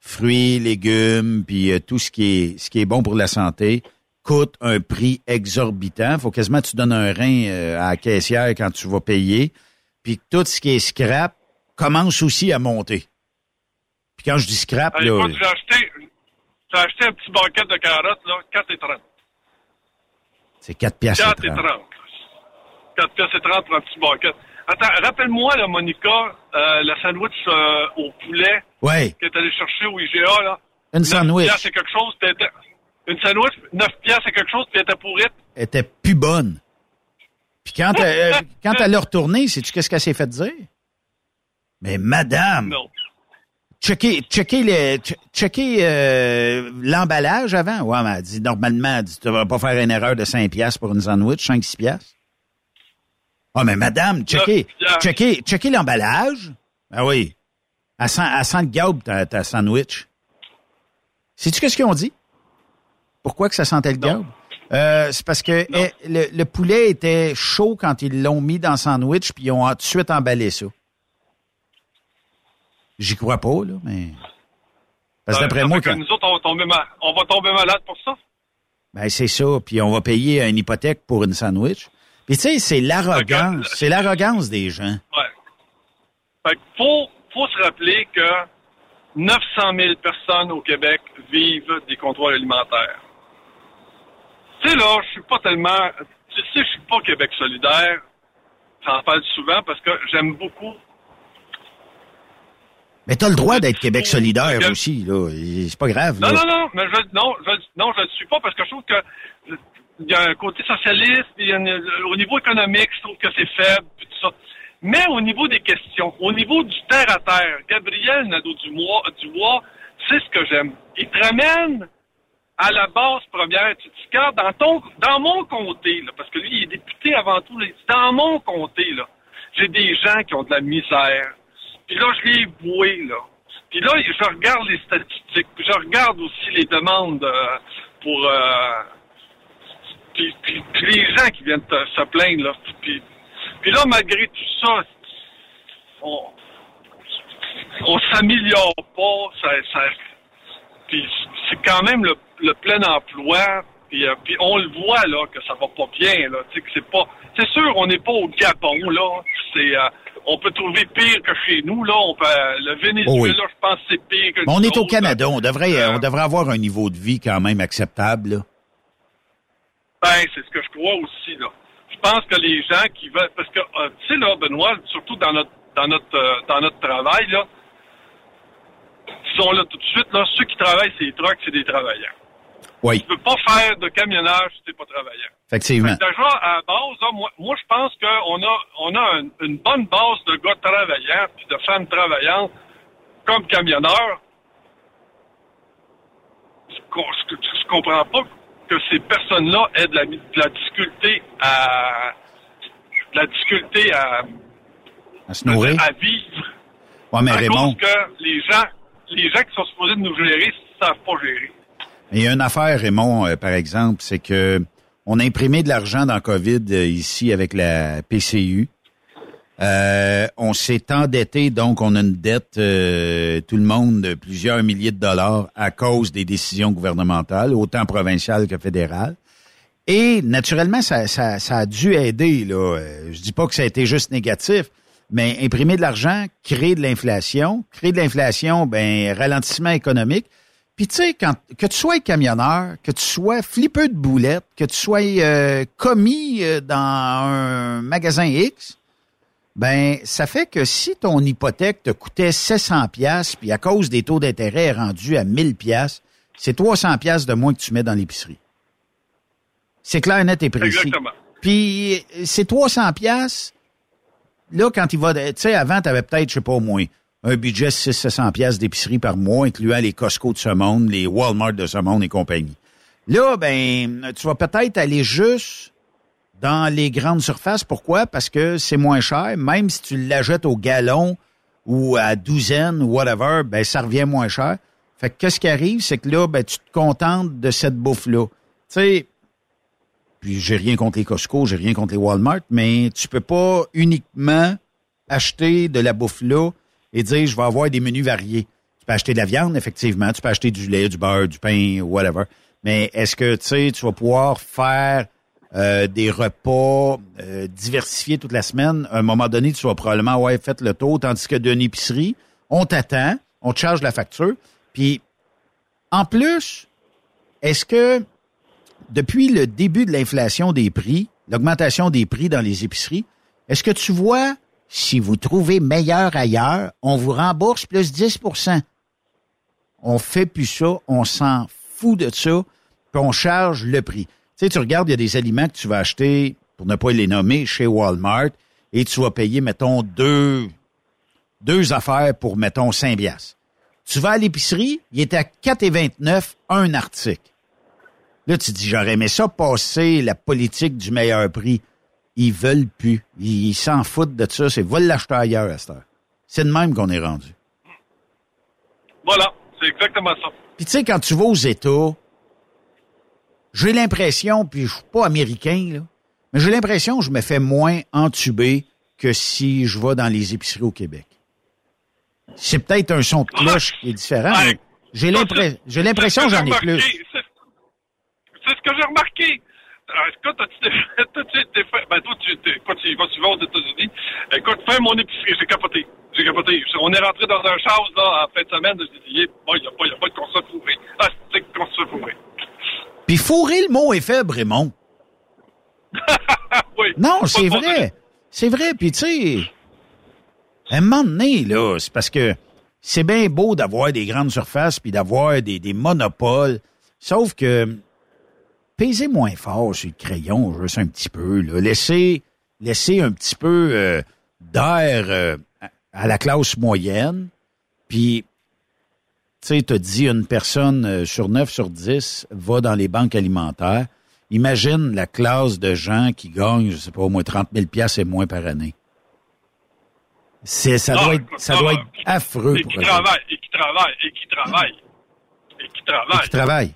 fruits, légumes, puis euh, tout ce qui est ce qui est bon pour la santé, coûte un prix exorbitant. Faut quasiment que tu donnes un rein euh, à la caissière quand tu vas payer. Puis tout ce qui est scrap commence aussi à monter. Puis quand je dis scrap, là, j'ai acheté, acheté un petit bucket de carottes, là, 4 et 30. c'est 4 piastres. 4 et 30. 4 pièces et 30 pour un petit bucket. Attends, rappelle-moi, là, Monica, euh, la sandwich euh, au poulet Ouais, que tu allé chercher au IGA, là. Une 9 sandwich. piastres, c'est quelque chose, elle Une sandwich, 9 piastres, c'est quelque chose, puis elle était pourrite. était plus bonne. Puis quand elle, euh, quand elle a retourné, sais-tu qu'est-ce qu'elle s'est fait dire? Mais madame, Non. checkez, checkez, le, che- checkez euh, l'emballage avant? Ouais, mais elle dit, normalement, elle dit, tu vas pas faire une erreur de 5 piastres pour une sandwich, 5-6 piastres. Ah, mais madame, checkez, checkez l'emballage. Ah oui. Elle sent, elle sent le gaube, ta, ta sandwich. Sais-tu qu'est-ce qu'ils ont dit? Pourquoi que ça sentait le gaube? Euh, c'est parce que eh, le, le poulet était chaud quand ils l'ont mis dans le sandwich, puis ils ont tout de suite emballé ça. J'y crois pas, là, mais... Parce que d'après moi, que nous autres, on va, tomber ma- on va tomber malade pour ça. ben c'est ça, puis on va payer une hypothèque pour une sandwich. Puis tu sais, c'est l'arrogance, c'est l'arrogance des gens. Ouais. Fait qu'il faut, faut se rappeler que 900 000 personnes au Québec vivent des comptoirs alimentaires. Tu sais, là, je suis pas tellement... Tu sais, je suis pas Québec solidaire. J'en parle souvent parce que j'aime beaucoup... Mais t'as le droit d'être Québec solidaire aussi, là. C'est pas grave, Non, là. non, non, mais je, non, je, non, je le suis pas parce que je trouve que il y a un côté socialiste, puis il y a une- au niveau économique, je trouve que c'est faible, puis tout ça. Mais au niveau des questions, au niveau du terre à terre, Gabriel Nadeau-Dubois, Dubois, c'est ce que j'aime. Il te ramène à la base première. Tu te dis, dans ton, dans mon comté, là, parce que lui, il est député avant tout, là, il dit, dans mon comté, là, j'ai des gens qui ont de la misère. Puis là, je les boué, là. Puis là, je regarde les statistiques, puis je regarde aussi les demandes euh, pour... euh, puis, puis- les gens qui viennent se plaindre, là. Puis, puis là, malgré tout ça, on, on s'améliore pas. Ça, puis c'est quand même le, le plein emploi. Puis, euh, puis on le voit là que ça va pas bien là. Tu sais que c'est pas. C'est sûr, on n'est pas au Gabon là. C'est. euh, on peut trouver pire que chez nous là. On peut, euh, le Venezuela, Oh oui. je pense, que c'est pire que. Mais on est au Canada, on devrait, Euh, on devrait avoir un niveau de vie quand même acceptable, là. Ben, c'est ce que je crois aussi, là. Je pense que les gens qui veulent, parce que, euh, tu sais, là, Benoît, surtout dans notre, dans notre, euh, dans notre travail, là, ils sont là tout de suite, là, ceux qui travaillent, c'est les trucks, c'est des travailleurs. Oui, Tu peux pas faire de camionnage si t'es pas travaillant. effectivement. Fait que déjà, à base, là, moi, moi, je pense qu'on a, on a un- une bonne base de gars travaillants puis de femmes travaillantes comme camionneurs. Je, je, je comprends pas que ces personnes-là aient de la, de la difficulté à de la difficulté à, À se nourrir. à vivre. Ouais, mais à Raymond, cause que les gens, les gens qui sont supposés de nous gérer savent pas gérer. Il y a une affaire, Raymond, euh, par exemple, c'est que On a imprimé de l'argent dans COVID euh, ici avec la PCU. Euh, on s'est endetté, donc on a une dette, euh, tout le monde, de plusieurs milliers de dollars à cause des décisions gouvernementales, autant provinciales que fédérales. Et naturellement, ça, ça, ça a dû aider. Là. Je dis pas que ça a été juste négatif, mais imprimer de l'argent, créer de l'inflation, créer de l'inflation, ben ralentissement économique. Puis tu sais, quand que tu sois camionneur, que tu sois flippeux de boulettes, que tu sois euh, commis euh, dans un magasin X, ben ça fait que si ton hypothèque te coûtait 700 pièces puis à cause des taux d'intérêt est rendu à 1000 pièces, c'est 300 pièces de moins que tu mets dans l'épicerie. C'est clair, net et précis. Exactement. Puis c'est 300 pièces. Là, quand il va, tu sais, avant, tu avais peut-être, je sais pas, au moins un budget 600-700 pièces d'épicerie par mois, incluant les Costco de ce monde, les Walmart de ce monde et compagnie. Là, ben, tu vas peut-être aller juste dans les grandes surfaces. Pourquoi? Parce que c'est moins cher. Même si tu l'achètes au gallon ou à douzaine ou whatever, ben, ça revient moins cher. Fait que qu'est-ce qui arrive? C'est que là, ben, tu te contentes de cette bouffe-là. Tu sais, puis j'ai rien contre les Costco, j'ai rien contre les Walmart, mais tu peux pas uniquement acheter de la bouffe là et dire je vais avoir des menus variés. Tu peux acheter de la viande, effectivement, tu peux acheter du lait, du beurre, du pain, whatever. Mais est-ce que tu sais, tu vas pouvoir faire euh, des repas euh, diversifiés toute la semaine? À un moment donné, tu vas probablement avoir fait le tour, tandis que d'une épicerie, on t'attend, on te charge la facture. Puis en plus, est-ce que depuis le début de l'inflation des prix, l'augmentation des prix dans les épiceries, est-ce que tu vois, si vous trouvez meilleur ailleurs, on vous rembourse plus 10% On fait plus ça, on s'en fout de ça, puis on charge le prix. Tu sais, tu regardes, il y a des aliments que tu vas acheter, pour ne pas les nommer, chez Walmart, et tu vas payer, mettons, deux, deux affaires pour, mettons, 5 piastres. Tu vas à l'épicerie, il est à 4,29 un article. Là, tu dis, j'aurais aimé ça passer la politique du meilleur prix. Ils veulent plus. Ils s'en foutent de ça. C'est va l'acheter ailleurs à cette heure. C'est de même qu'on est rendu. Voilà, c'est exactement ça. Puis tu sais, quand tu vas aux États, j'ai l'impression, puis je suis pas américain, là, mais j'ai l'impression que je me fais moins entuber que si je vais dans les épiceries au Québec. C'est peut-être un son de cloche qui est différent, j'ai l'impression, que j'en ai plus. C'est ce que j'ai remarqué. Alors, tu t'es fait, ben toi, tu, t'es- quoi, tu vas aux États-Unis. Écoute, fais mon épicerie, j'ai capoté. J'ai capoté. On est rentré dans un chaos, là, en fin de semaine, dis, bon, il n'y a, pas- y a pas de console fourrée. Ah, c'est que console fourrée. Puis fourrer le mot est faible, Raymond. oui. Non, c'est vrai. C'est vrai. Puis tu sais, à un moment donné, là, c'est parce que c'est bien beau d'avoir des grandes surfaces puis d'avoir des, des monopoles. Sauf que pesez moins fort sur le crayon, juste un petit peu. Là. Laissez, laissez un petit peu euh, d'air euh, à- la classe moyenne. Puis, tu sais, t'as dit une personne euh, sur 9 sur 10 va dans les banques alimentaires. Imagine la classe de gens qui gagnent, je sais pas, au moins 30 000 piastres et moins par année. C'est, ça Non, doit être, ça non, doit être affreux Et pour qui travaille, et qui travaille, et qui travaille. Et qui travaille. qui travaillent.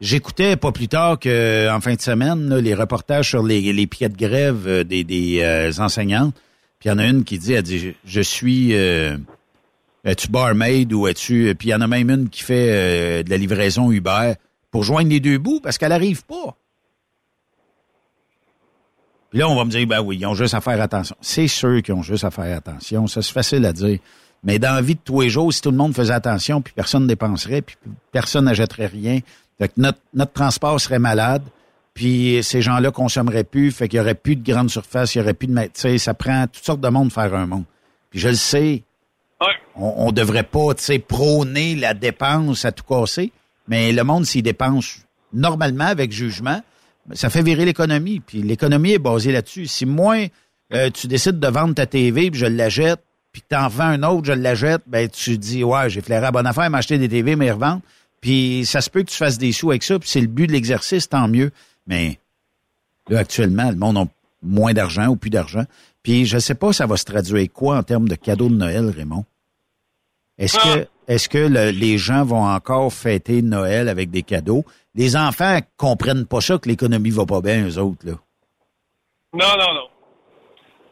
J'écoutais pas plus tard que en fin de semaine là, les reportages sur les, les piquets de grève euh, des, des euh, enseignantes. Puis il y en a une qui dit, elle dit, je, suis, euh, es-tu barmaid ou es-tu... Puis il y en a même une qui fait euh, de la livraison Uber pour joindre les deux bouts parce qu'elle arrive pas. Puis là, on va me dire, ben oui, ils ont juste à faire attention. C'est sûr qu'ils ont juste à faire attention. Ça, c'est facile à dire. Mais dans la vie de tous les jours, si tout le monde faisait attention, puis personne ne dépenserait, puis personne n'achèterait rien, fait que notre, notre transport serait malade, puis ces gens-là consommeraient plus, fait qu'il y aurait plus de grandes surfaces, il y aurait plus de... Tu sais, ça prend toutes sortes de monde faire un monde. Puis je le sais, on, on devrait pas, tu sais, prôner la dépense à tout casser, mais le monde, s'il dépense normalement, avec jugement, ça fait virer l'économie. Puis l'économie est basée là-dessus. Si moi, euh, tu décides de vendre ta TV, puis je la jette, puis que t'en vends un autre, je la jette, ben tu dis, ouais, j'ai flairé à bonne affaire, m'acheter des TV, mais revendre. Puis ça se peut que tu fasses des sous avec ça, puis c'est le but de l'exercice, tant mieux. Mais là, actuellement, le monde a moins d'argent ou plus d'argent. Puis je sais pas, ça va se traduire quoi en termes de cadeaux de Noël, Raymond? Est-ce Ah. que est-ce que le- les gens vont encore fêter Noël avec des cadeaux? Les enfants comprennent pas ça que l'économie va pas bien, eux autres, là. Non, non, non.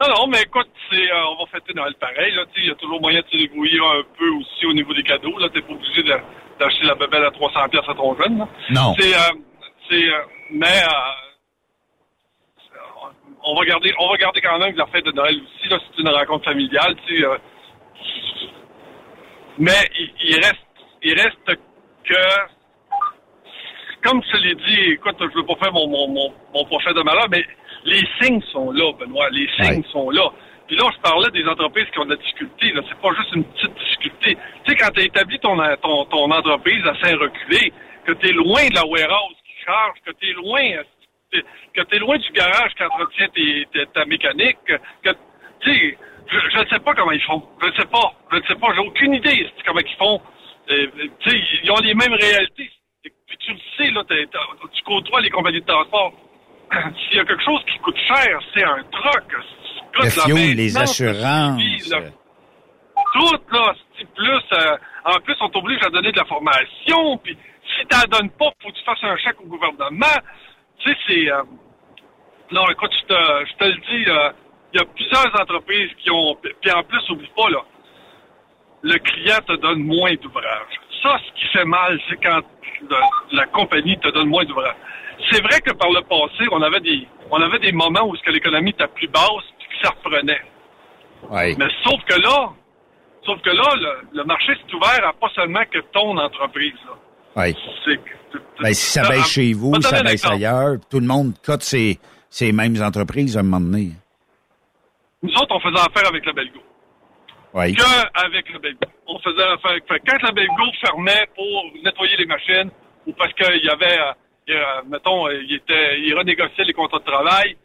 Non, non, mais écoute, c'est, euh, on va fêter Noël pareil. Là, tu sais, il y a toujours moyen de se débrouiller un peu aussi au niveau des cadeaux. Là, t'es pas obligé de- d'acheter la bébelle à 300 pièces à ton jeune. Là. Non. C'est, euh, c'est, euh, mais euh, on va garder, on va garder quand même la fête de Noël aussi. Là, c'est une rencontre familiale. Tu sais, mais il, il reste, il reste que comme je l'ai dit, écoute, je veux pas faire mon, mon, mon, mon prochain de malheur, mais les signes sont là, Benoît. Les signes sont là. Puis là, je parlais des entreprises qui ont de la difficulté. Là, c'est pas juste une petite difficulté. Tu sais, quand tu as établi ton, ton, ton entreprise à Saint-Reculé, que tu es loin de la warehouse qui charge, que tu es loin t'es- que tu es loin du garage qui entretient tes- tes- ta mécanique, que, tu sais, je ne sais pas comment ils font. Je ne sais pas. Je ne sais pas. J'ai aucune idée comment ils font. Euh, tu sais, ils ont les mêmes réalités. Puis tu le sais, là, t'as- tu côtoies les compagnies de transport. S'il y a quelque chose qui coûte cher, c'est un truck. Le fioul, les assurances. Tout, là, c'est plus, euh, en plus, on t'oblige à donner de la formation, puis si t'en donnes pas, faut que tu fasses un chèque au gouvernement. Tu sais, c'est... euh, non, écoute, je te, je te le dis, euh, il y a plusieurs entreprises qui ont... Puis en plus, oublie pas, là, le client te donne moins d'ouvrages. Ça, ce qui fait mal, c'est quand le- la compagnie te donne moins d'ouvrages. C'est vrai que par le passé, on avait des, on avait des moments où l'économie était plus basse, puis ça reprenait. Mais sauf que là, sauf que là, le, le marché s'est ouvert à pas seulement que ton entreprise. Là. C'est Ben, si ça baisse chez vous, ça baisse ailleurs, tout le monde cote ces, ces mêmes entreprises à un moment donné. Nous autres, on faisait affaire avec la Belgo. Oui. Que avec la Belgo. On faisait affaire avec... Quand la Belgo fermait pour nettoyer les machines, ou parce qu'il y avait, euh, mettons, il, était, il renégociait les contrats de travail,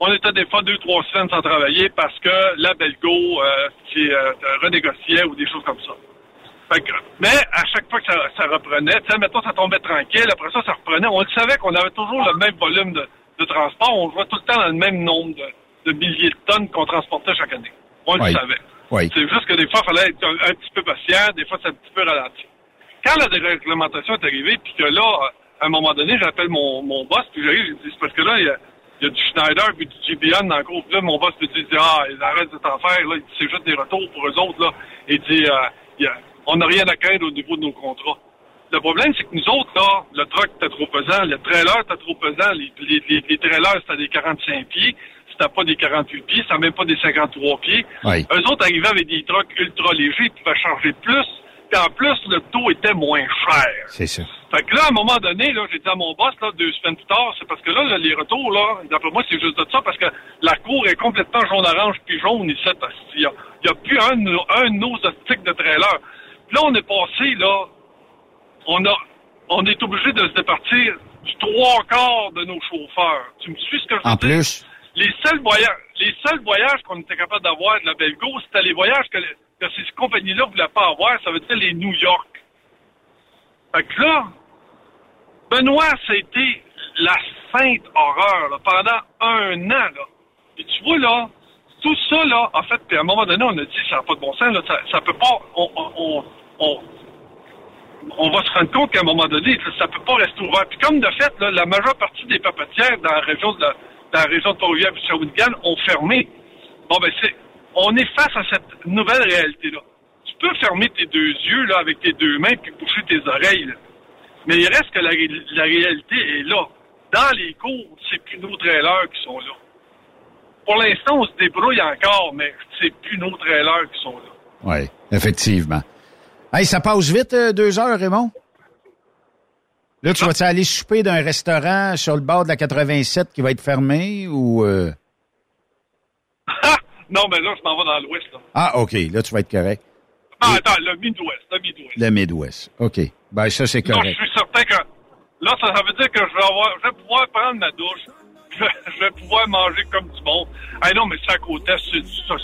on était des fois deux, trois semaines sans travailler parce que la Belgo euh, qui, euh, renégociait ou des choses comme ça. Fait que, mais à chaque fois que ça, ça reprenait, tu sais, mettons, ça tombait tranquille, après ça, ça reprenait. On le savait qu'on avait toujours le même volume de, de transport. On jouait tout le temps dans le même nombre de, de milliers de tonnes qu'on transportait chaque année. On le Oui. savait. Oui. C'est juste que des fois, il fallait être un, un petit peu patient, des fois, c'est un petit peu ralenti. Quand la déréglementation est arrivée, puis que là, à un moment donné, j'appelle mon, mon boss, puis j'arrive, je dis, c'est parce que là, il y a, il y a du Schneider puis du GBN dans le groupe. Là, mon boss me dit, ah, ils arrêtent de t'en faire, là, c'est juste des retours pour eux autres, là. Et il dit, euh, a- on n'a rien à craindre au niveau de nos contrats. Le problème, c'est que nous autres, là, le truck était trop pesant, le trailer était trop pesant, les, les, les, les trailers, c'était des 45 pieds, c'était pas des 48 pieds, c'était même pas des 53 pieds. Oui. Eux autres arrivaient avec des trucks ultra légers, ils pouvaient charger plus, puis en plus, le taux était moins cher. C'est ça. Fait que là, à un moment donné, là, j'ai dit à mon boss, là, deux semaines plus tard, c'est parce que là, là, les retours, là, d'après moi, c'est juste de ça, parce que la cour est complètement jaune-orange puis jaune ici. parce qu'il y a, il y a plus un, de nos- un de nos optiques de trailer. Puis là, on est passé, là, on a, on est obligé de se départir du trois quarts de nos chauffeurs. Tu me suis ce que je veux En plus, les seuls voyages, les seuls voyages qu'on était capable d'avoir de la Belgo, c'était les voyages que, le- que ces compagnies-là voulaient pas avoir, ça veut dire les New York. Fait que là, Benoît, ça a été la sainte horreur, pendant un an, là. Et tu vois, là, tout ça, là, en fait, puis à un moment donné, on a dit, ça n'a pas de bon sens, là, ça, ça peut pas, on, on, on, on- va se rendre compte qu'à un moment donné, ça, ça peut pas rester ouvert. Puis comme de fait, la majeure partie des papetières dans la région de la, dans la région de Trois-Rivières et Shawinigan ont fermé. Bon, ben, c'est, on est face à cette nouvelle réalité-là. Tu peux fermer tes deux yeux, là, avec tes deux mains, puis boucher tes oreilles, là. Mais il reste que la, ré- la réalité est là. Dans les cours, c'est plus nos trailers qui sont là. Pour l'instant, on se débrouille encore, mais c'est plus nos trailers qui sont là. oui, effectivement. Hey, ça passe vite, euh, deux heures, Raymond? Là, tu vas-tu aller souper d'un restaurant sur le bord de la 87 qui va être fermé ou... euh? Non, mais là, je m'en vais dans l'ouest, là. Ah, OK, là, tu vas être correct. Ah, attends, le Midwest, le Midwest. Le Midwest. OK. Ben, ça, c'est Là, je correct. suis certain que là, ça, ça veut dire que je vais avoir, je vais pouvoir prendre ma douche. Je vais, je vais pouvoir manger comme du monde. Ah non, mais ça à côté, c'est, ça,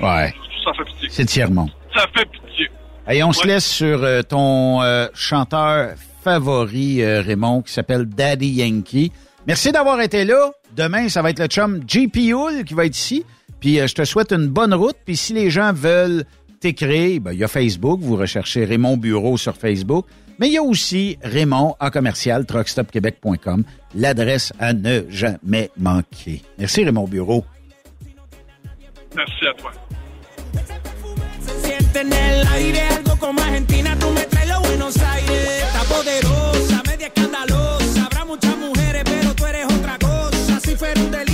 Ouais. ça fait pitié. C'est Tiermont. Ça fait pitié. Hey, on se laisse sur euh, ton euh, chanteur favori, euh, Raymond, qui s'appelle Daddy Yankee. Merci d'avoir été là. Demain, ça va être le chum JP Hull qui va être ici. Puis euh, je te souhaite une bonne route. Puis si les gens veulent t'écrire, ben, il y a Facebook, vous recherchez Raymond Bureau sur Facebook, mais il y a aussi Raymond en commercial truckstopquebec.com, l'adresse à ne jamais manquer. Merci Raymond Bureau. Merci à toi. Se siente en el aire algo como Argentina, tú me traes los Buenos Aires. Está poderosa, media escandalosa. Habrá muchas mujeres, pero tú eres otra cosa. Si fuera un delito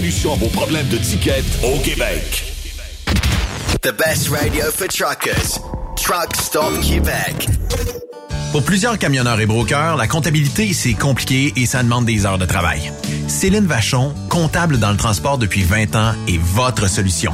à vos problèmes de ticket au Québec. The best radio for truckers. Truck Stop Québec. Pour plusieurs camionneurs et brokers, la comptabilité, c'est compliqué et ça demande des heures de travail. Céline Vachon, comptable dans le transport depuis 20 ans, est votre solution.